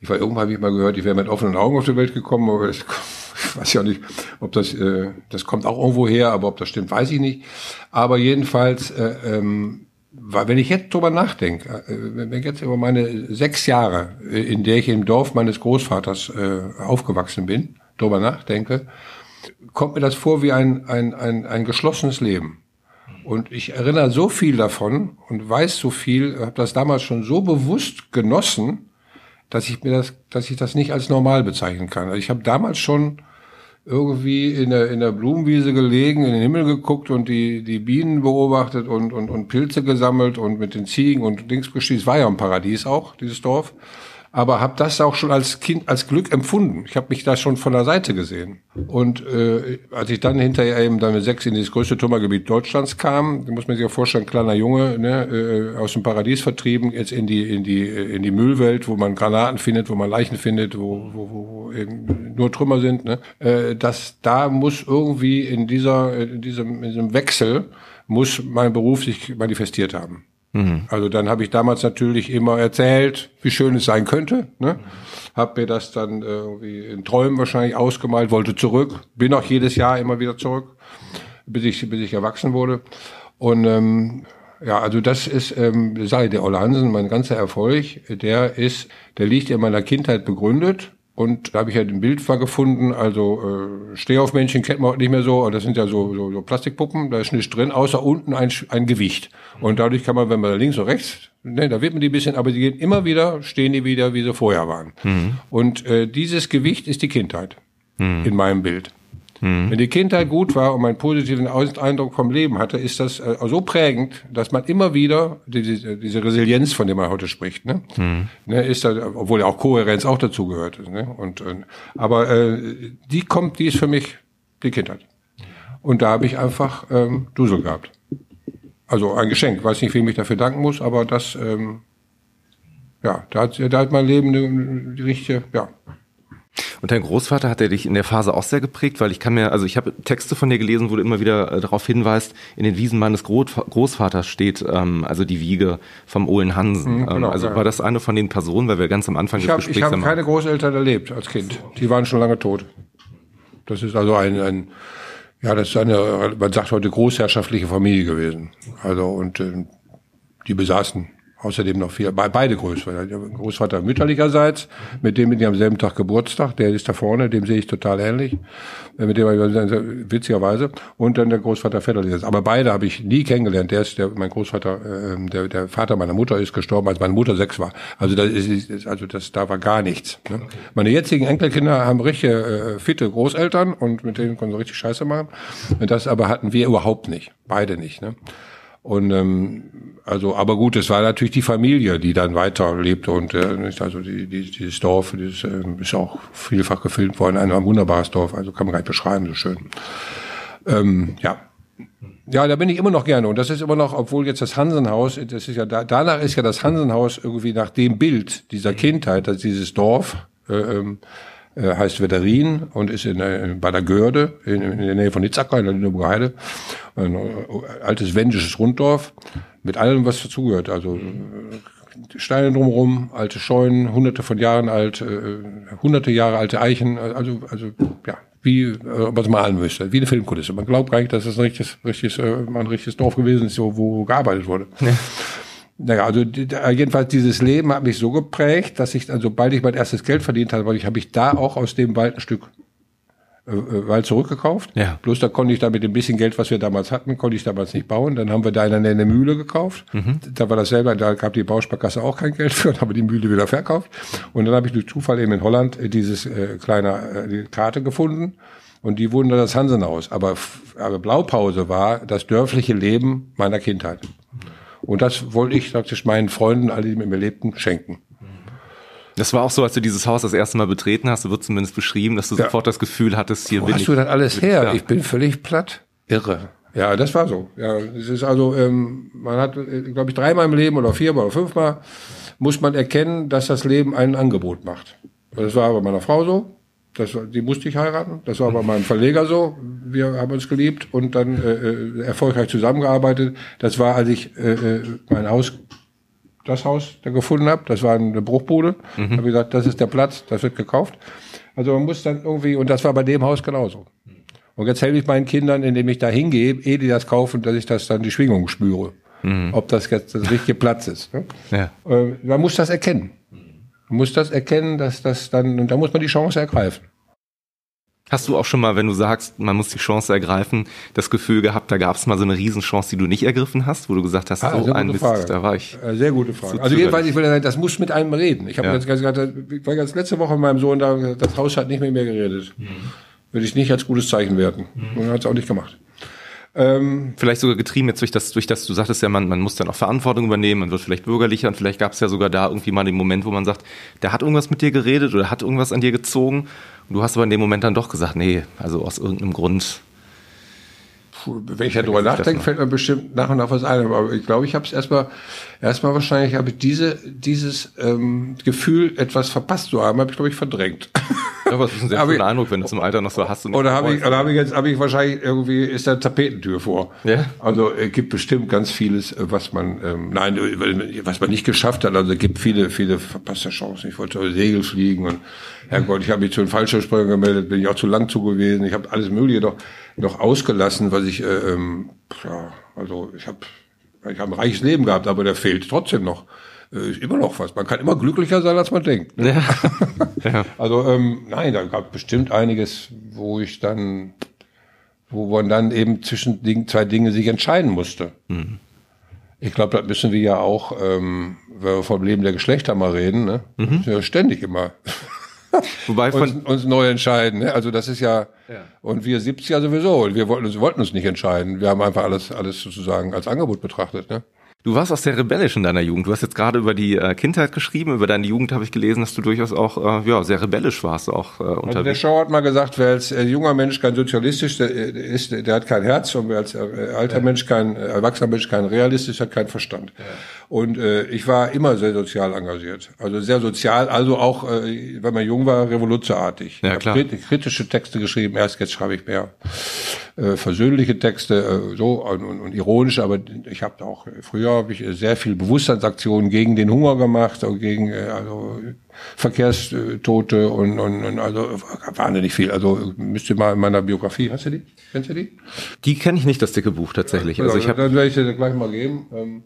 Ich war irgendwann habe ich mal gehört, ich wäre mit offenen Augen auf die Welt gekommen, aber das, ich weiß ja nicht, ob das äh, das kommt auch irgendwo her, aber ob das stimmt, weiß ich nicht. Aber jedenfalls, äh, ähm, weil wenn ich jetzt drüber nachdenke, äh, wenn ich jetzt über meine sechs Jahre, äh, in der ich im Dorf meines Großvaters äh, aufgewachsen bin, drüber nachdenke, kommt mir das vor wie ein ein ein, ein geschlossenes Leben. Und ich erinnere so viel davon und weiß so viel, habe das damals schon so bewusst genossen, dass ich mir das, dass ich das nicht als normal bezeichnen kann. Also ich habe damals schon irgendwie in der, in der Blumenwiese gelegen, in den Himmel geguckt und die, die Bienen beobachtet und, und, und Pilze gesammelt und mit den Ziegen und Dings gestieß. war ja ein Paradies auch, dieses Dorf aber habe das auch schon als Kind als Glück empfunden. Ich habe mich da schon von der Seite gesehen. Und äh, als ich dann hinterher eben dann mit sechs in das größte Tummergebiet Deutschlands kam, muss man sich ja vorstellen, kleiner Junge, ne, äh, aus dem Paradies vertrieben, jetzt in die in die in die Müllwelt, wo man Granaten findet, wo man Leichen findet, wo wo, wo eben nur Trümmer sind. Ne, äh, dass da muss irgendwie in dieser in diesem, in diesem Wechsel muss mein Beruf sich manifestiert haben. Mhm. Also dann habe ich damals natürlich immer erzählt, wie schön es sein könnte. Ne? Habe mir das dann irgendwie in Träumen wahrscheinlich ausgemalt, wollte zurück, bin auch jedes Jahr immer wieder zurück, bis ich, bis ich erwachsen wurde. Und ähm, ja, also das ist, ähm, sage der Olle Hansen, mein ganzer Erfolg, der ist, der liegt in meiner Kindheit begründet und da habe ich halt ein Bild gefunden, also äh, Stehaufmännchen kennt man auch nicht mehr so, und das sind ja so, so, so Plastikpuppen, da ist nichts drin, außer unten ein, ein Gewicht. Und dadurch kann man, wenn man links und rechts, ne, da wird man die ein bisschen, aber die gehen immer wieder, stehen die wieder, wie sie vorher waren. Mhm. Und äh, dieses Gewicht ist die Kindheit mhm. in meinem Bild. Mhm. Wenn die Kindheit gut war und man einen positiven Eindruck vom Leben hatte, ist das äh, so prägend, dass man immer wieder diese, diese Resilienz, von der man heute spricht, ne, mhm. ne ist da, obwohl ja auch Kohärenz auch dazu gehört. Ne, und, und aber äh, die kommt, die ist für mich die Kindheit. Und da habe ich einfach ähm, Dusel gehabt. Also ein Geschenk. Weiß nicht, wem ich dafür danken muss, aber das, ähm, ja, da hat, da hat mein Leben die richtige, ja, und dein Großvater hat er dich in der Phase auch sehr geprägt, weil ich kann mir, also ich habe Texte von dir gelesen, wo du immer wieder äh, darauf hinweist, in den Wiesen meines Großvaters steht ähm, also die Wiege vom Ohlen Hansen. Mhm, genau, ähm, also war das eine von den Personen, weil wir ganz am Anfang ich des hab, Gesprächs Ich habe keine Großeltern erlebt als Kind. Die waren schon lange tot. Das ist also ein, ein ja, das ist eine, man sagt heute großherrschaftliche Familie gewesen. Also und äh, die besaßen Außerdem noch vier, beide Großvater. Großvater mütterlicherseits, mit dem bin ich am selben Tag Geburtstag, der ist da vorne, dem sehe ich total ähnlich, äh, mit dem witzigerweise, und dann der Großvater väterlicherseits. Aber beide habe ich nie kennengelernt. Der ist, der, mein Großvater, äh, der, der Vater meiner Mutter ist gestorben, als meine Mutter sechs war. Also das ist, also das, da war gar nichts. Ne? Meine jetzigen Enkelkinder haben richtige äh, fitte Großeltern und mit denen können sie richtig Scheiße machen. Und das aber hatten wir überhaupt nicht, beide nicht. Ne? Und ähm, also, aber gut, es war natürlich die Familie, die dann weiter lebte und äh, also die, die, dieses Dorf, das äh, ist auch vielfach gefilmt worden, ein wunderbares Dorf, also kann man gar nicht beschreiben, so schön. Ähm, ja. Ja, da bin ich immer noch gerne. Und das ist immer noch, obwohl jetzt das Hansenhaus, das ist ja, da, danach ist ja das Hansenhaus irgendwie nach dem Bild dieser Kindheit, dass dieses Dorf, äh, ähm, äh, heißt Wetterin und ist in, äh, bei der Görde, in, in der Nähe von Nitzacker, in der Lüneburger Heide. Ein äh, altes wendisches Runddorf mit allem, was dazugehört. Also äh, Steine drumherum, alte Scheunen, hunderte von Jahren alt, äh, hunderte Jahre alte Eichen, also, also ja, wie äh, was malen müsste, wie eine Filmkulisse. Man glaubt gar nicht, dass das ein richtiges, richtiges, äh, ein richtiges Dorf gewesen ist, wo, wo gearbeitet wurde. Ja. Naja, also jedenfalls dieses Leben hat mich so geprägt, dass ich, also sobald ich mein erstes Geld verdient habe, habe ich da auch aus dem Wald ein Stück äh, Wald zurückgekauft. Ja. Bloß da konnte ich da mit dem bisschen Geld, was wir damals hatten, konnte ich damals nicht bauen. Dann haben wir da in der eine Mühle gekauft. Mhm. Da war das selber, da gab die Bausparkasse auch kein Geld für, dann haben wir die Mühle wieder verkauft. Und dann habe ich durch Zufall eben in Holland äh, dieses äh, kleine äh, Karte gefunden. Und die wurden dann das Hansenhaus. Aber, aber Blaupause war das dörfliche Leben meiner Kindheit. Und das wollte ich praktisch meinen Freunden, alle, die mit mir lebten, schenken. Das war auch so, als du dieses Haus das erste Mal betreten hast, wird zumindest beschrieben, dass du Ja. sofort das Gefühl hattest, hier Wo bin hast ich. du das alles her? Ja. Ich bin völlig platt. Irre. Ja, das war so. Ja, es ist also, ähm, man hat, glaube ich, dreimal im Leben oder viermal oder fünfmal muss man erkennen, dass das Leben ein Angebot macht. Das war bei meiner Frau so. Das die musste ich heiraten. Das war bei meinem Verleger so. Wir haben uns geliebt und dann äh, äh, erfolgreich zusammengearbeitet. Das war, als ich äh, äh, mein Haus das Haus da gefunden habe. Das war eine Bruchbude. Mhm. Habe gesagt, das ist der Platz, das wird gekauft. Also man muss dann irgendwie, und das war bei dem Haus genauso. Und jetzt helfe ich meinen Kindern, indem ich da hingehe, ehe die das kaufen, dass ich das dann die Schwingung spüre. Ob das jetzt das richtige Platz ist. Ne? Mhm. Ja. Äh, man muss das erkennen. Man muss das erkennen, dass das dann, und da muss man die Chance ergreifen. Hast du auch schon mal, wenn du sagst, man muss die Chance ergreifen, das Gefühl gehabt, da gab es mal so eine Riesenchance, die du nicht ergriffen hast, wo du gesagt hast, Ah, so ein Frage. da war ich. Äh, Sehr gute Frage. So also jedenfalls, ich will sagen, das muss mit einem reden. Ich habe Ja. jetzt ganz gesagt, ich war ganz letzte Woche mit meinem Sohn da, das Haus hat nicht mit mir geredet. Würde ich nicht als gutes Zeichen werten. Und er hat es auch nicht gemacht. Ähm, Vielleicht sogar getrieben jetzt durch das, durch das, du sagtest ja, man, man muss dann auch Verantwortung übernehmen, man wird vielleicht bürgerlicher und vielleicht gab es ja sogar da irgendwie mal den Moment, wo man sagt, der hat irgendwas mit dir geredet oder hat irgendwas an dir gezogen und du hast aber in dem Moment dann doch gesagt, nee, also aus irgendeinem Grund. Puh, wenn ich ja drüber nachdenke, fällt mir bestimmt nach und nach was ein. Aber ich glaube, ich habe es erstmal, erstmal wahrscheinlich habe ich diese, dieses ähm, Gefühl, etwas verpasst zu haben, habe ich glaube ich verdrängt. Ja, das ist ein sehr schöner Eindruck, wenn du zum Alter noch so hast. Und Oder habe ich, oder habe ich jetzt, habe ich wahrscheinlich irgendwie ist da Tapetentür vor. Ja. Also es gibt bestimmt ganz vieles, äh, was man, ähm, nein, äh, was man nicht geschafft hat. Also es gibt viele, viele verpasste Chancen. Ich wollte Segel fliegen und Herrgott, ich habe mich zu einem Fallschirmspringer gemeldet, bin ich auch zu lang zu gewesen. Ich habe alles Mögliche noch, noch ausgelassen, was ich, äh, ähm, ja, also ich habe, ich habe ein reiches Leben gehabt, aber der fehlt trotzdem noch. Äh, Ist immer noch was. Man kann immer glücklicher sein, als man denkt. Ja. ja. Also ähm, nein, da gab bestimmt einiges, wo ich dann, wo man dann eben zwischen Ding, zwei Dinge sich entscheiden musste. Ich glaube, das müssen wir ja auch, ähm, wenn wir vom Leben der Geschlechter mal reden, ne? Wir Ja, ständig immer Wobei uns, von, uns neu entscheiden. Ne? Also das ist ja, und wir 70 ja sowieso. Und wir wollten uns, wollten uns nicht entscheiden. Wir haben einfach alles, alles sozusagen als Angebot betrachtet. Ne? Du warst auch sehr rebellisch in deiner Jugend. Du hast jetzt gerade über die äh, Kindheit geschrieben, über deine Jugend habe ich gelesen, dass du durchaus auch äh, ja, sehr rebellisch warst auch äh, Also der unterwegs. Schau hat mal gesagt, wer als äh, junger Mensch kein sozialistisch der, äh, ist, der hat kein Herz und wer als äh, alter Mensch kein erwachsener Mensch kein realistisch hat keinen Verstand. Und äh, ich war immer sehr sozial engagiert, also sehr sozial, also auch äh, wenn man jung war revolutionartig. Ja, ich klar. habe kritische Texte geschrieben. Erst jetzt schreibe ich mehr äh, versöhnliche Texte, äh, so und, und, und ironische, aber ich habe auch früher habe ich sehr viel Bewusstseinsaktionen gegen den Hunger gemacht und gegen äh, also Verkehrstote und, und, und also wahnsinnig viel. Also müsst ihr mal in meiner Biografie, hast du die? Kennst du die? Die kenne ich nicht, das dicke Buch tatsächlich. Also ich habe dann werde ich dir gleich mal geben. Ähm,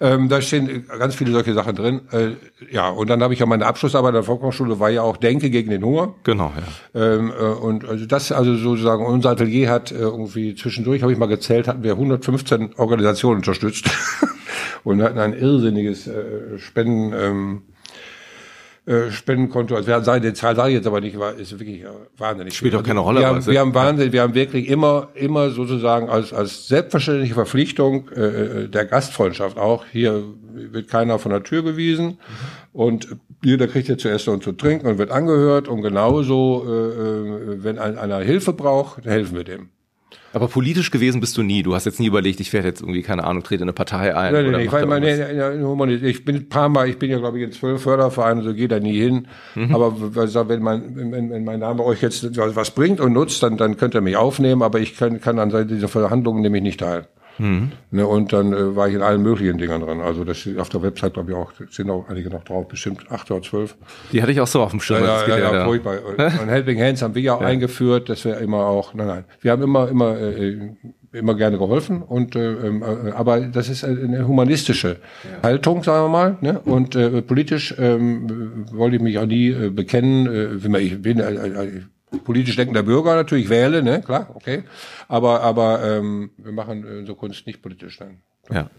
ähm, da stehen ganz viele solche Sachen drin. Äh, ja, und dann habe ich ja meine Abschlussarbeit an der Volkshochschule war ja auch Denke gegen den Hunger. genau, ja. Ähm, äh, und also das also sozusagen unser Atelier hat äh, irgendwie zwischendurch habe ich mal gezählt hatten wir 115 Organisationen unterstützt und hatten ein irrsinniges äh, Spenden ähm, äh, Spendenkonto. Also wir haben die Zahl sage ich jetzt aber nicht, war ist wirklich äh, wahnsinnig. Spielt viel. auch keine Rolle, Wir aber haben, wir haben wahnsinnig, wir haben wirklich immer immer sozusagen als als selbstverständliche Verpflichtung äh, der Gastfreundschaft auch hier wird keiner von der Tür gewiesen und jeder kriegt jetzt zu essen und zu trinken und wird angehört und genauso, äh, äh, wenn ein, einer Hilfe braucht, helfen wir dem. Aber politisch gewesen bist du nie. Du hast jetzt nie überlegt, ich werde jetzt irgendwie, keine Ahnung, trete in eine Partei ein. Nein, nein, ich, war nee, nee, nee, Humanist- ich bin ein paar Mal, ich bin ja glaube ich in zwölf Fördervereinen, so geht da nie hin. Mhm. Aber wenn mein, wenn, wenn mein Name euch jetzt was bringt und nutzt, dann, dann könnt ihr mich aufnehmen, aber ich kann, kann an dieser Verhandlungen nämlich nicht teil. Mhm. Ne, und dann äh, war ich in allen möglichen Dingern drin. Also das auf der Website glaube ich auch, sind auch einige noch drauf, bestimmt acht oder zwölf. Die hatte ich auch so auf dem Schirm. Ja, ja, ja, da- furchtbar. Und Helping Hands haben wir ja auch eingeführt, dass wir immer auch, nein, nein, wir haben immer, immer, äh, immer gerne geholfen und, äh, ähm, äh, aber das ist eine humanistische Haltung, sagen wir mal, ne? Und äh, politisch ähm, wollte ich mich auch nie äh, bekennen, äh, wie man, ich bin, äh, äh, politisch denkender Bürger natürlich wähle, ne, klar, okay. Aber, aber ähm, wir machen unsere Kunst nicht politisch dann. Ja.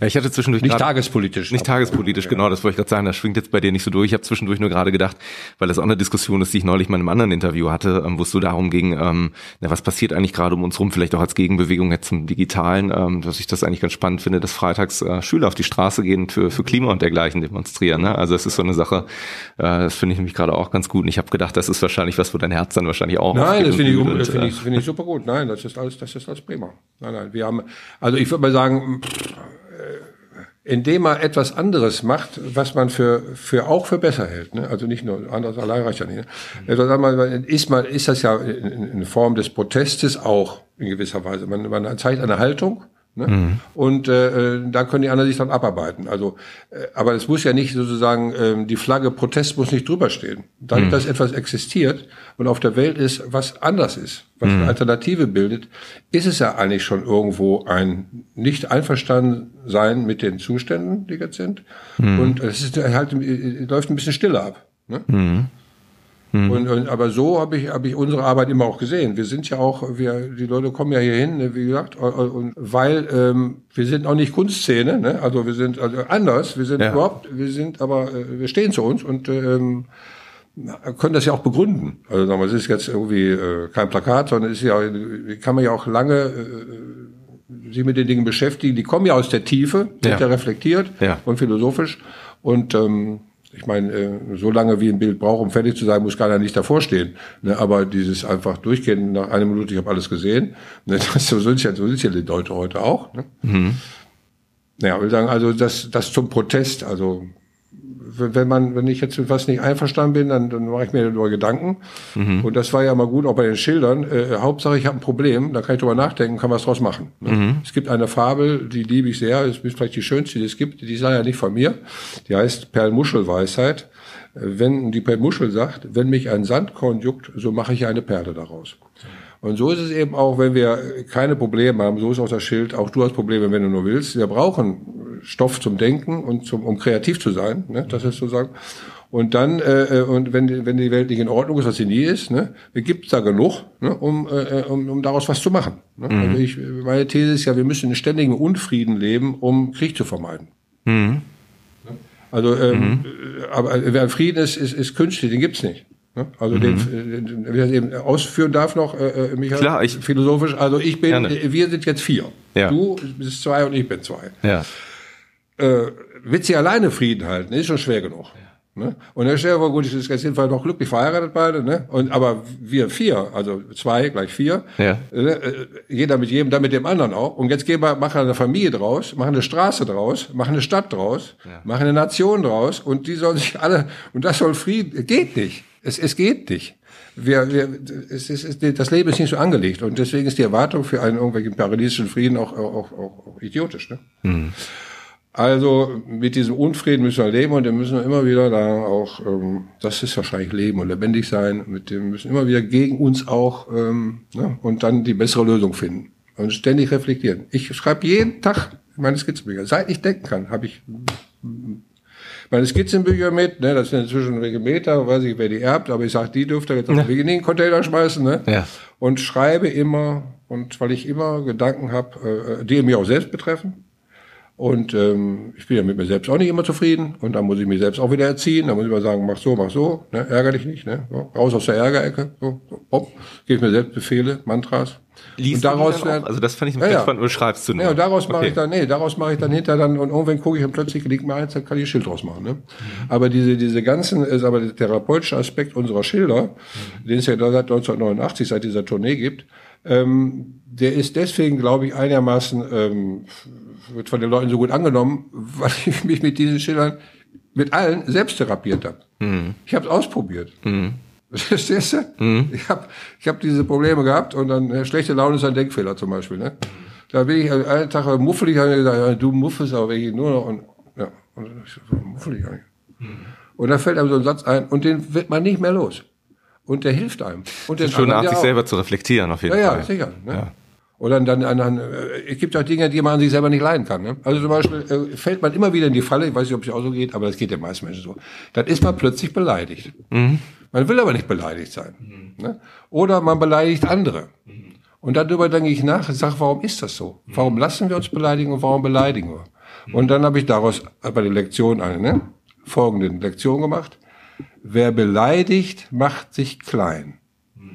Ja, ich hatte zwischendurch Nicht grad- tagespolitisch. Nicht tagespolitisch, genau, das wollte ich gerade sagen. Das schwingt jetzt bei dir nicht so durch. Ich habe zwischendurch nur gerade gedacht, weil das auch eine Diskussion ist, die ich neulich mal in einem anderen Interview hatte, ähm, wo es so darum ging, ähm, na, was passiert eigentlich gerade um uns rum, vielleicht auch als Gegenbewegung jetzt zum Digitalen, ähm, dass ich das eigentlich ganz spannend finde, dass freitags äh, Schüler auf die Straße gehen für, für Klima und dergleichen demonstrieren. Ne? Also es ist so eine Sache, äh, das finde ich nämlich gerade auch ganz gut. Und ich habe gedacht, das ist wahrscheinlich was, wo dein Herz dann wahrscheinlich auch Nein, das finde ich, und das äh, ich, finde ich super gut. Nein, das ist alles, das ist alles prima. Nein, nein, wir haben, also ich würde mal sagen, pff, indem man etwas anderes macht, was man für, für auch für besser hält, ne? also nicht nur anderes allein reicht ja nicht. Ne? Also wir mal, ist man, ist das ja in Form des Protestes auch in gewisser Weise. Man, man zeigt eine Haltung. Ne? Und äh, äh, da können die anderen sich dann abarbeiten. Also, äh, aber es muss ja nicht sozusagen ähm, die Flagge Protest muss nicht drüber stehen. Dadurch, dass etwas existiert und auf der Welt ist, was anders ist, was eine Alternative bildet, ist es ja eigentlich schon irgendwo ein nicht einverstanden sein mit den Zuständen, die jetzt sind. Und es ist halt äh, läuft ein bisschen stiller ab. Ne? Und, und, aber so habe ich, habe ich unsere Arbeit immer auch gesehen. Wir sind ja auch, wir, die Leute kommen ja hier hin, ne, wie gesagt, und, und weil ähm, wir sind auch nicht Kunstszene, ne? also wir sind also anders, wir sind Ja. überhaupt, wir sind aber, äh, wir stehen zu uns und ähm, können das ja auch begründen. Also sagen wir, es ist jetzt irgendwie äh, kein Plakat, sondern es ist ja, kann man ja auch lange äh, sich mit den Dingen beschäftigen. Die kommen ja aus der Tiefe, sind Ja. ja reflektiert Ja. und philosophisch. Und ähm, ich meine, äh, so lange wie ein Bild braucht, um fertig zu sein, muss keiner nicht davor stehen. Ne? Aber dieses einfach durchgehen nach einer Minute, ich habe alles gesehen, ne? das, so, sind ja, so sind ja die Leute heute auch. Ne? Ja, ich will sagen, also das, das zum Protest, also wenn man, wenn ich jetzt mit was nicht einverstanden bin, dann, dann mache ich mir darüber Gedanken. Und das war ja mal gut, auch bei den Schildern. Äh, Hauptsache, ich habe ein Problem, da kann ich drüber nachdenken, kann was draus machen. Ne? Es gibt eine Fabel, die liebe ich sehr, ist vielleicht die schönste, die es gibt, die sei ja nicht von mir. Die heißt Perlmuschelweisheit. Äh, Wenn die Perlmuschel sagt, wenn mich ein Sandkorn juckt, so mache ich eine Perle daraus. Und so ist es eben auch, wenn wir keine Probleme haben, so ist auch das Schild, auch du hast Probleme, wenn du nur willst. Wir brauchen Stoff zum Denken und zum, um kreativ zu sein, ne? das ist sozusagen. Und dann, äh, äh, und wenn, die- wenn die Welt nicht in Ordnung ist, was sie nie ist, ne, gibt es da genug, ne, um, äh, um, um daraus was zu machen. Ne? Also ich, meine These ist ja, wir müssen in ständigem Unfrieden leben, um Krieg zu vermeiden. Also, ähm, äh, aber äh, wer Frieden ist, ist, ist künstlich, den gibt's nicht. Ne? Also den, äh, den, wer das eben ausführen darf noch, äh, äh, Michael, Klar, ich- philosophisch. Also ich bin, Gerne. äh, wir sind jetzt vier. Ja. Du bist zwei und ich bin zwei. Ja. Äh, sie alleine Frieden halten, ist schon schwer genug. Ne? Und dir vor, gut, ich sind jedenfalls noch glücklich verheiratet beide, ne? Und aber wir vier, also zwei gleich vier, Ja. äh, jeder mit jedem, dann mit dem anderen auch. Und jetzt gehen wir, machen eine Familie draus, machen eine Straße draus, machen eine Stadt draus, machen eine Nation draus und die sollen sich alle und das soll Frieden. Geht nicht. Es, es geht nicht. Wir, wir, es ist, es, das Leben ist nicht so angelegt und deswegen ist die Erwartung für einen irgendwelchen paradiesischen Frieden auch, auch, auch, auch idiotisch. Ne? Also mit diesem Unfrieden müssen wir leben und wir müssen immer wieder da auch, ähm, das ist wahrscheinlich Leben und lebendig sein, mit dem müssen immer wieder gegen uns auch ähm, ne, und dann die bessere Lösung finden und ständig reflektieren. Ich schreibe jeden Tag meine Skizzenbücher. Seit ich denken kann, habe ich meine Skizzenbücher mit, ne, das sind inzwischen welche Meter, weiß ich, wer die erbt, aber ich sage, die dürfte jetzt auf den Container schmeißen, ne? Ja. Und schreibe immer, und weil ich immer Gedanken habe, äh, die mich auch selbst betreffen. Und ähm, ich bin ja mit mir selbst auch nicht immer zufrieden. Und dann muss ich mich selbst auch wieder erziehen. Dann muss ich mal sagen, mach so, mach so, ne? ärger dich nicht, ne? So, raus aus der Ärgerecke. So, so, hopp, gebe mir selbst Befehle, Mantras. Liest und daraus dann werden-? Also das fand ich Ja, ja. spannend, oder schreibst du nur? ja, und daraus mache Okay. ich dann, nee, daraus mache ich dann hinter dann, und irgendwann gucke ich und plötzlich liegt mir eins, dann kann ich ein Schild draus machen. Ne? Aber diese, diese ganzen, ist aber der therapeutische Aspekt unserer Schilder, den es ja seit 1989, seit dieser Tournee gibt, ähm, der ist deswegen, glaube ich, einigermaßen, ähm, wird von den Leuten so gut angenommen, weil ich mich mit diesen Schildern mit allen selbst therapiert habe. Ich habe es ausprobiert. Verstehst du? Ich habe ich hab diese Probleme gehabt und dann äh, schlechte Laune ist ein Denkfehler zum Beispiel. Ne? Da bin ich äh, einen Tag muffelig, gesagt, ja, du muffest aber wirklich nur noch. Und, ja, und dann ich so, warum muffel ich eigentlich? Und da fällt einem so ein Satz ein und den wird man nicht mehr los. Und der hilft einem. Und den Schon eine Art, sich auch. selber zu reflektieren, auf jeden Ja, Fall. ja, sicher. Ne? Ja. Oder dann, dann, dann äh, es gibt auch Dinge, die man an sich selber nicht leiden kann. Ne? Also zum Beispiel äh, fällt man immer wieder in die Falle, ich weiß nicht, ob es auch so geht, aber das geht den meisten Menschen so. Dann ist man plötzlich beleidigt. Mhm. Man will aber nicht beleidigt sein. Mhm. Ne? Oder man beleidigt andere. Mhm. Und darüber denke ich nach und sage, warum ist das so? Warum lassen wir uns beleidigen und warum beleidigen wir? Und dann habe ich daraus bei der Lektion eine ne, folgende Lektion gemacht. Wer beleidigt, macht sich klein.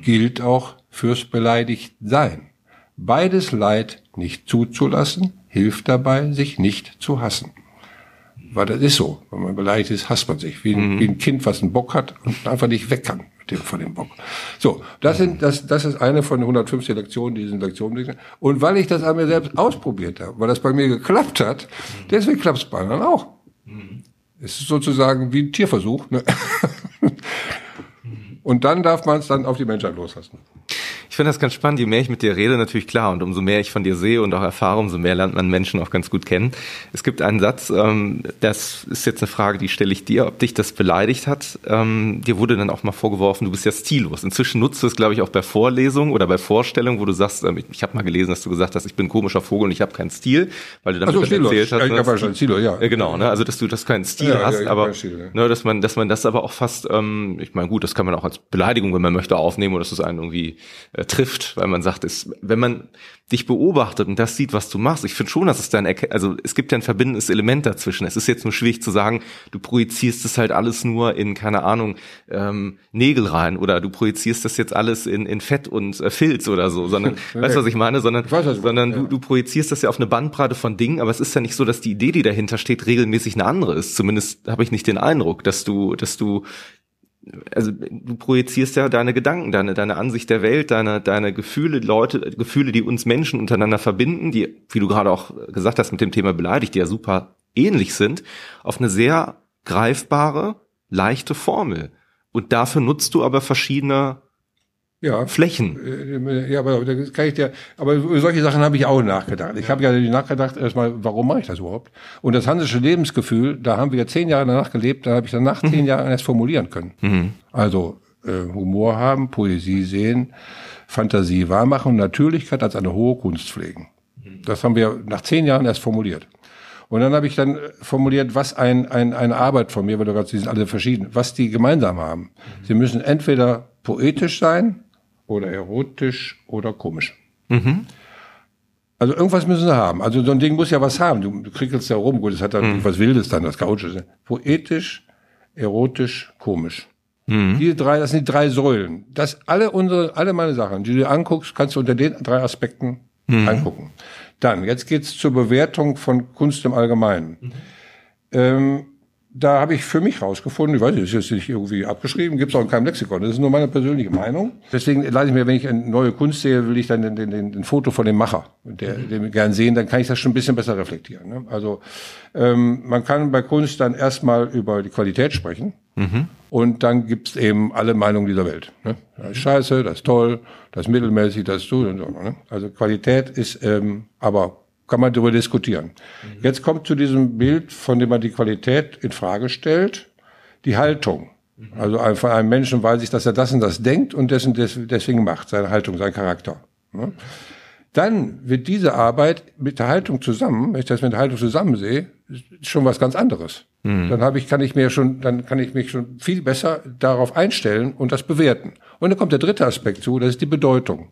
Gilt auch fürs Beleidigtsein. Beides Leid nicht zuzulassen, hilft dabei, sich nicht zu hassen. Weil das ist so. Wenn man beleidigt ist, hasst man sich. Wie ein, mhm. wie ein Kind, was einen Bock hat und einfach nicht weg kann mit dem, von dem Bock. So, das sind, das, das ist eine von 150 Lektionen, die diesen Lektionen. Und weil ich das an mir selbst ausprobiert habe, weil das bei mir geklappt hat, deswegen klappt es bei anderen auch. Mhm. Es ist sozusagen wie ein Tierversuch. Ne? Und dann darf man es dann auf die Menschheit loslassen. Ich finde das ganz spannend. Je mehr ich mit dir rede, natürlich klar. Und umso mehr ich von dir sehe und auch erfahre, umso mehr lernt man Menschen auch ganz gut kennen. Es gibt einen Satz, ähm, das ist jetzt eine Frage, die stelle ich dir, ob dich das beleidigt hat. Ähm, dir wurde dann auch mal vorgeworfen, du bist ja stillos. Inzwischen nutzt du es, glaube ich, auch bei Vorlesungen oder bei Vorstellungen, wo du sagst, ähm, ich, ich habe mal gelesen, dass du gesagt hast, ich bin ein komischer Vogel und ich habe keinen Stil, weil du damit so, erzählt hast. Ja, ich ne? habe schon Stil, ja. ja. Genau, ne? also dass du das keinen Stil ja, hast, ja, aber Stil, ne, dass man, dass man das aber auch fast, ähm, ich meine, gut, das kann man auch als Beleidigung, wenn man möchte, aufnehmen oder dass es einen irgendwie äh, trifft, weil man sagt, ist, wenn man dich beobachtet und das sieht, was du machst, ich finde schon, dass es dann, also es gibt ja ein verbindendes Element dazwischen. Es ist jetzt nur schwierig zu sagen, du projizierst es halt alles nur in, keine Ahnung, ähm, Nägel rein oder du projizierst das jetzt alles in, in Fett und äh, Filz oder so, sondern, weißt du, was ich meine? Sondern, ich weiß, sondern ja. du, du projizierst das ja auf eine Bandbreite von Dingen, aber es ist ja nicht so, dass die Idee, die dahinter steht, regelmäßig eine andere ist. Zumindest habe ich nicht den Eindruck, dass du, dass du also du projizierst ja deine Gedanken, deine, deine Ansicht der Welt, deine, deine Gefühle, Leute, Gefühle, die uns Menschen untereinander verbinden, die, wie du gerade auch gesagt hast, mit dem Thema beleidigt, die ja super ähnlich sind, auf eine sehr greifbare, leichte Formel. Und dafür nutzt du aber verschiedene ja. Flächen. Äh, ja, aber das kann ich dir, aber über solche Sachen habe ich auch nachgedacht. Ich ja. habe ja nachgedacht, erstmal, warum mache ich das überhaupt? Und das hansische Lebensgefühl, da haben wir zehn Jahre danach gelebt, da habe ich danach mhm. zehn Jahre erst formulieren können. Mhm. Also äh, Humor haben, Poesie sehen, Fantasie wahrmachen und Natürlichkeit als eine hohe Kunst pflegen. Mhm. Das haben wir nach zehn Jahren erst formuliert. Und dann habe ich dann formuliert, was ein, ein, eine Arbeit von mir, weil du gerade, sie sind alle verschieden, was die gemeinsam haben. Mhm. Sie müssen entweder poetisch sein, oder erotisch oder komisch. Mhm. Also irgendwas müssen sie haben. Also so ein Ding muss ja was haben. Du, du kriegelst ja rum. Gut, es hat dann mhm. was Wildes dann, das Couch ist. Poetisch, erotisch, komisch. Mhm. Diese drei, das sind die drei Säulen. Das alle unsere, alle meine Sachen, die du anguckst, kannst du unter den drei Aspekten mhm. angucken. Dann, jetzt geht's zur Bewertung von Kunst im Allgemeinen. Mhm. Ähm, da habe ich für mich rausgefunden, ich weiß nicht, ist jetzt nicht irgendwie abgeschrieben, gibt es auch in keinem Lexikon, das ist nur meine persönliche Meinung. Deswegen leite ich mir, wenn ich eine neue Kunst sehe, will ich dann den Foto von dem Macher, der, mhm. den gern sehen, dann kann ich das schon ein bisschen besser reflektieren. Ne? Also ähm, man kann bei Kunst dann erstmal über die Qualität sprechen mhm. und dann gibt's eben alle Meinungen dieser Welt. Ne? Das ist scheiße, das ist toll, das ist mittelmäßig, das ist so und so. Ne? Also Qualität ist ähm, aber kann man darüber diskutieren. Mhm. Jetzt kommt zu diesem Bild, von dem man die Qualität in Frage stellt, die Haltung. Mhm. Also von einem Menschen weiß ich, dass er das und das denkt und dessen deswegen macht, seine Haltung, sein Charakter. Ne? Dann wird diese Arbeit mit der Haltung zusammen, wenn ich das mit der Haltung zusammen sehe, schon was ganz anderes. Mhm. Dann habe ich, kann ich mir schon, dann kann ich mich schon viel besser darauf einstellen und das bewerten. Und dann kommt der dritte Aspekt zu, das ist die Bedeutung.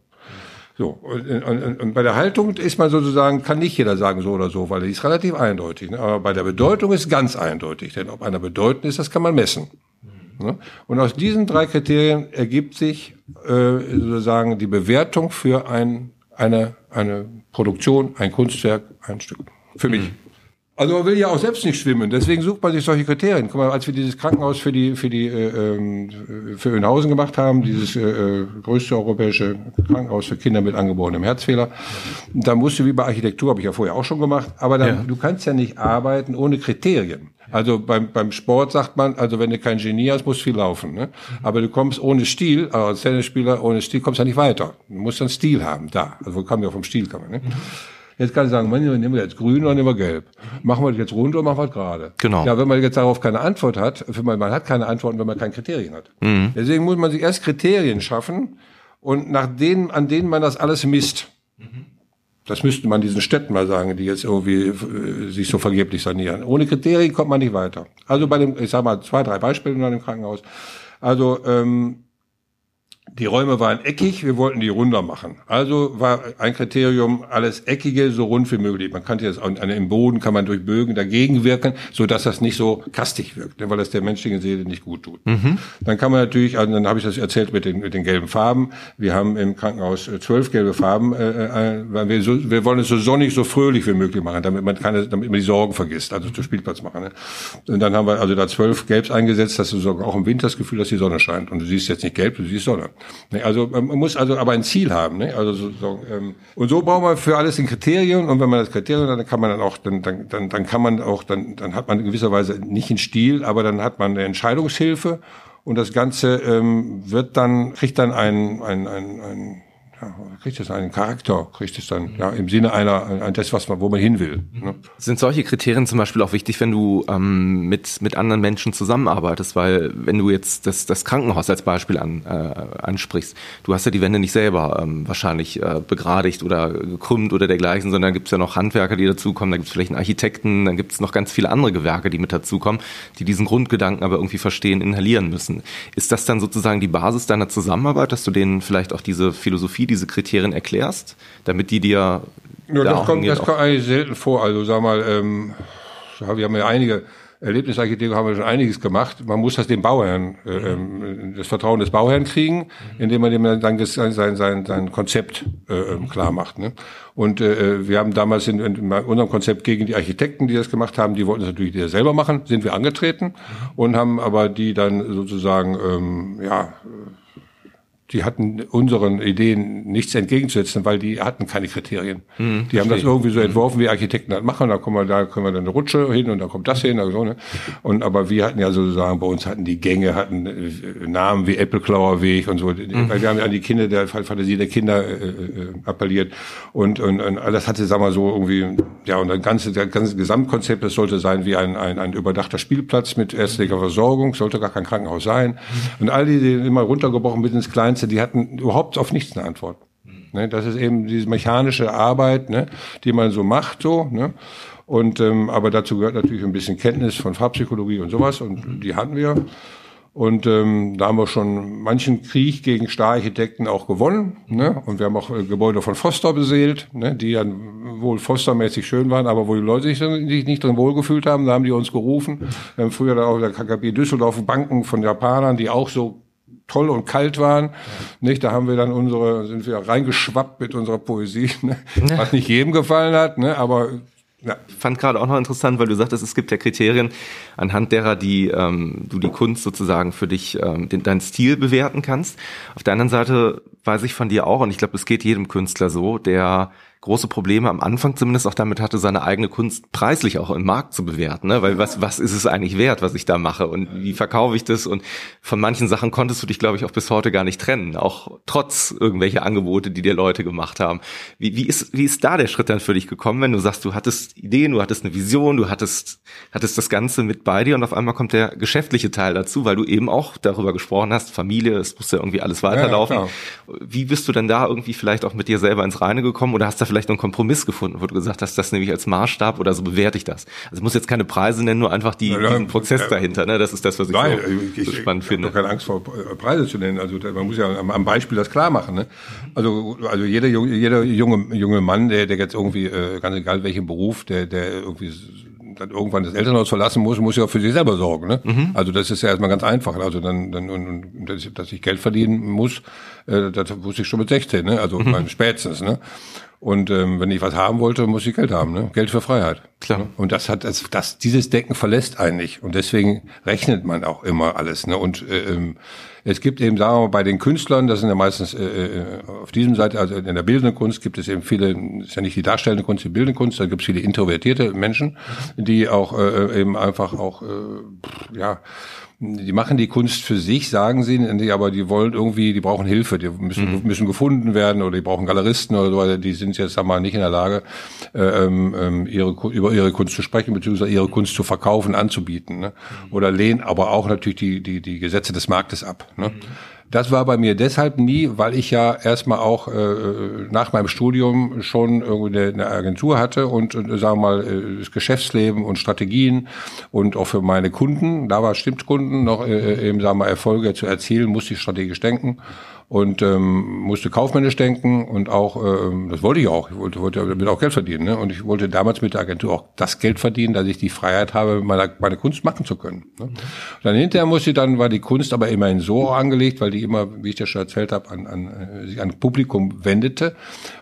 So, und, und, und bei der Haltung ist man sozusagen, kann nicht jeder sagen so oder so, weil die ist relativ eindeutig. Ne? Aber bei der Bedeutung ist ganz eindeutig, denn ob einer bedeutend ist, das kann man messen. Ne? Und aus diesen drei Kriterien ergibt sich äh, sozusagen die Bewertung für ein, eine, eine Produktion, ein Kunstwerk, ein Stück. Für mich. Also man will ja auch selbst nicht schwimmen, deswegen sucht man sich solche Kriterien. Guck mal, als wir dieses Krankenhaus für die für die äh, ähm, für Önhausen gemacht haben, dieses äh, äh, größte europäische Krankenhaus für Kinder mit angeborenem Herzfehler, da musst du wie bei Architektur, habe ich ja vorher auch schon gemacht, aber dann, ja. du kannst ja nicht arbeiten ohne Kriterien. Also beim, beim Sport sagt man, also wenn du kein Genie hast, musst du viel laufen. Ne? Aber du kommst ohne Stil, also als Tennisspieler ohne Stil kommst du ja nicht weiter. Du musst dann Stil haben, da. Also wo kommen wir vom Stil, kann man, ne? Jetzt kann ich sagen, man, nehmen wir jetzt grün oder nehmen wir gelb. Machen wir das jetzt rund oder machen wir das gerade? Genau. Ja, wenn man jetzt darauf keine Antwort hat, man, man hat keine Antworten, wenn man keine Kriterien hat. Mhm. Deswegen muss man sich erst Kriterien schaffen und nach denen, an denen man das alles misst. Mhm. Das müsste man diesen Städten mal sagen, die jetzt irgendwie äh, sich so vergeblich sanieren. Ohne Kriterien kommt man nicht weiter. Also bei dem, ich sag mal zwei, drei Beispiele in dem Krankenhaus. Also ähm, die Räume waren eckig, wir wollten die runder machen. Also war ein Kriterium, alles Eckige so rund wie möglich. Man kann jetzt an, im Boden kann man durch Bögen dagegen wirken, so dass das nicht so kastig wirkt, ne, weil das der menschlichen Seele nicht gut tut. Mhm. Dann kann man natürlich, also dann habe ich das erzählt mit den, mit den gelben Farben. Wir haben im Krankenhaus äh, zwölf gelbe Farben, äh, äh, weil wir, so, wir wollen es so sonnig, so fröhlich wie möglich machen, damit man keine, damit man die Sorgen vergisst, also zu Spielplatz machen. Ne? Und dann haben wir also da zwölf Gelbs eingesetzt, dass du so auch im Winter das Gefühl, dass die Sonne scheint. Und du siehst jetzt nicht gelb, du siehst Sonne. Ne, also man muss also aber ein Ziel haben. Ne? Also so, so, ähm, und so braucht man für alles ein Kriterium und wenn man das Kriterium hat, dann kann man dann auch dann dann dann, dann kann man auch dann dann hat man in gewisser Weise nicht einen Stil, aber dann hat man eine Entscheidungshilfe und das Ganze ähm, wird dann kriegt dann ein ein ein, ein ja, kriegt es einen Charakter, kriegt es dann ja im Sinne einer, einer das, was man, wo man hin will. Ne? Sind solche Kriterien zum Beispiel auch wichtig, wenn du ähm, mit mit anderen Menschen zusammenarbeitest, weil wenn du jetzt das das Krankenhaus als Beispiel an, äh, ansprichst, du hast ja die Wände nicht selber ähm, wahrscheinlich äh, begradigt oder gekrümmt oder dergleichen, sondern gibt es ja noch Handwerker, die dazukommen, dann gibt es vielleicht einen Architekten, dann gibt es noch ganz viele andere Gewerke, die mit dazukommen, die diesen Grundgedanken aber irgendwie verstehen, inhalieren müssen. Ist das dann sozusagen die Basis deiner Zusammenarbeit, dass du denen vielleicht auch diese Philosophie, diese Kriterien erklärst, damit die dir. Ja, das, kommt, das kommt eigentlich selten vor. Also sag mal, ähm, wir haben ja einige Erlebnisarchitektur haben wir schon einiges gemacht. Man muss das dem Bauherrn, äh, ähm, das Vertrauen des Bauherrn kriegen, indem man dem dann sein, sein, sein, sein Konzept äh, ähm, klar macht. Ne? Und äh, wir haben damals in, in unserem Konzept gegen die Architekten, die das gemacht haben, die wollten es natürlich selber machen, sind wir angetreten und haben aber die dann sozusagen ähm, ja die hatten unseren Ideen nichts entgegenzusetzen, weil die hatten keine Kriterien. Mhm, die haben das irgendwie so entworfen, wie Architekten das machen, da kommen wir, da können wir dann eine Rutsche hin und da kommt das hin, also, ne? Und aber wir hatten ja sozusagen, bei uns hatten die Gänge, hatten äh, Namen wie Äppelklauer Weg und so, mhm. weil wir haben ja an die Kinder, der Fantasie der Kinder äh, äh, appelliert und, und, und alles hatte, sagen wir so, irgendwie, ja, und das ganze, das ganze Gesamtkonzept, das sollte sein wie ein, ein, ein überdachter Spielplatz mit ärztlicher Versorgung, sollte gar kein Krankenhaus sein. Mhm. Und all die, die immer runtergebrochen bis ins Kleinste Einzelne, die hatten überhaupt auf nichts eine Antwort. Ne, das ist eben diese mechanische Arbeit, ne, die man so macht, so. Ne? Und ähm, aber dazu gehört natürlich ein bisschen Kenntnis von Farbpsychologie und sowas und die hatten wir. Und ähm, da haben wir schon manchen Krieg gegen Stararchitekten auch gewonnen. Ne? Und wir haben auch äh, Gebäude von Foster beseelt, ne? die ja wohl Fostermäßig schön waren, aber wo die Leute sich nicht, nicht drin wohlgefühlt haben, da haben die uns gerufen. Wir haben früher da auch der KKB Düsseldorf Banken von Japanern, die auch so toll und kalt waren. Nicht, da haben wir dann unsere, sind wir reingeschwappt mit unserer Poesie, ne? was nicht jedem gefallen hat, ne? aber ja. Ich fand gerade auch noch interessant, weil du sagtest, es gibt ja Kriterien, anhand derer die, ähm, du die Kunst sozusagen für dich, ähm, den, deinen Stil bewerten kannst. Auf der anderen Seite weiß ich von dir auch, und ich glaube, es geht jedem Künstler so, der große Probleme am Anfang zumindest auch damit hatte, seine eigene Kunst preislich auch im Markt zu bewerten. Ne? Weil was, was ist es eigentlich wert, was ich da mache und wie verkaufe ich das? Und von manchen Sachen konntest du dich, glaube ich, auch bis heute gar nicht trennen, auch trotz irgendwelcher Angebote, die dir Leute gemacht haben. Wie, wie, ist, wie ist da der Schritt dann für dich gekommen, wenn du sagst, du hattest Ideen, du hattest eine Vision, du hattest, hattest das Ganze mit bei dir und auf einmal kommt der geschäftliche Teil dazu, weil du eben auch darüber gesprochen hast, Familie, es muss ja irgendwie alles weiterlaufen. Ja, wie bist du denn da irgendwie vielleicht auch mit dir selber ins Reine gekommen oder hast da vielleicht einen Kompromiss gefunden, wo du gesagt hast, das nehme ich als Maßstab oder so bewerte ich das. Also ich muss jetzt keine Preise nennen, nur einfach die, ja, diesen Prozess äh, dahinter. Ne? Das ist das, was ich nein, so, ich, so spannend ich, finde. Ich habe keine Angst vor Preise zu nennen. Also man muss ja am, am Beispiel das klar machen. Ne? Also also jeder jeder junge junge Mann, der der jetzt irgendwie äh, ganz egal welchen Beruf, der der irgendwie dann irgendwann das Elternhaus verlassen muss, muss ja für sich selber sorgen. Ne? Mhm. Also das ist ja erstmal ganz einfach. Also dann, dann und, und dass, ich, dass ich Geld verdienen muss, äh, das wusste ich schon mit 16, ne? Also mhm. spätestens, ne? Und ähm, wenn ich was haben wollte, muss ich Geld haben, ne? Geld für Freiheit. Klar. Und das hat das, das dieses Decken verlässt eigentlich und deswegen rechnet man auch immer alles, ne? Und äh, ähm, es gibt eben, sagen wir mal, bei den Künstlern, das sind ja meistens äh, äh, auf diesem Seite, also in der bildenden Kunst gibt es eben viele, ist ja nicht die darstellende Kunst, die bildende Kunst, da gibt es viele introvertierte Menschen, die auch äh, eben einfach auch, äh, ja, die machen die Kunst für sich, sagen sie, aber die wollen irgendwie, die brauchen Hilfe, die müssen, mhm. müssen gefunden werden oder die brauchen Galeristen oder so, die sind jetzt sag mal nicht in der Lage, äh, ähm, ähm, ihre, über ihre Kunst zu sprechen, beziehungsweise ihre Kunst zu verkaufen, anzubieten, ne? Mhm. oder lehnen aber auch natürlich die, die, die Gesetze des Marktes ab. Ne? Mhm. Das war bei mir deshalb nie, weil ich ja erstmal auch äh, nach meinem Studium schon irgendwie eine, Agentur hatte und, und sagen wir mal äh, das Geschäftsleben und Strategien und auch für meine Kunden, da war Stimmkunden noch äh, eben sagen wir mal Erfolge zu erzielen, musste ich strategisch denken und ähm, musste kaufmännisch denken und auch, ähm, das wollte ich auch, ich wollte, wollte damit auch Geld verdienen. Ne? Und ich wollte damals mit der Agentur auch das Geld verdienen, dass ich die Freiheit habe, meine, meine Kunst machen zu können. Ne? Dann hinterher musste dann, war die Kunst aber immerhin so angelegt, weil die immer, wie ich das schon erzählt habe, an, an, äh, sich an Publikum wendete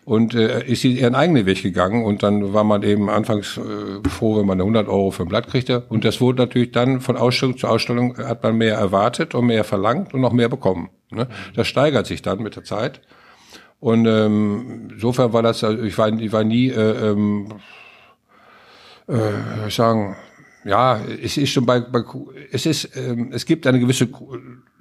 und äh, ist sie ihren eigenen Weg gegangen und dann war man eben anfangs äh, froh, wenn man 100 Euro für ein Blatt kriegte und das wurde natürlich dann von Ausstellung zu Ausstellung hat man mehr erwartet und mehr verlangt und noch mehr bekommen. Ne? Das steigert sich dann mit der Zeit. Und ähm, insofern war das, also ich war, ich war nie, äh, ähm, äh, ich sagen, ja, es ist schon bei, bei es ist, ähm, es gibt eine gewisse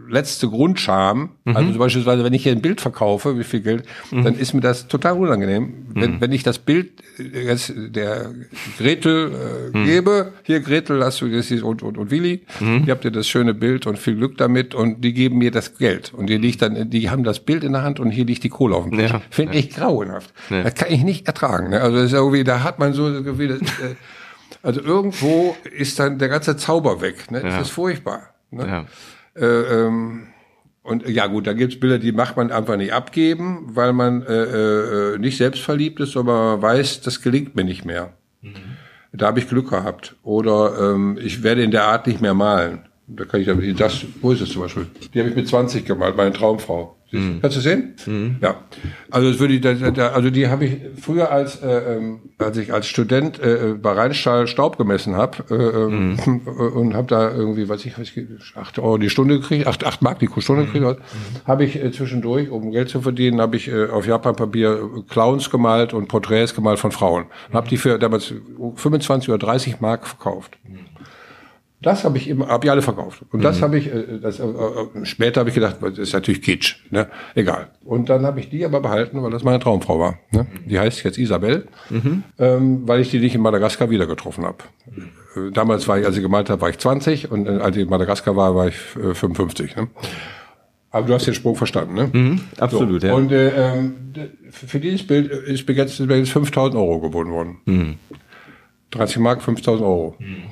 letzte Grundscham. Mhm. Also beispielsweise, wenn ich hier ein Bild verkaufe, wie viel Geld, mhm. dann ist mir das total unangenehm. Wenn, mhm. wenn ich das Bild jetzt der Gretel äh, mhm. gebe, hier Gretel, hast du das hier und, und, und Willi, mhm. ihr habt ihr das schöne Bild und viel Glück damit und die geben mir das Geld. Und die liegt dann, die haben das Bild in der Hand und hier liegt die Kohle auf dem Tisch. Ja. Finde ja. ich grauenhaft. Ja. Das kann ich nicht ertragen. Ne? Also das ist irgendwie, da hat man so wie das, äh, also irgendwo ist dann der ganze Zauber weg. Ne? Das ist furchtbar. Ne? Ja. Äh, ähm, und ja gut, da gibt's Bilder, die macht man einfach nicht abgeben, weil man äh, äh, nicht selbstverliebt ist, aber man weiß, das gelingt mir nicht mehr. Mhm. Da habe ich Glück gehabt. Oder ähm, ich werde in der Art nicht mehr malen. Da kann ich das, wo ist es zum Beispiel? Die habe ich mit 20 gemalt, meine Traumfrau. Mhm. Kannst du sehen? Mhm. Ja. Also das würde ich, da, da, also die habe ich früher als äh, ähm, als ich als Student äh, bei Rheinstahl Staub gemessen habe äh, ähm, mhm. und habe da irgendwie, weiß ich, was ich, acht Euro die Stunde gekriegt, acht, acht Mark die Stunde gekriegt, mhm. habe ich äh, zwischendurch, um Geld zu verdienen, habe ich äh, auf Japanpapier Clowns gemalt und Porträts gemalt von Frauen. Mhm. Habe die für damals 25 oder 30 Mark verkauft. Mhm. Das habe ich immer, habe ich alle verkauft. Und das mhm. habe ich, äh, das, äh, äh, später habe ich gedacht, das ist natürlich Kitsch, ne? Egal. Und dann habe ich die aber behalten, weil das meine Traumfrau war. Ne? Die heißt jetzt Isabel, mhm. ähm, weil ich die nicht in Madagaskar wieder getroffen habe. Mhm. Damals war ich, als ich gemalt habe, war ich 20 und als ich in Madagaskar war, war ich 55. Ne? Aber du hast den Sprung verstanden, ne? Mhm, absolut, so. ja. Und äh, ähm, für dieses Bild ist mir jetzt, jetzt 5000 Euro geboten worden. Mhm. 30 Mark, 5000 Euro. Mhm.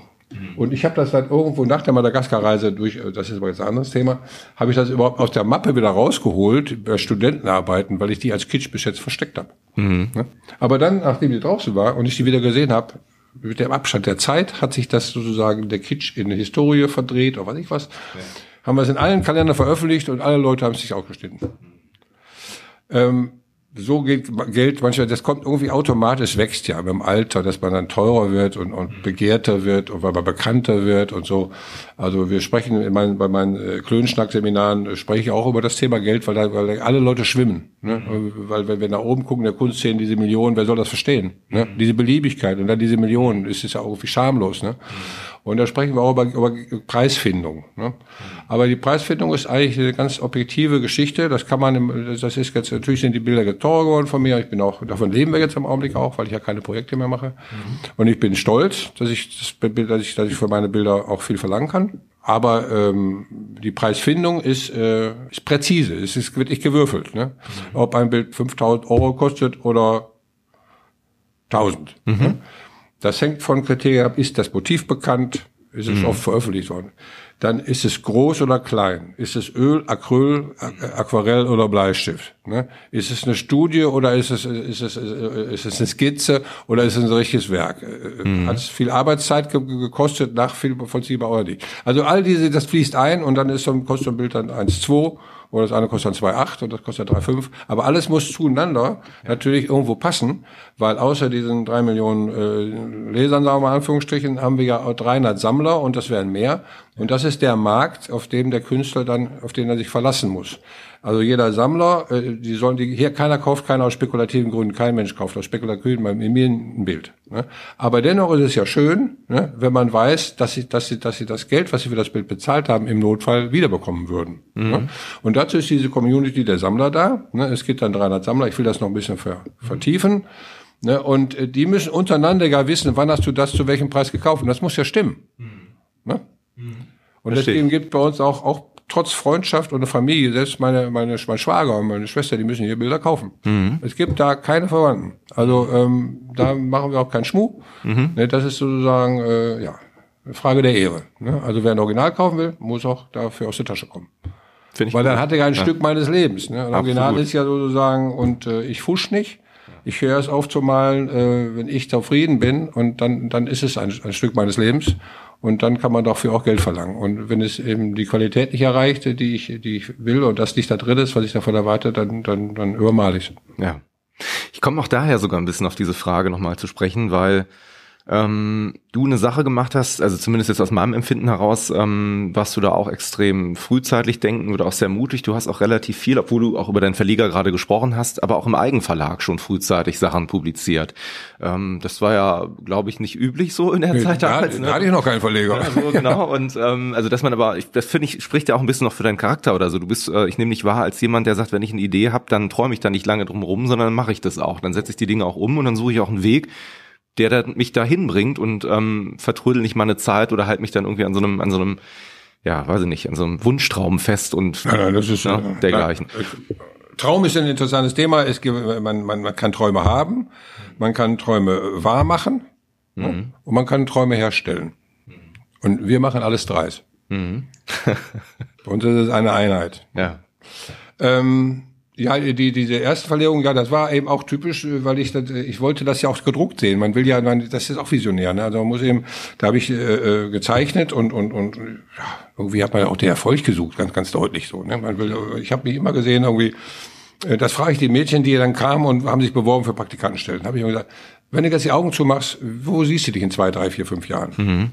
Und ich habe das dann irgendwo nach der Madagaskar-Reise durch, äh, das ist aber jetzt ein anderes Thema, habe ich das überhaupt aus der Mappe wieder rausgeholt bei Studentenarbeiten, weil ich die als Kitsch bis jetzt versteckt habe. Mhm. Aber dann, nachdem die draußen war und ich die wieder gesehen habe, mit dem Abstand der Zeit hat sich das sozusagen der Kitsch in eine Historie verdreht oder was ich was. Ja. Haben wir es in allen Kalendern veröffentlicht und alle Leute haben es sich ausgeschnitten. Mhm. Ähm, so geht Geld manchmal, das kommt irgendwie automatisch, wächst ja im Alter, dass man dann teurer wird und, und begehrter wird und weil man bekannter wird und so. Also wir sprechen in meinen, bei meinen äh, Klönschnack-Seminaren äh, spreche ich auch über das Thema Geld, weil da, weil alle Leute schwimmen. Ne? Weil wenn wir nach oben gucken, der Kunstszene, diese Millionen, wer soll das verstehen? Ne? Diese Beliebigkeit und dann diese Millionen, ist es ja auch irgendwie schamlos. Ne? Und da sprechen wir auch über, über Preisfindung. Ne? Aber die Preisfindung ist eigentlich eine ganz objektive Geschichte. Das kann man, das ist jetzt, natürlich sind die Bilder teurer geworden von mir. Ich bin auch, davon leben wir jetzt im Augenblick auch, weil ich ja keine Projekte mehr mache. Und ich bin stolz, dass ich, das, dass ich, dass ich für meine Bilder auch viel verlangen kann. Aber ähm, die Preisfindung ist, äh, ist präzise, es ist wirklich gewürfelt. Ne? Mhm. Ob ein Bild 5000 Euro kostet oder 1000. Mhm. Ne? Das hängt von Kriterien ab, ist das Motiv bekannt, ist es mhm. oft veröffentlicht worden. Dann ist es groß oder klein? Ist es Öl, Acryl, Aquarell oder Bleistift? Ne? Ist es eine Studie oder ist es, ist es, ist es eine Skizze oder ist es ein richtiges Werk? Mhm. Hat es viel Arbeitszeit gekostet, nach viel vollziehbar oder nicht? Also all diese, das fließt ein und dann ist so ein, kostet so ein Bild dann 1,2 oder das eine kostet dann 2,8 und das kostet 3,5. Aber alles muss zueinander natürlich irgendwo passen, weil außer diesen drei Millionen äh, Lesern, sagen wir mal Anführungsstrichen, haben wir ja auch 300 Sammler und das wären mehr. Und das ist der Markt, auf dem der Künstler dann, auf den er sich verlassen muss. Also jeder Sammler, äh, die sollen die, hier keiner kauft keiner aus spekulativen Gründen, kein Mensch kauft aus spekulativen Gründen in mir ein Bild. Ne? Aber dennoch ist es ja schön, ne, wenn man weiß, dass sie, dass sie, dass sie das Geld, was sie für das Bild bezahlt haben, im Notfall wiederbekommen würden. Ne? Mhm. Ne? Und dazu ist diese Community der Sammler da. Ne? Es gibt dann 300 Sammler. Ich will das noch ein bisschen ver, vertiefen. Ne? Und äh, die müssen untereinander ja wissen, wann hast du das zu welchem Preis gekauft. Und das muss ja stimmen. Mhm. Ne? Mhm. Und deswegen gibt bei uns auch, auch trotz Freundschaft und Familie, selbst meine, meine, mein Schwager und meine Schwester, die müssen hier Bilder kaufen. Mhm. Es gibt da keine Verwandten. Also ähm, da machen wir auch keinen Schmuh. Mhm. Ne, das ist sozusagen äh, ja eine Frage der Ehre. Ne? Also wer ein Original kaufen will, muss auch dafür aus der Tasche kommen. Ich Weil dann hat er ein ja. Stück meines Lebens. Ne? Ein Original ist ja sozusagen, und äh, ich fusch nicht. Ich höre es aufzumalen, äh, wenn ich zufrieden bin und dann, dann ist es ein, ein Stück meines Lebens und dann kann man dafür auch Geld verlangen. Und wenn es eben die Qualität nicht erreicht, die ich, die ich will und das nicht da drin ist, was ich davon erwarte, dann, dann, dann übermale ich Ja. Ich komme auch daher sogar ein bisschen auf diese Frage nochmal zu sprechen, weil ähm, du eine Sache gemacht hast, also zumindest jetzt aus meinem Empfinden heraus, ähm, warst du da auch extrem frühzeitig denken oder auch sehr mutig. Du hast auch relativ viel, obwohl du auch über deinen Verleger gerade gesprochen hast, aber auch im Eigenverlag schon frühzeitig Sachen publiziert. Ähm, das war ja, glaube ich, nicht üblich so in der nee, Zeit damals. Da, ne? da hatte ich noch keinen Verleger. Ja, so, genau. Und ähm, also dass man aber, ich, das finde ich, spricht ja auch ein bisschen noch für deinen Charakter oder so. Du bist, äh, ich nehme dich wahr als jemand, der sagt, wenn ich eine Idee habe, dann träume ich da nicht lange drum rum, sondern dann mache ich das auch. Dann setze ich die Dinge auch um und dann suche ich auch einen Weg, der dann mich da hinbringt und ähm, vertrödel nicht meine Zeit oder halt mich dann irgendwie an so einem, an so einem, ja, weiß ich nicht, an so einem Wunschtraum fest und ja, nein, das ist, ja, ne, dergleichen. Traum ist ein interessantes Thema. Es gibt, man, man, man kann Träume haben, man kann Träume wahr machen mhm. und man kann Träume herstellen. Und wir machen alles dreis. Mhm. Bei uns ist es eine Einheit. Ja. Ähm, ja, die, diese erste Verlegung, ja, das war eben auch typisch, weil ich das, ich wollte das ja auch gedruckt sehen. Man will ja, man, das ist auch visionär, ne? Also man muss eben, da habe ich äh, äh, gezeichnet und und und ja, irgendwie hat man ja auch den Erfolg gesucht, ganz ganz deutlich so. Ne? Man will, ich habe mich immer gesehen irgendwie. Äh, das frage ich die Mädchen, die dann kamen und haben sich beworben für Praktikantenstellen. Habe ich immer gesagt, wenn du jetzt die Augen zumachst, wo siehst du dich in zwei, drei, vier, fünf Jahren? Mhm.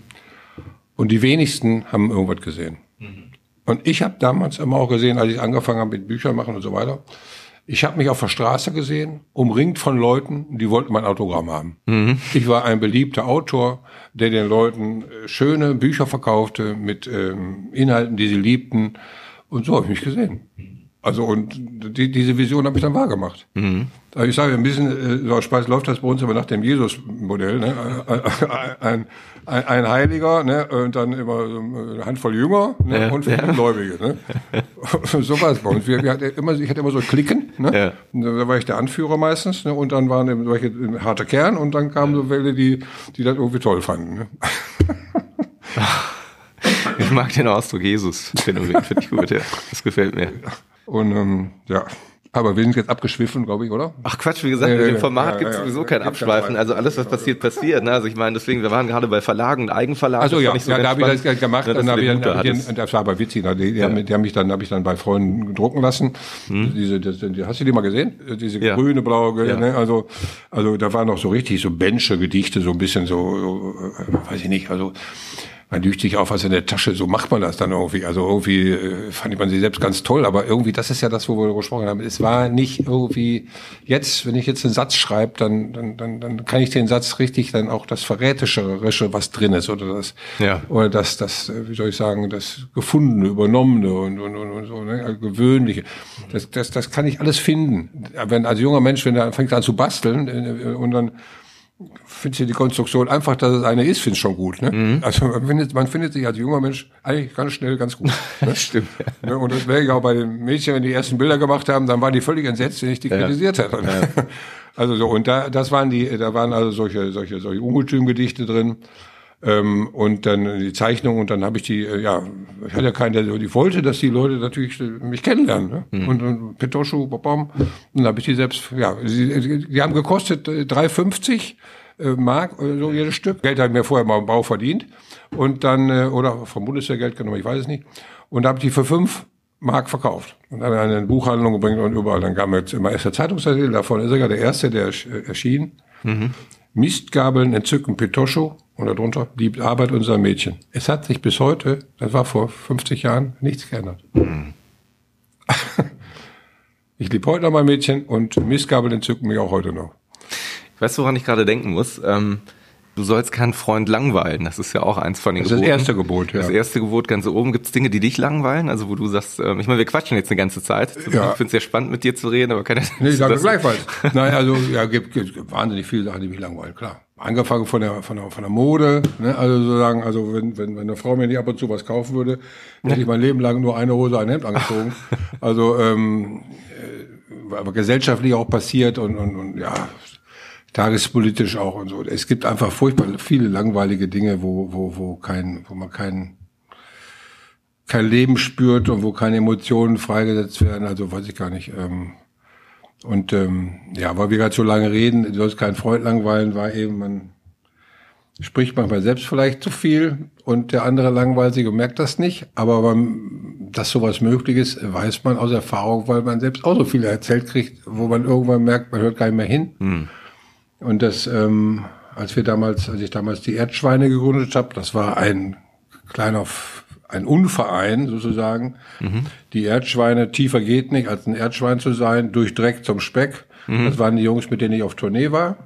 Und die wenigsten haben irgendwas gesehen. Und ich habe damals immer auch gesehen, als ich angefangen habe mit Büchern machen und so weiter, ich habe mich auf der Straße gesehen, umringt von Leuten, die wollten mein Autogramm haben. Mhm. Ich war ein beliebter Autor, der den Leuten äh, schöne Bücher verkaufte mit ähm, Inhalten, die sie liebten. Und so habe ich mich gesehen. Also und die, diese Vision habe ich dann wahrgemacht. Mhm. Also ich sage ein bisschen, äh, so Speis läuft das bei uns immer nach dem Jesus-Modell. Ne? Ein, ein, ein Heiliger ne? und dann immer eine Handvoll Jünger ne? Ja, und viele ja. Gläubige. Ne? so war es bei uns. Wir, wir hatten immer, ich hatte immer so Klicken. Ne? Ja. Da war ich der Anführer meistens. Ne? Und dann waren solche harte Kern und dann kamen so welche, die, die das irgendwie toll fanden. Ne? Ich mag den Ausdruck Jesus-Phänomen, finde ich gut, ja. Das gefällt mir. Und ähm, ja, aber wir sind jetzt abgeschwiffen, glaube ich, oder? Ach Quatsch, wie gesagt, ja, in dem Format ja, gibt es ja, sowieso kein Abschweifen. Also alles, was passiert, passiert. Ne? Also ich meine, deswegen, wir waren gerade bei Verlagen und Eigenverlagen. Also ja, so ja da habe ich das gemacht. Ne, dann hab ich, dann, hab ich, das war aber witzig. Die, die, haben, die haben mich dann, habe ich dann bei Freunden drucken lassen. Hm. Diese, das, die, hast du die mal gesehen? Diese grüne, blaue, ne? also, also da waren noch so richtig so Bensche Gedichte, so ein bisschen so, so äh, weiß ich nicht, also man lügt sich auf was in der Tasche, so macht man das dann irgendwie. Also irgendwie äh, fand man sie selbst ganz toll, aber irgendwie, das ist ja das, wo wir gesprochen haben. Es war nicht irgendwie, jetzt, wenn ich jetzt einen Satz schreibe, dann, dann, dann, dann kann ich den Satz richtig, dann auch das Verräterische, was drin ist, oder das, ja. oder das, das, äh, wie soll ich sagen, das Gefundene, Übernommene und, und, und, und so, ne, also Gewöhnliche. Das, das, das kann ich alles finden. Wenn als junger Mensch, wenn er fängt an zu basteln äh, und dann finde ich die Konstruktion einfach, dass es eine ist, finde ich schon gut. Ne? Mhm. Also man findet, man findet sich als junger Mensch eigentlich ganz schnell ganz gut. Ne? Stimmt. Ja. Ne? Und das wäre ja auch bei den Mädchen, wenn die ersten Bilder gemacht haben, dann waren die völlig entsetzt, wenn ich die ja. kritisiert hätte. Ja. Also so und da das waren die, da waren also solche solche solche Ungetümgedichte drin. Ähm, und dann die Zeichnung und dann habe ich die, äh, ja, ich hatte ja keinen, der die wollte, dass die Leute natürlich mich kennenlernen. Ne? Mhm. Und, und Petoschu, bom, und dann habe ich die selbst, ja, sie, die haben gekostet äh, 3,50 äh, Mark, äh, so jedes Stück. Geld habe ich mir vorher mal im Bau verdient. Und dann, äh, oder vom Bundeswehrgeld genommen, ich weiß es nicht. Und da habe ich die für fünf Mark verkauft. Und dann eine Buchhandlung gebracht und überall. Dann kam jetzt immer erst der Zeitungsartikel, davon ist sogar der erste, der erschien. Mhm. Mistgabeln entzücken Pitoscho und darunter die Arbeit unserer Mädchen. Es hat sich bis heute, das war vor 50 Jahren, nichts geändert. Mhm. ich liebe heute noch mein Mädchen und Mistgabeln entzücken mich auch heute noch. Weißt du, woran ich gerade denken muss? Ähm, du sollst keinen Freund langweilen. Das ist ja auch eins von den das Geboten. Das ist das erste Gebot, ja. Das erste Gebot ganz oben. Gibt es Dinge, die dich langweilen? Also wo du sagst, ähm, ich meine, wir quatschen jetzt eine ganze Zeit. Ja. Ich finde es sehr spannend, mit dir zu reden, aber keine Nee, ich sage gleichfalls. Nein, also ja, gibt, gibt wahnsinnig viele Sachen, die mich langweilen, klar. Angefangen von der, von der, von der Mode, ne? also sozusagen, also wenn, wenn, wenn eine Frau mir nicht ab und zu was kaufen würde, hätte ich mein Leben lang nur eine Hose, ein Hemd angezogen. Also ähm, äh, aber gesellschaftlich auch passiert und, und, und ja, tagespolitisch auch und so. Es gibt einfach furchtbar viele langweilige Dinge, wo, wo, wo kein, wo man kein, kein Leben spürt und wo keine Emotionen freigesetzt werden. Also weiß ich gar nicht. Ähm, und ähm, ja, weil wir gerade so lange reden, du sollst keinen Freund langweilen, war eben, man spricht manchmal selbst vielleicht zu viel und der andere langweilt sich und merkt das nicht. Aber man, dass sowas möglich ist, weiß man aus Erfahrung, weil man selbst auch so viel erzählt kriegt, wo man irgendwann merkt, man hört gar nicht mehr hin. Hm. Und das, ähm, als wir damals, als ich damals die Erdschweine gegründet habe, das war ein kleiner, ein Unverein sozusagen. Mhm. Die Erdschweine, tiefer geht nicht, als ein Erdschwein zu sein, durch Dreck zum Speck. Mhm. Das waren die Jungs, mit denen ich auf Tournee war.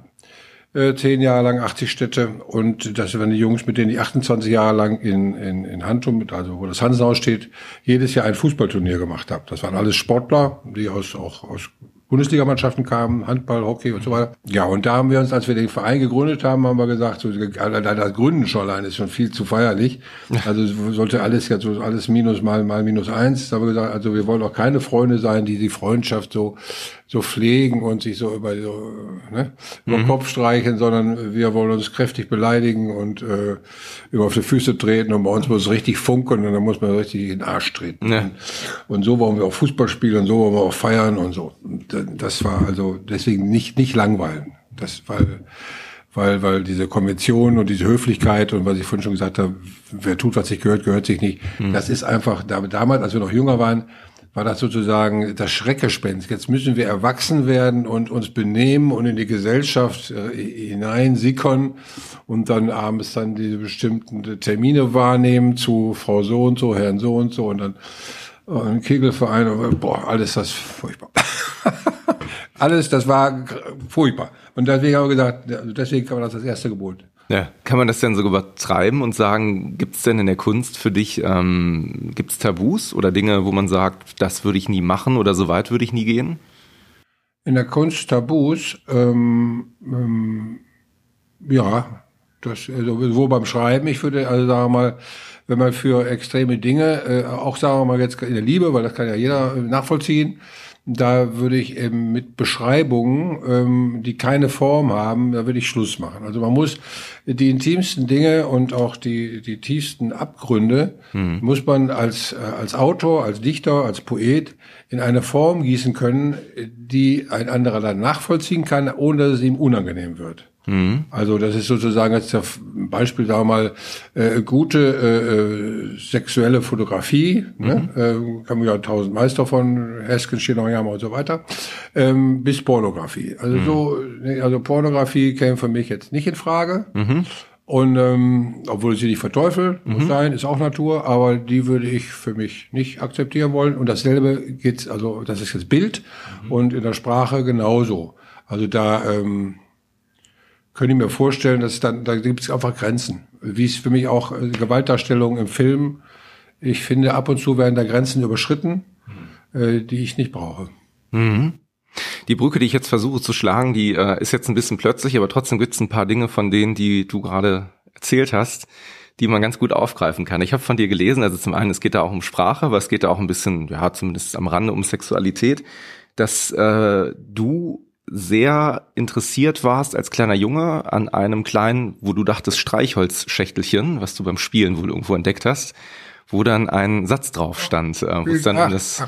Äh, zehn Jahre lang 80 Städte und das waren die Jungs, mit denen ich 28 Jahre lang in, in, in Hantum, also wo das Hansenhaus steht, jedes Jahr ein Fußballturnier gemacht habe. Das waren alles Sportler, die aus, auch aus Bundesligamannschaften kamen, Handball, Hockey und so weiter. Ja, und da haben wir uns, als wir den Verein gegründet haben, haben wir gesagt, so, das Gründen schon allein ist schon viel zu feierlich. Also sollte alles jetzt so alles minus mal mal minus eins. Da haben wir gesagt, also wir wollen auch keine Freunde sein, die die Freundschaft so so pflegen und sich so über so ne, über den mhm. Kopf streichen, sondern wir wollen uns kräftig beleidigen und äh, über auf die Füße treten und bei uns muss es richtig funkeln und dann muss man richtig in den Arsch treten. Ja. Und so wollen wir auch Fußball spielen und so wollen wir auch feiern und so. Und das war also deswegen nicht nicht langweilen. Das weil weil weil diese Konvention und diese Höflichkeit und was ich vorhin schon gesagt habe, wer tut, was sich gehört, gehört sich nicht. Mhm. Das ist einfach damals, als wir noch jünger waren, war das sozusagen das Schreckgespenst. Jetzt müssen wir erwachsen werden und uns benehmen und in die Gesellschaft äh, hineinsickern und dann abends dann diese bestimmten Termine wahrnehmen zu Frau so und so, Herrn so und so und dann äh, ein Kegelverein und boah, alles das furchtbar. alles, das war furchtbar. Und deswegen haben wir gesagt, deswegen kann man das das erste Gebot ja. Kann man das denn so übertreiben und sagen, gibt es denn in der Kunst für dich, ähm, gibt es Tabus oder Dinge, wo man sagt, das würde ich nie machen oder so weit würde ich nie gehen? In der Kunst Tabus, ähm, ähm, ja, das, also wo beim Schreiben, ich würde also sagen mal, wenn man für extreme Dinge, äh, auch sagen wir mal jetzt in der Liebe, weil das kann ja jeder nachvollziehen, da würde ich eben mit Beschreibungen, ähm, die keine Form haben, da würde ich Schluss machen. Also man muss die intimsten Dinge und auch die, die tiefsten Abgründe, mhm. muss man als, äh, als Autor, als Dichter, als Poet in eine Form gießen können, die ein anderer dann nachvollziehen kann, ohne dass es ihm unangenehm wird. Mhm. Also das ist sozusagen jetzt ein Beispiel, sagen wir mal, äh, gute äh, sexuelle Fotografie, ne? mhm. äh, kann man ja tausend Meister von Hesken, Schinoyama und so weiter, ähm, bis Pornografie. Also mhm. so, also Pornografie käme für mich jetzt nicht in Frage. Mhm. Und ähm, obwohl ich sie nicht verteufel, muss mhm. sein, ist auch Natur, aber die würde ich für mich nicht akzeptieren wollen. Und dasselbe geht, also das ist jetzt Bild mhm. und in der Sprache genauso. Also da ähm, könnte ich mir vorstellen, dass dann, da gibt es einfach Grenzen. Wie es für mich auch äh, Gewaltdarstellung im Film, ich finde, ab und zu werden da Grenzen überschritten, äh, die ich nicht brauche. Mhm. Die Brücke, die ich jetzt versuche zu schlagen, die äh, ist jetzt ein bisschen plötzlich, aber trotzdem gibt es ein paar Dinge von denen, die du gerade erzählt hast, die man ganz gut aufgreifen kann. Ich habe von dir gelesen, also zum einen, es geht da auch um Sprache, aber es geht da auch ein bisschen, ja, zumindest am Rande um Sexualität, dass äh, du sehr interessiert warst als kleiner Junge an einem kleinen, wo du dachtest, Streichholzschächtelchen, was du beim Spielen wohl irgendwo entdeckt hast, wo dann ein Satz drauf stand, äh, wo es dann ach, um, das,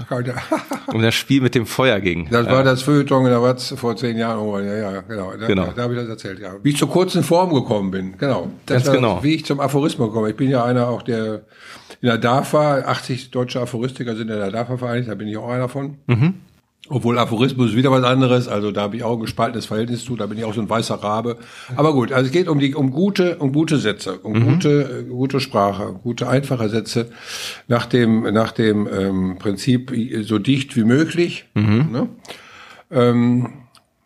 um das Spiel mit dem Feuer ging. Das war das Feuilleton in der Watz vor zehn Jahren. Ja, ja, genau. Da, genau. da habe ich das erzählt. Ja. Wie ich zur kurzen Form gekommen bin. Genau. Das Ganz genau. Wie ich zum Aphorismus komme. Ich bin ja einer auch der in der DAFA, 80 deutsche Aphoristiker sind in der DAFA vereinigt, da bin ich auch einer von. Mhm. Obwohl Aphorismus ist wieder was anderes, also da habe ich auch ein gespaltenes Verhältnis zu, da bin ich auch so ein weißer Rabe. Aber gut, also es geht um die um gute um gute Sätze, um mhm. gute gute Sprache, gute einfache Sätze nach dem nach dem ähm, Prinzip so dicht wie möglich. Mhm. Ne? Ähm,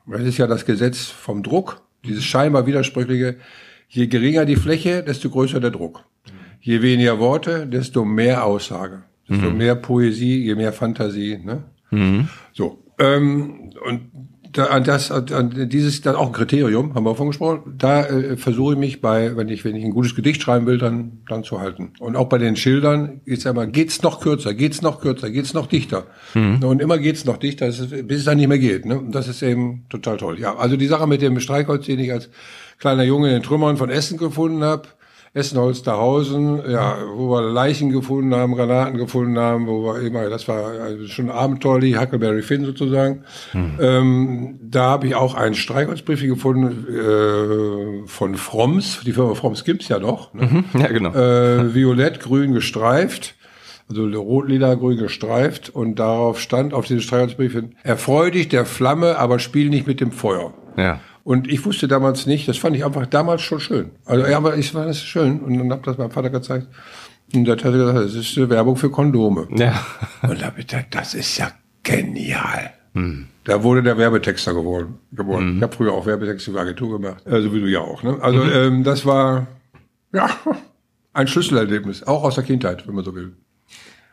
das ist ja das Gesetz vom Druck, dieses scheinbar widersprüchliche. Je geringer die Fläche, desto größer der Druck. Je weniger Worte, desto mehr Aussage. Desto mehr Poesie, je mehr Fantasie. Ne? So. Ähm, und da, an das, an dieses dann auch ein Kriterium, haben wir davon gesprochen. Da äh, versuche ich mich bei, wenn ich, wenn ich ein gutes Gedicht schreiben will, dann, dann zu halten. Und auch bei den Schildern geht's ja immer, geht's noch kürzer, geht's noch kürzer, geht's noch dichter. Und immer geht's noch dichter, bis es dann nicht mehr geht. Ne? Und das ist eben total toll. Ja, also die Sache mit dem Streichholz, den ich als kleiner Junge in den Trümmern von Essen gefunden habe, Essen-Holsterhausen, ja, wo wir Leichen gefunden haben, Granaten gefunden haben, wo wir immer, das war also schon abenteuerlich, Huckleberry Finn sozusagen. Ähm, da habe ich auch einen Streichholzbrief gefunden äh, von Fromms, die Firma Fromms gibt's ja noch, ne? Ja, genau. äh, violett-grün gestreift, also rot-lila-grün gestreift und darauf stand auf diesem Streichholzbrief, erfreu dich der Flamme, aber spiel nicht mit dem Feuer. Ja. Und ich wusste damals nicht, das fand ich einfach damals schon schön. Also ja, aber ich fand das schön und dann hab das meinem Vater gezeigt. Und der hat er gesagt, das ist eine Werbung für Kondome. Ja. Und da hab ich gedacht, das ist ja genial. Da wurde der Werbetexter geworden. geworden. Ich habe früher auch Werbetexte für Agentur gemacht. Also wie du ja auch. Ne? Also ähm, das war ja ein Schlüsselerlebnis, auch aus der Kindheit, wenn man so will.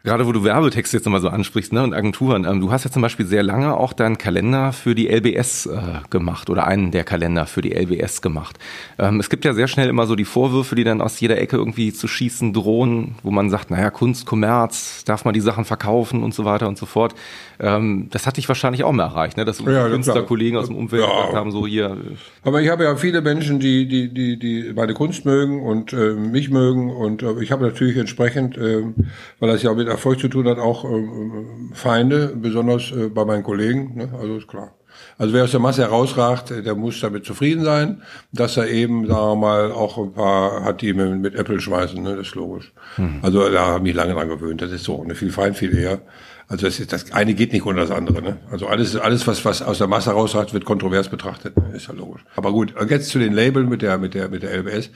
Gerade wo du Werbetexte jetzt nochmal so ansprichst, ne, und Agenturen, ähm, du hast ja zum Beispiel sehr lange auch deinen Kalender für die LBS äh, gemacht oder einen der Kalender für die LBS gemacht. Ähm, es gibt ja sehr schnell immer so die Vorwürfe, die dann aus jeder Ecke irgendwie zu schießen drohen, wo man sagt, naja, Kunst, Kommerz, darf man die Sachen verkaufen und so weiter und so fort. Ähm, das hat dich wahrscheinlich auch mal erreicht, ne, dass Ja, Künstlerkollegen aus dem Umfeld Ja. gesagt haben, so hier, Aber ich habe ja viele Menschen, die die die die meine Kunst mögen und äh, mich mögen und äh, ich habe natürlich entsprechend, äh, weil das ja auch mit Erfolg zu tun hat, auch ähm, Feinde, besonders äh, bei meinen Kollegen. Ne? Also ist klar. Also wer aus der Masse herausragt, der muss damit zufrieden sein, dass er eben, sagen wir mal, auch ein paar hat, die mit, Apple schmeißen. Ne? Das ist logisch. Also da habe ich mich lange dran gewöhnt. Das ist so eine viel Feind, viel eher. Also das, ist, das eine geht nicht ohne das andere. Ne? Also alles, alles was, was aus der Masse rausragt, wird kontrovers betrachtet. Ne? Ist ja logisch. Aber gut, jetzt zu den Labeln mit der, mit der, mit der LBS.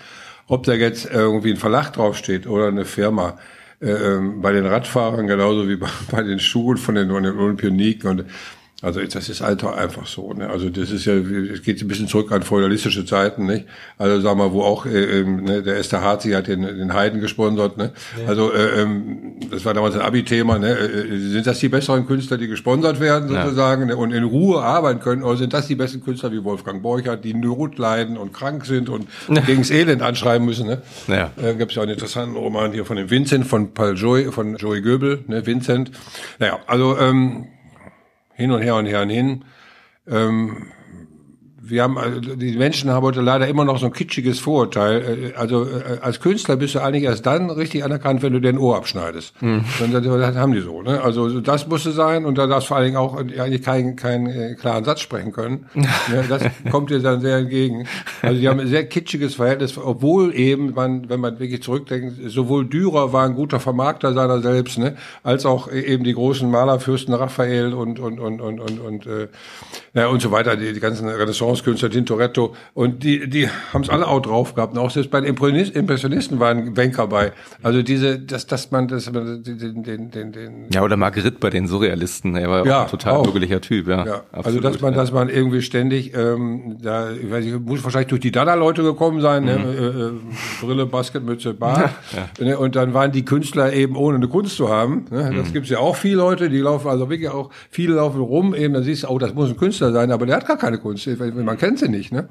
Ob da jetzt irgendwie ein Verlag draufsteht oder eine Firma, ähm, bei den Radfahrern genauso wie bei, bei den Schuhen von den, den Olympioniken und also das ist Alter einfach so. Ne? Also das ist ja, es geht ein bisschen zurück an feudalistische Zeiten, nicht? Also sag mal, wo auch äh, ähm, ne, der Esther Harzi hat den, den Heiden gesponsert, ne? Also äh, ähm, das war damals ein Abi-Thema, ne? Äh, Sind das die besseren Künstler, die gesponsert werden sozusagen ne? und in Ruhe arbeiten können, oder sind das die besten Künstler wie Wolfgang Borchert, die Not leiden und krank sind und gegens Elend anschreiben müssen, ne? Ja. Äh, Gibt es ja einen interessanten Roman hier von dem Vincent, von Paul Joy, von Joey Goebel, ne, Vincent. Naja, also ähm, hin und her und her und hin. Ähm, wir haben, also die Menschen haben heute leider immer noch so ein kitschiges Vorurteil. Äh, Also äh, als Künstler bist du eigentlich erst dann richtig anerkannt, wenn du dir ein Ohr abschneidest. Und das, das haben die so. Ne? Also das musste sein und da darfst du vor allen Dingen auch eigentlich keinen keinen äh, klaren Satz sprechen können. ja, das kommt dir dann sehr entgegen. Also die haben ein sehr kitschiges Verhältnis, obwohl eben man, wenn man wirklich zurückdenkt, sowohl Dürer war ein guter Vermarkter seiner selbst, ne, als auch eben die großen Malerfürsten Raphael und und und und und und äh, ja, und so weiter, die, die ganzen Renaissance-Künstler, Tintoretto, und die, die haben es alle auch drauf gehabt. Und auch selbst bei den Impressionis- Impressionisten waren Banker bei. Also diese, dass, dass man, dass man den, den, den, den ja, oder Marguerite bei den Surrealisten, er war ja Ja, auch ein total auch. bürgerlicher Typ, ja. Ja, also Absolut, dass man, ja. dass man irgendwie ständig, ähm, da, ich weiß nicht, muss wahrscheinlich durch die Dada-Leute gekommen sein, ne? äh, äh, Brille, Basketmütze, Bart, ne? und dann waren die Künstler eben ohne eine Kunst zu haben. Ne? Das gibt's ja auch viele Leute, die laufen also wirklich auch, viele laufen rum, eben, dann siehst du, oh, das muss ein Künstler sein, aber der hat gar keine Kunst, man kennt sie nicht. Ne?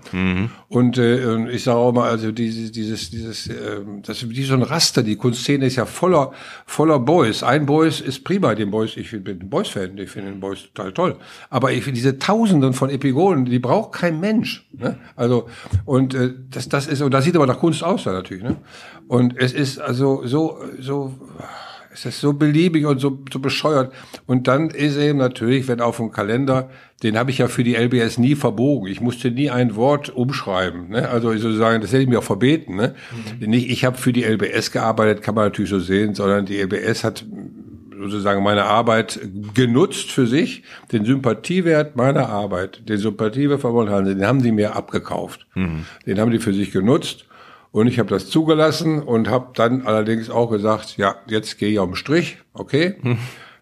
Und äh, ich sage auch mal, also dieses, dieses, dieses, ähm, das ist wie so ein Raster, die Kunstszene ist ja voller, voller Boys. Ein Boys ist prima, den Boys, ich bin ein Boys-Fan, ich finde den Boys total toll. Aber ich finde diese Tausenden von Epigonen, die braucht kein Mensch. Ne? Also, und äh, das, das ist, und das sieht aber nach Kunst aus da natürlich, ne? Und es ist also so, so, es ist so beliebig und so, so bescheuert. Und dann ist eben natürlich, wenn auf dem Kalender, den habe ich ja für die LBS nie verbogen. Ich musste nie ein Wort umschreiben. Ne? Also sozusagen, das hätte ich mir auch verbeten. Ne? Nicht, ich habe für die LBS gearbeitet, kann man natürlich so sehen, sondern die LBS hat sozusagen meine Arbeit genutzt für sich, den Sympathiewert meiner Arbeit, den Sympathiewert von Hansen, den haben die mir abgekauft. Den haben die für sich genutzt. Und ich habe das zugelassen und habe dann allerdings auch gesagt, ja, jetzt gehe ich den Strich, okay.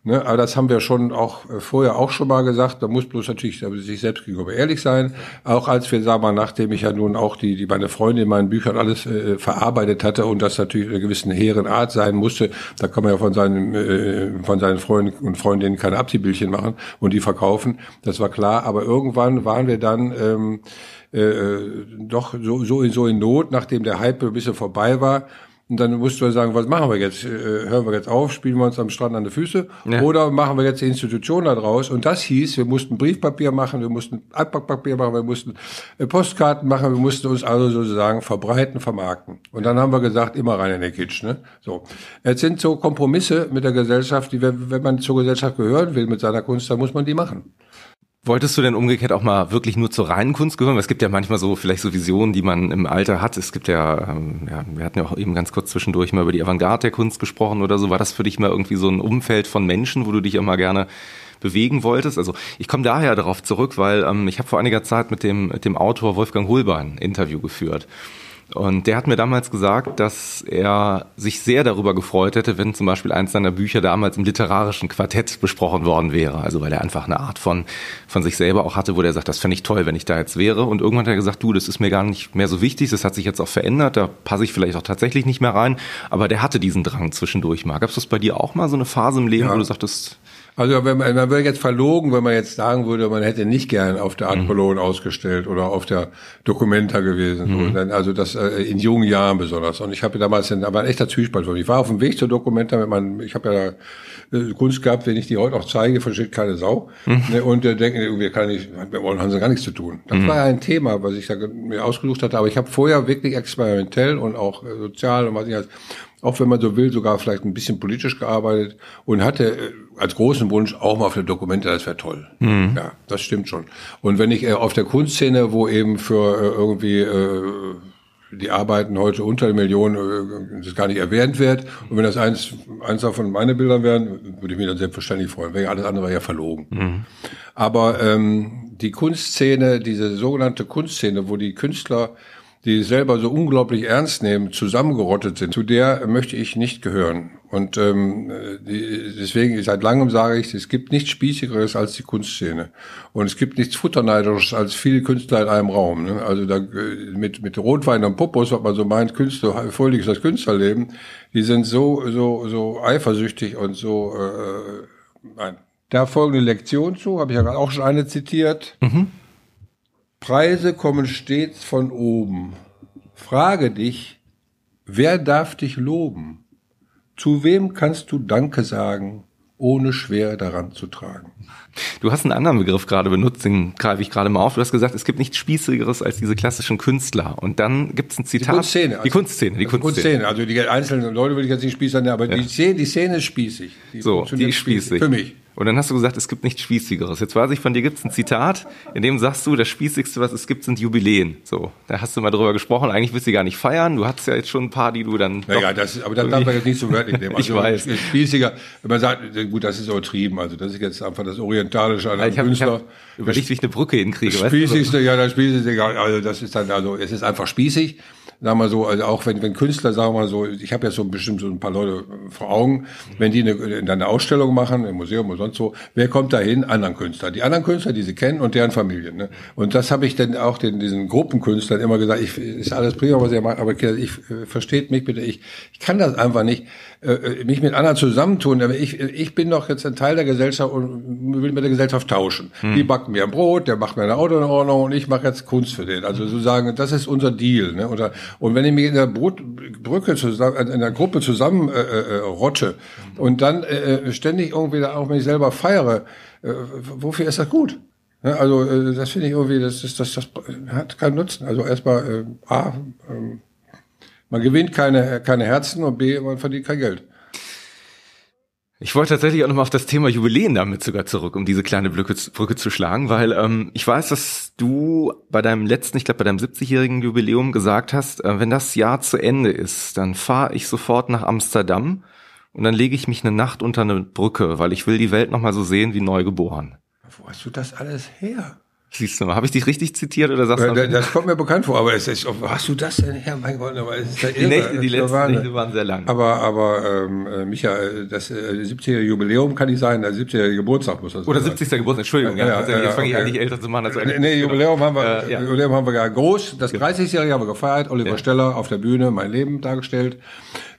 Ne, aber das haben wir schon auch äh, vorher auch schon mal gesagt. Da muss bloß natürlich sich selbst gegenüber ehrlich sein. Auch als wir, sagen wir mal, nachdem ich ja nun auch die, die meine Freunde in meinen Büchern alles äh, verarbeitet hatte und das natürlich in einer gewissen hehren Art sein musste, da kann man ja von seinen, äh, von seinen Freunden und Freundinnen keine Abziehbildchen machen und die verkaufen. Das war klar. Aber irgendwann waren wir dann, ähm, äh, doch so, so, in, so in Not, nachdem der Hype ein bisschen vorbei war, und dann mussten wir sagen, was machen wir jetzt? Äh, hören wir jetzt auf, spielen wir uns am Strand an die Füße ja. oder machen wir jetzt die Institution da draus? Und das hieß, wir mussten Briefpapier machen, wir mussten Abpackpapier machen, wir mussten äh, Postkarten machen, wir mussten uns also sozusagen verbreiten, vermarkten. Und dann haben wir gesagt, immer rein in den Kitsch. Ne? So, Jetzt sind so Kompromisse mit der Gesellschaft, die, wenn man zur Gesellschaft gehören will mit seiner Kunst, dann muss man die machen. Wolltest du denn umgekehrt auch mal wirklich nur zur reinen Kunst gehören? Weil es gibt ja manchmal so vielleicht so Visionen, die man im Alter hat. Es gibt ja, ähm, ja, wir hatten ja auch eben ganz kurz zwischendurch mal über die Avantgarde der Kunst gesprochen oder so. War das für dich mal irgendwie so ein Umfeld von Menschen, wo du dich immer gerne bewegen wolltest? Also ich komme daher darauf zurück, weil ähm, ich habe vor einiger Zeit mit dem, mit dem Autor Wolfgang Holbein ein Interview geführt. Und der hat mir damals gesagt, dass er sich sehr darüber gefreut hätte, wenn zum Beispiel eins seiner Bücher damals im literarischen Quartett besprochen worden wäre. Also weil er einfach eine Art von, von sich selber auch hatte, wo der sagt, das fände ich toll, wenn ich da jetzt wäre. Und irgendwann hat er gesagt, du, das ist mir gar nicht mehr so wichtig, das hat sich jetzt auch verändert, da passe ich vielleicht auch tatsächlich nicht mehr rein. Aber der hatte diesen Drang zwischendurch mal. Gab es das bei dir auch mal, so eine Phase im Leben, ja. wo du sagtest, also wenn man, man wäre jetzt verlogen, wenn man jetzt sagen würde, man hätte nicht gern auf der Art mhm. ausgestellt oder auf der Documenta gewesen. Mhm. Dann, also das äh, in jungen Jahren besonders. Und ich habe damals, da war ein echter Zwiespalt. Ich war auf dem Weg zur Documenta mit meinem, ich habe ja äh, Kunst gehabt, wenn ich die heute auch zeige, versteht keine Sau. Mhm. Ne, und äh, denken, irgendwie kann ich, mit wollen haben sie gar nichts zu tun. Das mhm. war ja ein Thema, was ich da mir ausgesucht hatte. Aber ich habe vorher wirklich experimentell und auch äh, sozial und was ich als auch wenn man so will, sogar vielleicht ein bisschen politisch gearbeitet und hatte äh, als großen Wunsch auch mal auf der Dokumente, das wäre toll. Mhm. Ja, das stimmt schon. Und wenn ich äh, auf der Kunstszene, wo eben für äh, irgendwie äh, die Arbeiten heute unter Millionen äh, das gar nicht erwähnt wird. Und wenn das eins, eins davon meine Bilder wären, würde ich mich dann selbstverständlich freuen. Wäre alles andere ja verlogen. Mhm. Aber ähm, die Kunstszene, diese sogenannte Kunstszene, wo die Künstler die selber so unglaublich ernst nehmen, zusammengerottet sind, zu der möchte ich nicht gehören. Und ähm, die, deswegen, seit langem sage ich, es gibt nichts Spießigeres als die Kunstszene. Und es gibt nichts Futterneiderisches als viele Künstler in einem Raum. Ne? Also da, mit, mit Rotwein und Popos, was man so meint, Künstler, fröhliches das Künstlerleben, die sind so, so, so eifersüchtig und so, äh, nein. Da folgende Lektion zu, habe ich ja gerade auch schon eine zitiert. Mhm. Preise kommen stets von oben. Frage dich, wer darf dich loben? Zu wem kannst du Danke sagen, ohne schwer daran zu tragen? Du hast einen anderen Begriff gerade benutzt, den greife ich gerade mal auf. Du hast gesagt, es gibt nichts Spießigeres als diese klassischen Künstler. Und dann gibt es ein Zitat. Die Kunstszene. Also die Kunstszene, die also Kunstszene. Also die einzelnen Leute würde ich jetzt nicht spießern, aber ja. die, Szene, die Szene ist spießig. Die so, die ist spießig. Für mich. Und dann hast du gesagt, es gibt nichts Spießigeres. Jetzt weiß ich, von dir gibt es ein Zitat, in dem sagst du, das Spießigste, was es gibt, sind Jubiläen. So, da hast du mal drüber gesprochen. Eigentlich willst du gar nicht feiern. Du hattest ja jetzt schon ein paar, die du dann. Naja, das, aber das darf man jetzt nicht so wörtlich nehmen. Also, ich weiß. Spießiger, wenn man sagt, gut, das ist übertrieben. Also das ist jetzt einfach das Orientalische an einem Künstler. Ich hab überlegt, wie ich eine Brücke hinkriege. Spießigste, ja, das Spießigste, also das ist dann, also es ist einfach spießig sagen wir so, also auch wenn, wenn Künstler, sagen wir mal so, ich habe ja so bestimmt so ein paar Leute vor Augen, wenn die eine, eine Ausstellung machen, im Museum oder sonst so, wer kommt da hin? Anderen Künstler. Die anderen Künstler, die sie kennen und deren Familien. Ne? Und das habe ich dann auch den, diesen Gruppenkünstlern immer gesagt, ich, ist alles prima, was ihr macht, aber ich, äh, versteht mich bitte, ich, ich kann das einfach nicht. Äh, äh, mich mit anderen zusammentun. Aber ich, ich bin doch jetzt ein Teil der Gesellschaft und will mit der Gesellschaft tauschen. Hm. Die backen mir ein Brot, der macht mir ein Auto in Ordnung und ich mache jetzt Kunst für den. Also sozusagen, das ist unser Deal. Ne? Oder, und wenn ich mich in der Brotbrücke zusammen, in der Gruppe zusammen äh, äh, rotte und dann äh, ständig irgendwie da auch mich selber feiere, äh, wofür ist das gut? Also äh, das finde ich irgendwie, das, das, das, das hat keinen Nutzen. Also erstmal äh, A, äh, man gewinnt keine, keine Herzen und B, man verdient kein Geld. Ich wollte tatsächlich auch nochmal auf das Thema Jubiläen damit sogar zurück, um diese kleine Brücke, Brücke zu schlagen, weil ähm, ich weiß, dass du bei deinem letzten, ich glaube bei deinem 70-jährigen Jubiläum gesagt hast, äh, wenn das Jahr zu Ende ist, dann fahre ich sofort nach Amsterdam und dann lege ich mich eine Nacht unter eine Brücke, weil ich will die Welt nochmal so sehen wie neu geboren. Wo hast du das alles her? Siehst du mal, habe ich dich richtig zitiert oder sagst du? Das, das kommt mir bekannt vor, aber es ist, hast du das denn her? Mein Gott, aber es ist ja Die Nächte, die letzten Nächte waren sehr lang. Aber, aber ähm, äh, Micha, das äh, 70er Jubiläum kann nicht sein, der 70er Geburtstag muss das sein. Oder 70. Geburtstag, Entschuldigung, ja. ja, also, ja jetzt fange okay. ich an, nicht älter zu machen. Als nee, nee, Jubiläum haben wir, äh, ja. Jubiläum haben wir ja groß. Das 30-Jährige haben wir gefeiert. Oliver. Steller auf der Bühne, mein Leben dargestellt.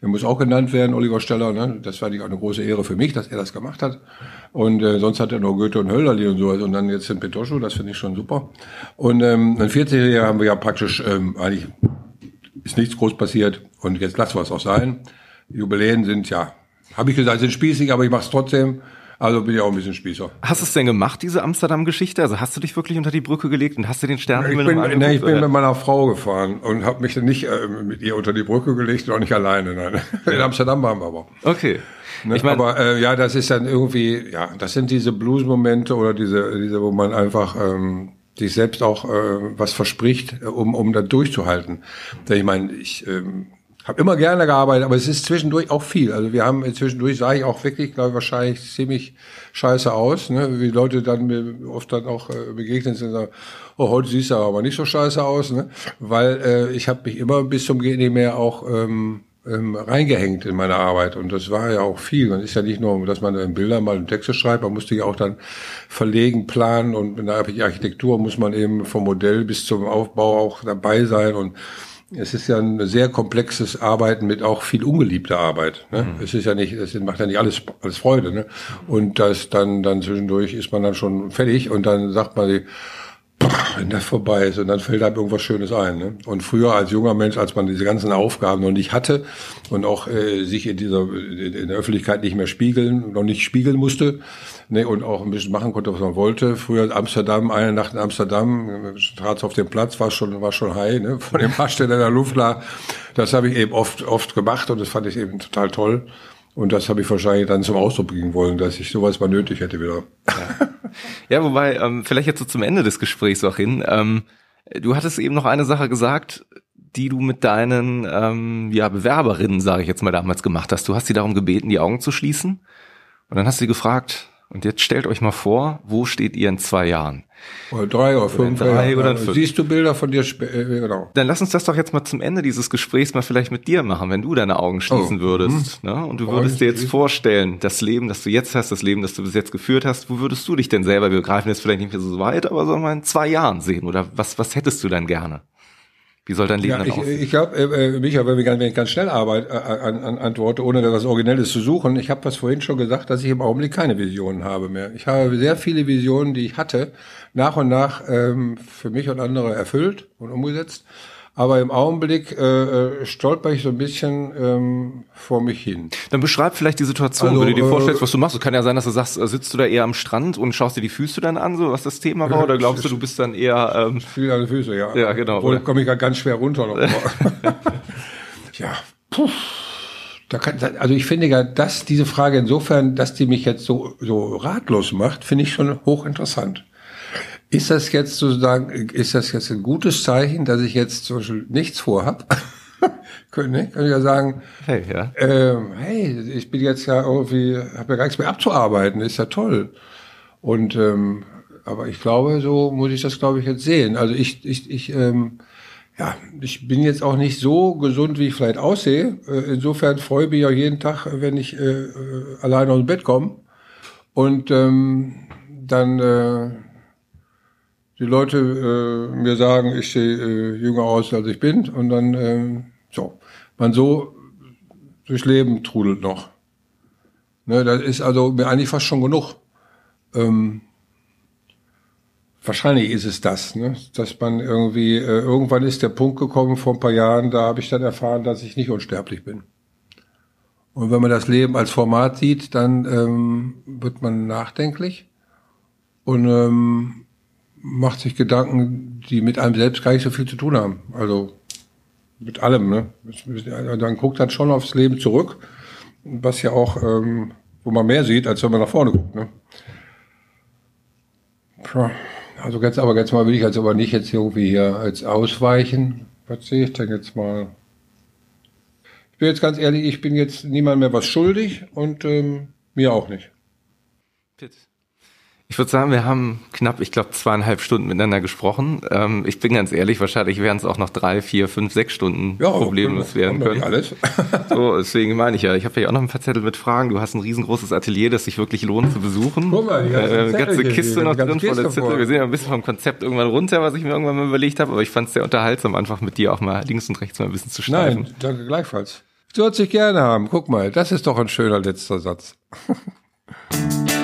Er muss auch genannt werden, Oliver Steller. Ne? Das war nicht auch eine große Ehre für mich, dass er das gemacht hat. Und äh, sonst hat er noch Goethe und Hölderli und so. Und dann jetzt in Petoscho, das finde ich schon super. Und ähm, ein 40 Jahr haben wir ja praktisch ähm, eigentlich ist nichts groß passiert. Und jetzt lassen wir es auch sein. Jubiläen sind ja, habe ich gesagt, sind spießig, aber ich mache es trotzdem. Also bin ich auch ein bisschen Spießer. Hast du es denn gemacht, diese Amsterdam-Geschichte? Also hast du dich wirklich unter die Brücke gelegt und hast du den Stern ich bin, nee, ich bin mit meiner Frau gefahren und habe mich dann nicht äh, mit ihr unter die Brücke gelegt und auch nicht alleine. Nein. In Amsterdam waren wir aber. Okay. Ne? Ich mein, aber äh, ja, das ist dann irgendwie, ja, das sind diese Blues-Momente oder diese, diese, wo man einfach ähm, sich selbst auch äh, was verspricht, um, um da durchzuhalten. Denn ich meine, ich ähm, habe immer gerne gearbeitet, aber es ist zwischendurch auch viel. Also wir haben zwischendurch, sah ich auch wirklich, glaube ich, wahrscheinlich ziemlich scheiße aus. Ne? Wie Leute dann mir oft dann auch äh, begegnen sind und sagen, oh, heute siehst du aber nicht so scheiße aus. Ne? Weil äh, ich habe mich immer bis zum nicht mehr auch ähm, ähm, reingehängt in meine Arbeit. Und das war ja auch viel. Man ist ja nicht nur, dass man in Bilder mal Texte schreibt, man musste ja auch dann verlegen, planen und in der Architektur muss man eben vom Modell bis zum Aufbau auch dabei sein und es ist ja ein sehr komplexes Arbeiten mit auch viel ungeliebter Arbeit. Ne? Mhm. Es ist ja nicht, es macht ja nicht alles, alles Freude. Ne? Und das dann, dann zwischendurch ist man dann schon fertig und dann sagt man, wenn das vorbei ist und dann fällt einem irgendwas Schönes ein. Ne? Und früher als junger Mensch, als man diese ganzen Aufgaben noch nicht hatte und auch äh, sich in dieser in der Öffentlichkeit nicht mehr spiegeln, noch nicht spiegeln musste, ne, und auch ein bisschen machen konnte, was man wollte. Früher in Amsterdam, eine Nacht in Amsterdam, trat auf den Platz, war schon war schon high, ne, von dem Fahrsteller in der Luft lag. Das habe ich eben oft oft gemacht und das fand ich eben total toll. Und das habe ich wahrscheinlich dann zum Ausdruck bringen wollen, dass ich sowas mal nötig hätte wieder. Ja, ja wobei, ähm, vielleicht jetzt so zum Ende des Gesprächs auch hin. Ähm, du hattest eben noch eine Sache gesagt, die du mit deinen ähm, ja, Bewerberinnen, sage ich jetzt mal, damals gemacht hast. Du hast sie darum gebeten, die Augen zu schließen. Und dann hast du sie gefragt, und jetzt stellt euch mal vor, wo steht ihr in zwei Jahren? Oder drei oder fünf. Oder drei oder fünf. Siehst du Bilder von dir? Äh, genau. Dann lass uns das doch jetzt mal zum Ende dieses Gesprächs mal vielleicht mit dir machen, wenn du deine Augen schließen oh. würdest. Hm. Ne? Und du würdest dir jetzt vorstellen, das Leben, das du jetzt hast, das Leben, das du bis jetzt geführt hast, wo würdest du dich denn selber, wir greifen jetzt vielleicht nicht mehr so weit, aber so mal in zwei Jahren sehen? Oder was, was hättest du dann gerne? Wie soll dein Leben ja, dann ich, aussehen? Ich glaube, äh, äh, Micha, wenn ich, ich ganz schnell arbeite, äh, an, an, antworte, ohne da was Originelles zu suchen, ich habe das vorhin schon gesagt, dass ich im Augenblick keine Visionen habe mehr. Ich habe sehr viele Visionen, die ich hatte, nach und nach ähm, für mich und andere erfüllt und umgesetzt. Aber im Augenblick äh, äh, stolper ich so ein bisschen ähm, vor mich hin. Dann beschreib vielleicht die Situation, also, wenn du dir vorstellst, was du machst. Es kann ja sein, dass du sagst, äh, sitzt du da eher am Strand und schaust dir die Füße dann an, so was das Thema war, oder glaubst du, du bist dann eher ähm, viel an den Füße, ja. Ja, genau. Oder komme ich ganz schwer runter noch. ja, puh. Da kann, also ich finde ja, dass diese Frage insofern, dass die mich jetzt so, so ratlos macht, finde ich schon hochinteressant. Ist das jetzt sozusagen, ist das jetzt ein gutes Zeichen, dass ich jetzt zum Beispiel nichts vorhab? Können, ne? Kann ich ja sagen, hey, ja. Ähm, hey, ich bin jetzt ja irgendwie, habe ja gar nichts mehr abzuarbeiten, ist ja toll. Und ähm, aber ich glaube, so muss ich das, glaube ich, jetzt sehen. Also ich, ich, ich, ähm, ja, ich bin jetzt auch nicht so gesund, wie ich vielleicht aussehe. Äh, insofern freue ich mich auch jeden Tag, wenn ich äh, äh alleine aus dem Bett komme. Und ähm, dann äh, die Leute äh, mir sagen, ich sehe äh, jünger aus, als ich bin, und dann äh, so, man so durchs Leben trudelt noch. Ne, das ist also mir eigentlich fast schon genug. Ähm, wahrscheinlich ist es das, ne? dass man irgendwie, äh, irgendwann ist der Punkt gekommen vor ein paar Jahren, da habe ich dann erfahren, dass ich nicht unsterblich bin. Und wenn man das Leben als Format sieht, dann ähm, wird man nachdenklich und ähm, macht sich Gedanken, die mit einem selbst gar nicht so viel zu tun haben. Also mit allem. Ne? Dann guckt dann schon aufs Leben zurück, was ja auch, ähm, wo man mehr sieht, als wenn man nach vorne guckt. Ne? Also jetzt aber jetzt mal will ich jetzt aber nicht jetzt irgendwie hier als ausweichen. Was sehe ich denn jetzt mal? Ich bin jetzt ganz ehrlich, ich bin jetzt niemand mehr was schuldig und ähm, mir auch nicht. Bitte. Ich würde sagen, wir haben knapp, ich glaube, zweieinhalb Stunden miteinander gesprochen. Ähm, ich bin ganz ehrlich, wahrscheinlich wären es auch noch drei, vier, fünf, sechs Stunden ja, problemlos werden können. Alles. so, deswegen meine ich ja, ich habe ja auch noch ein paar Zettel mit Fragen. Du hast ein riesengroßes Atelier, das sich wirklich lohnt zu besuchen. Guck mal, die ganze, äh, ganze Kiste noch drin, voller Zettel. Wir sind ja ein bisschen vom Konzept irgendwann runter, was ich mir irgendwann mal überlegt habe, aber ich fand es sehr unterhaltsam, einfach mit dir auch mal links und rechts mal ein bisschen zu schneiden. Nein, danke gleichfalls. Du würdest dich gerne haben. Guck mal, das ist doch ein schöner letzter Satz.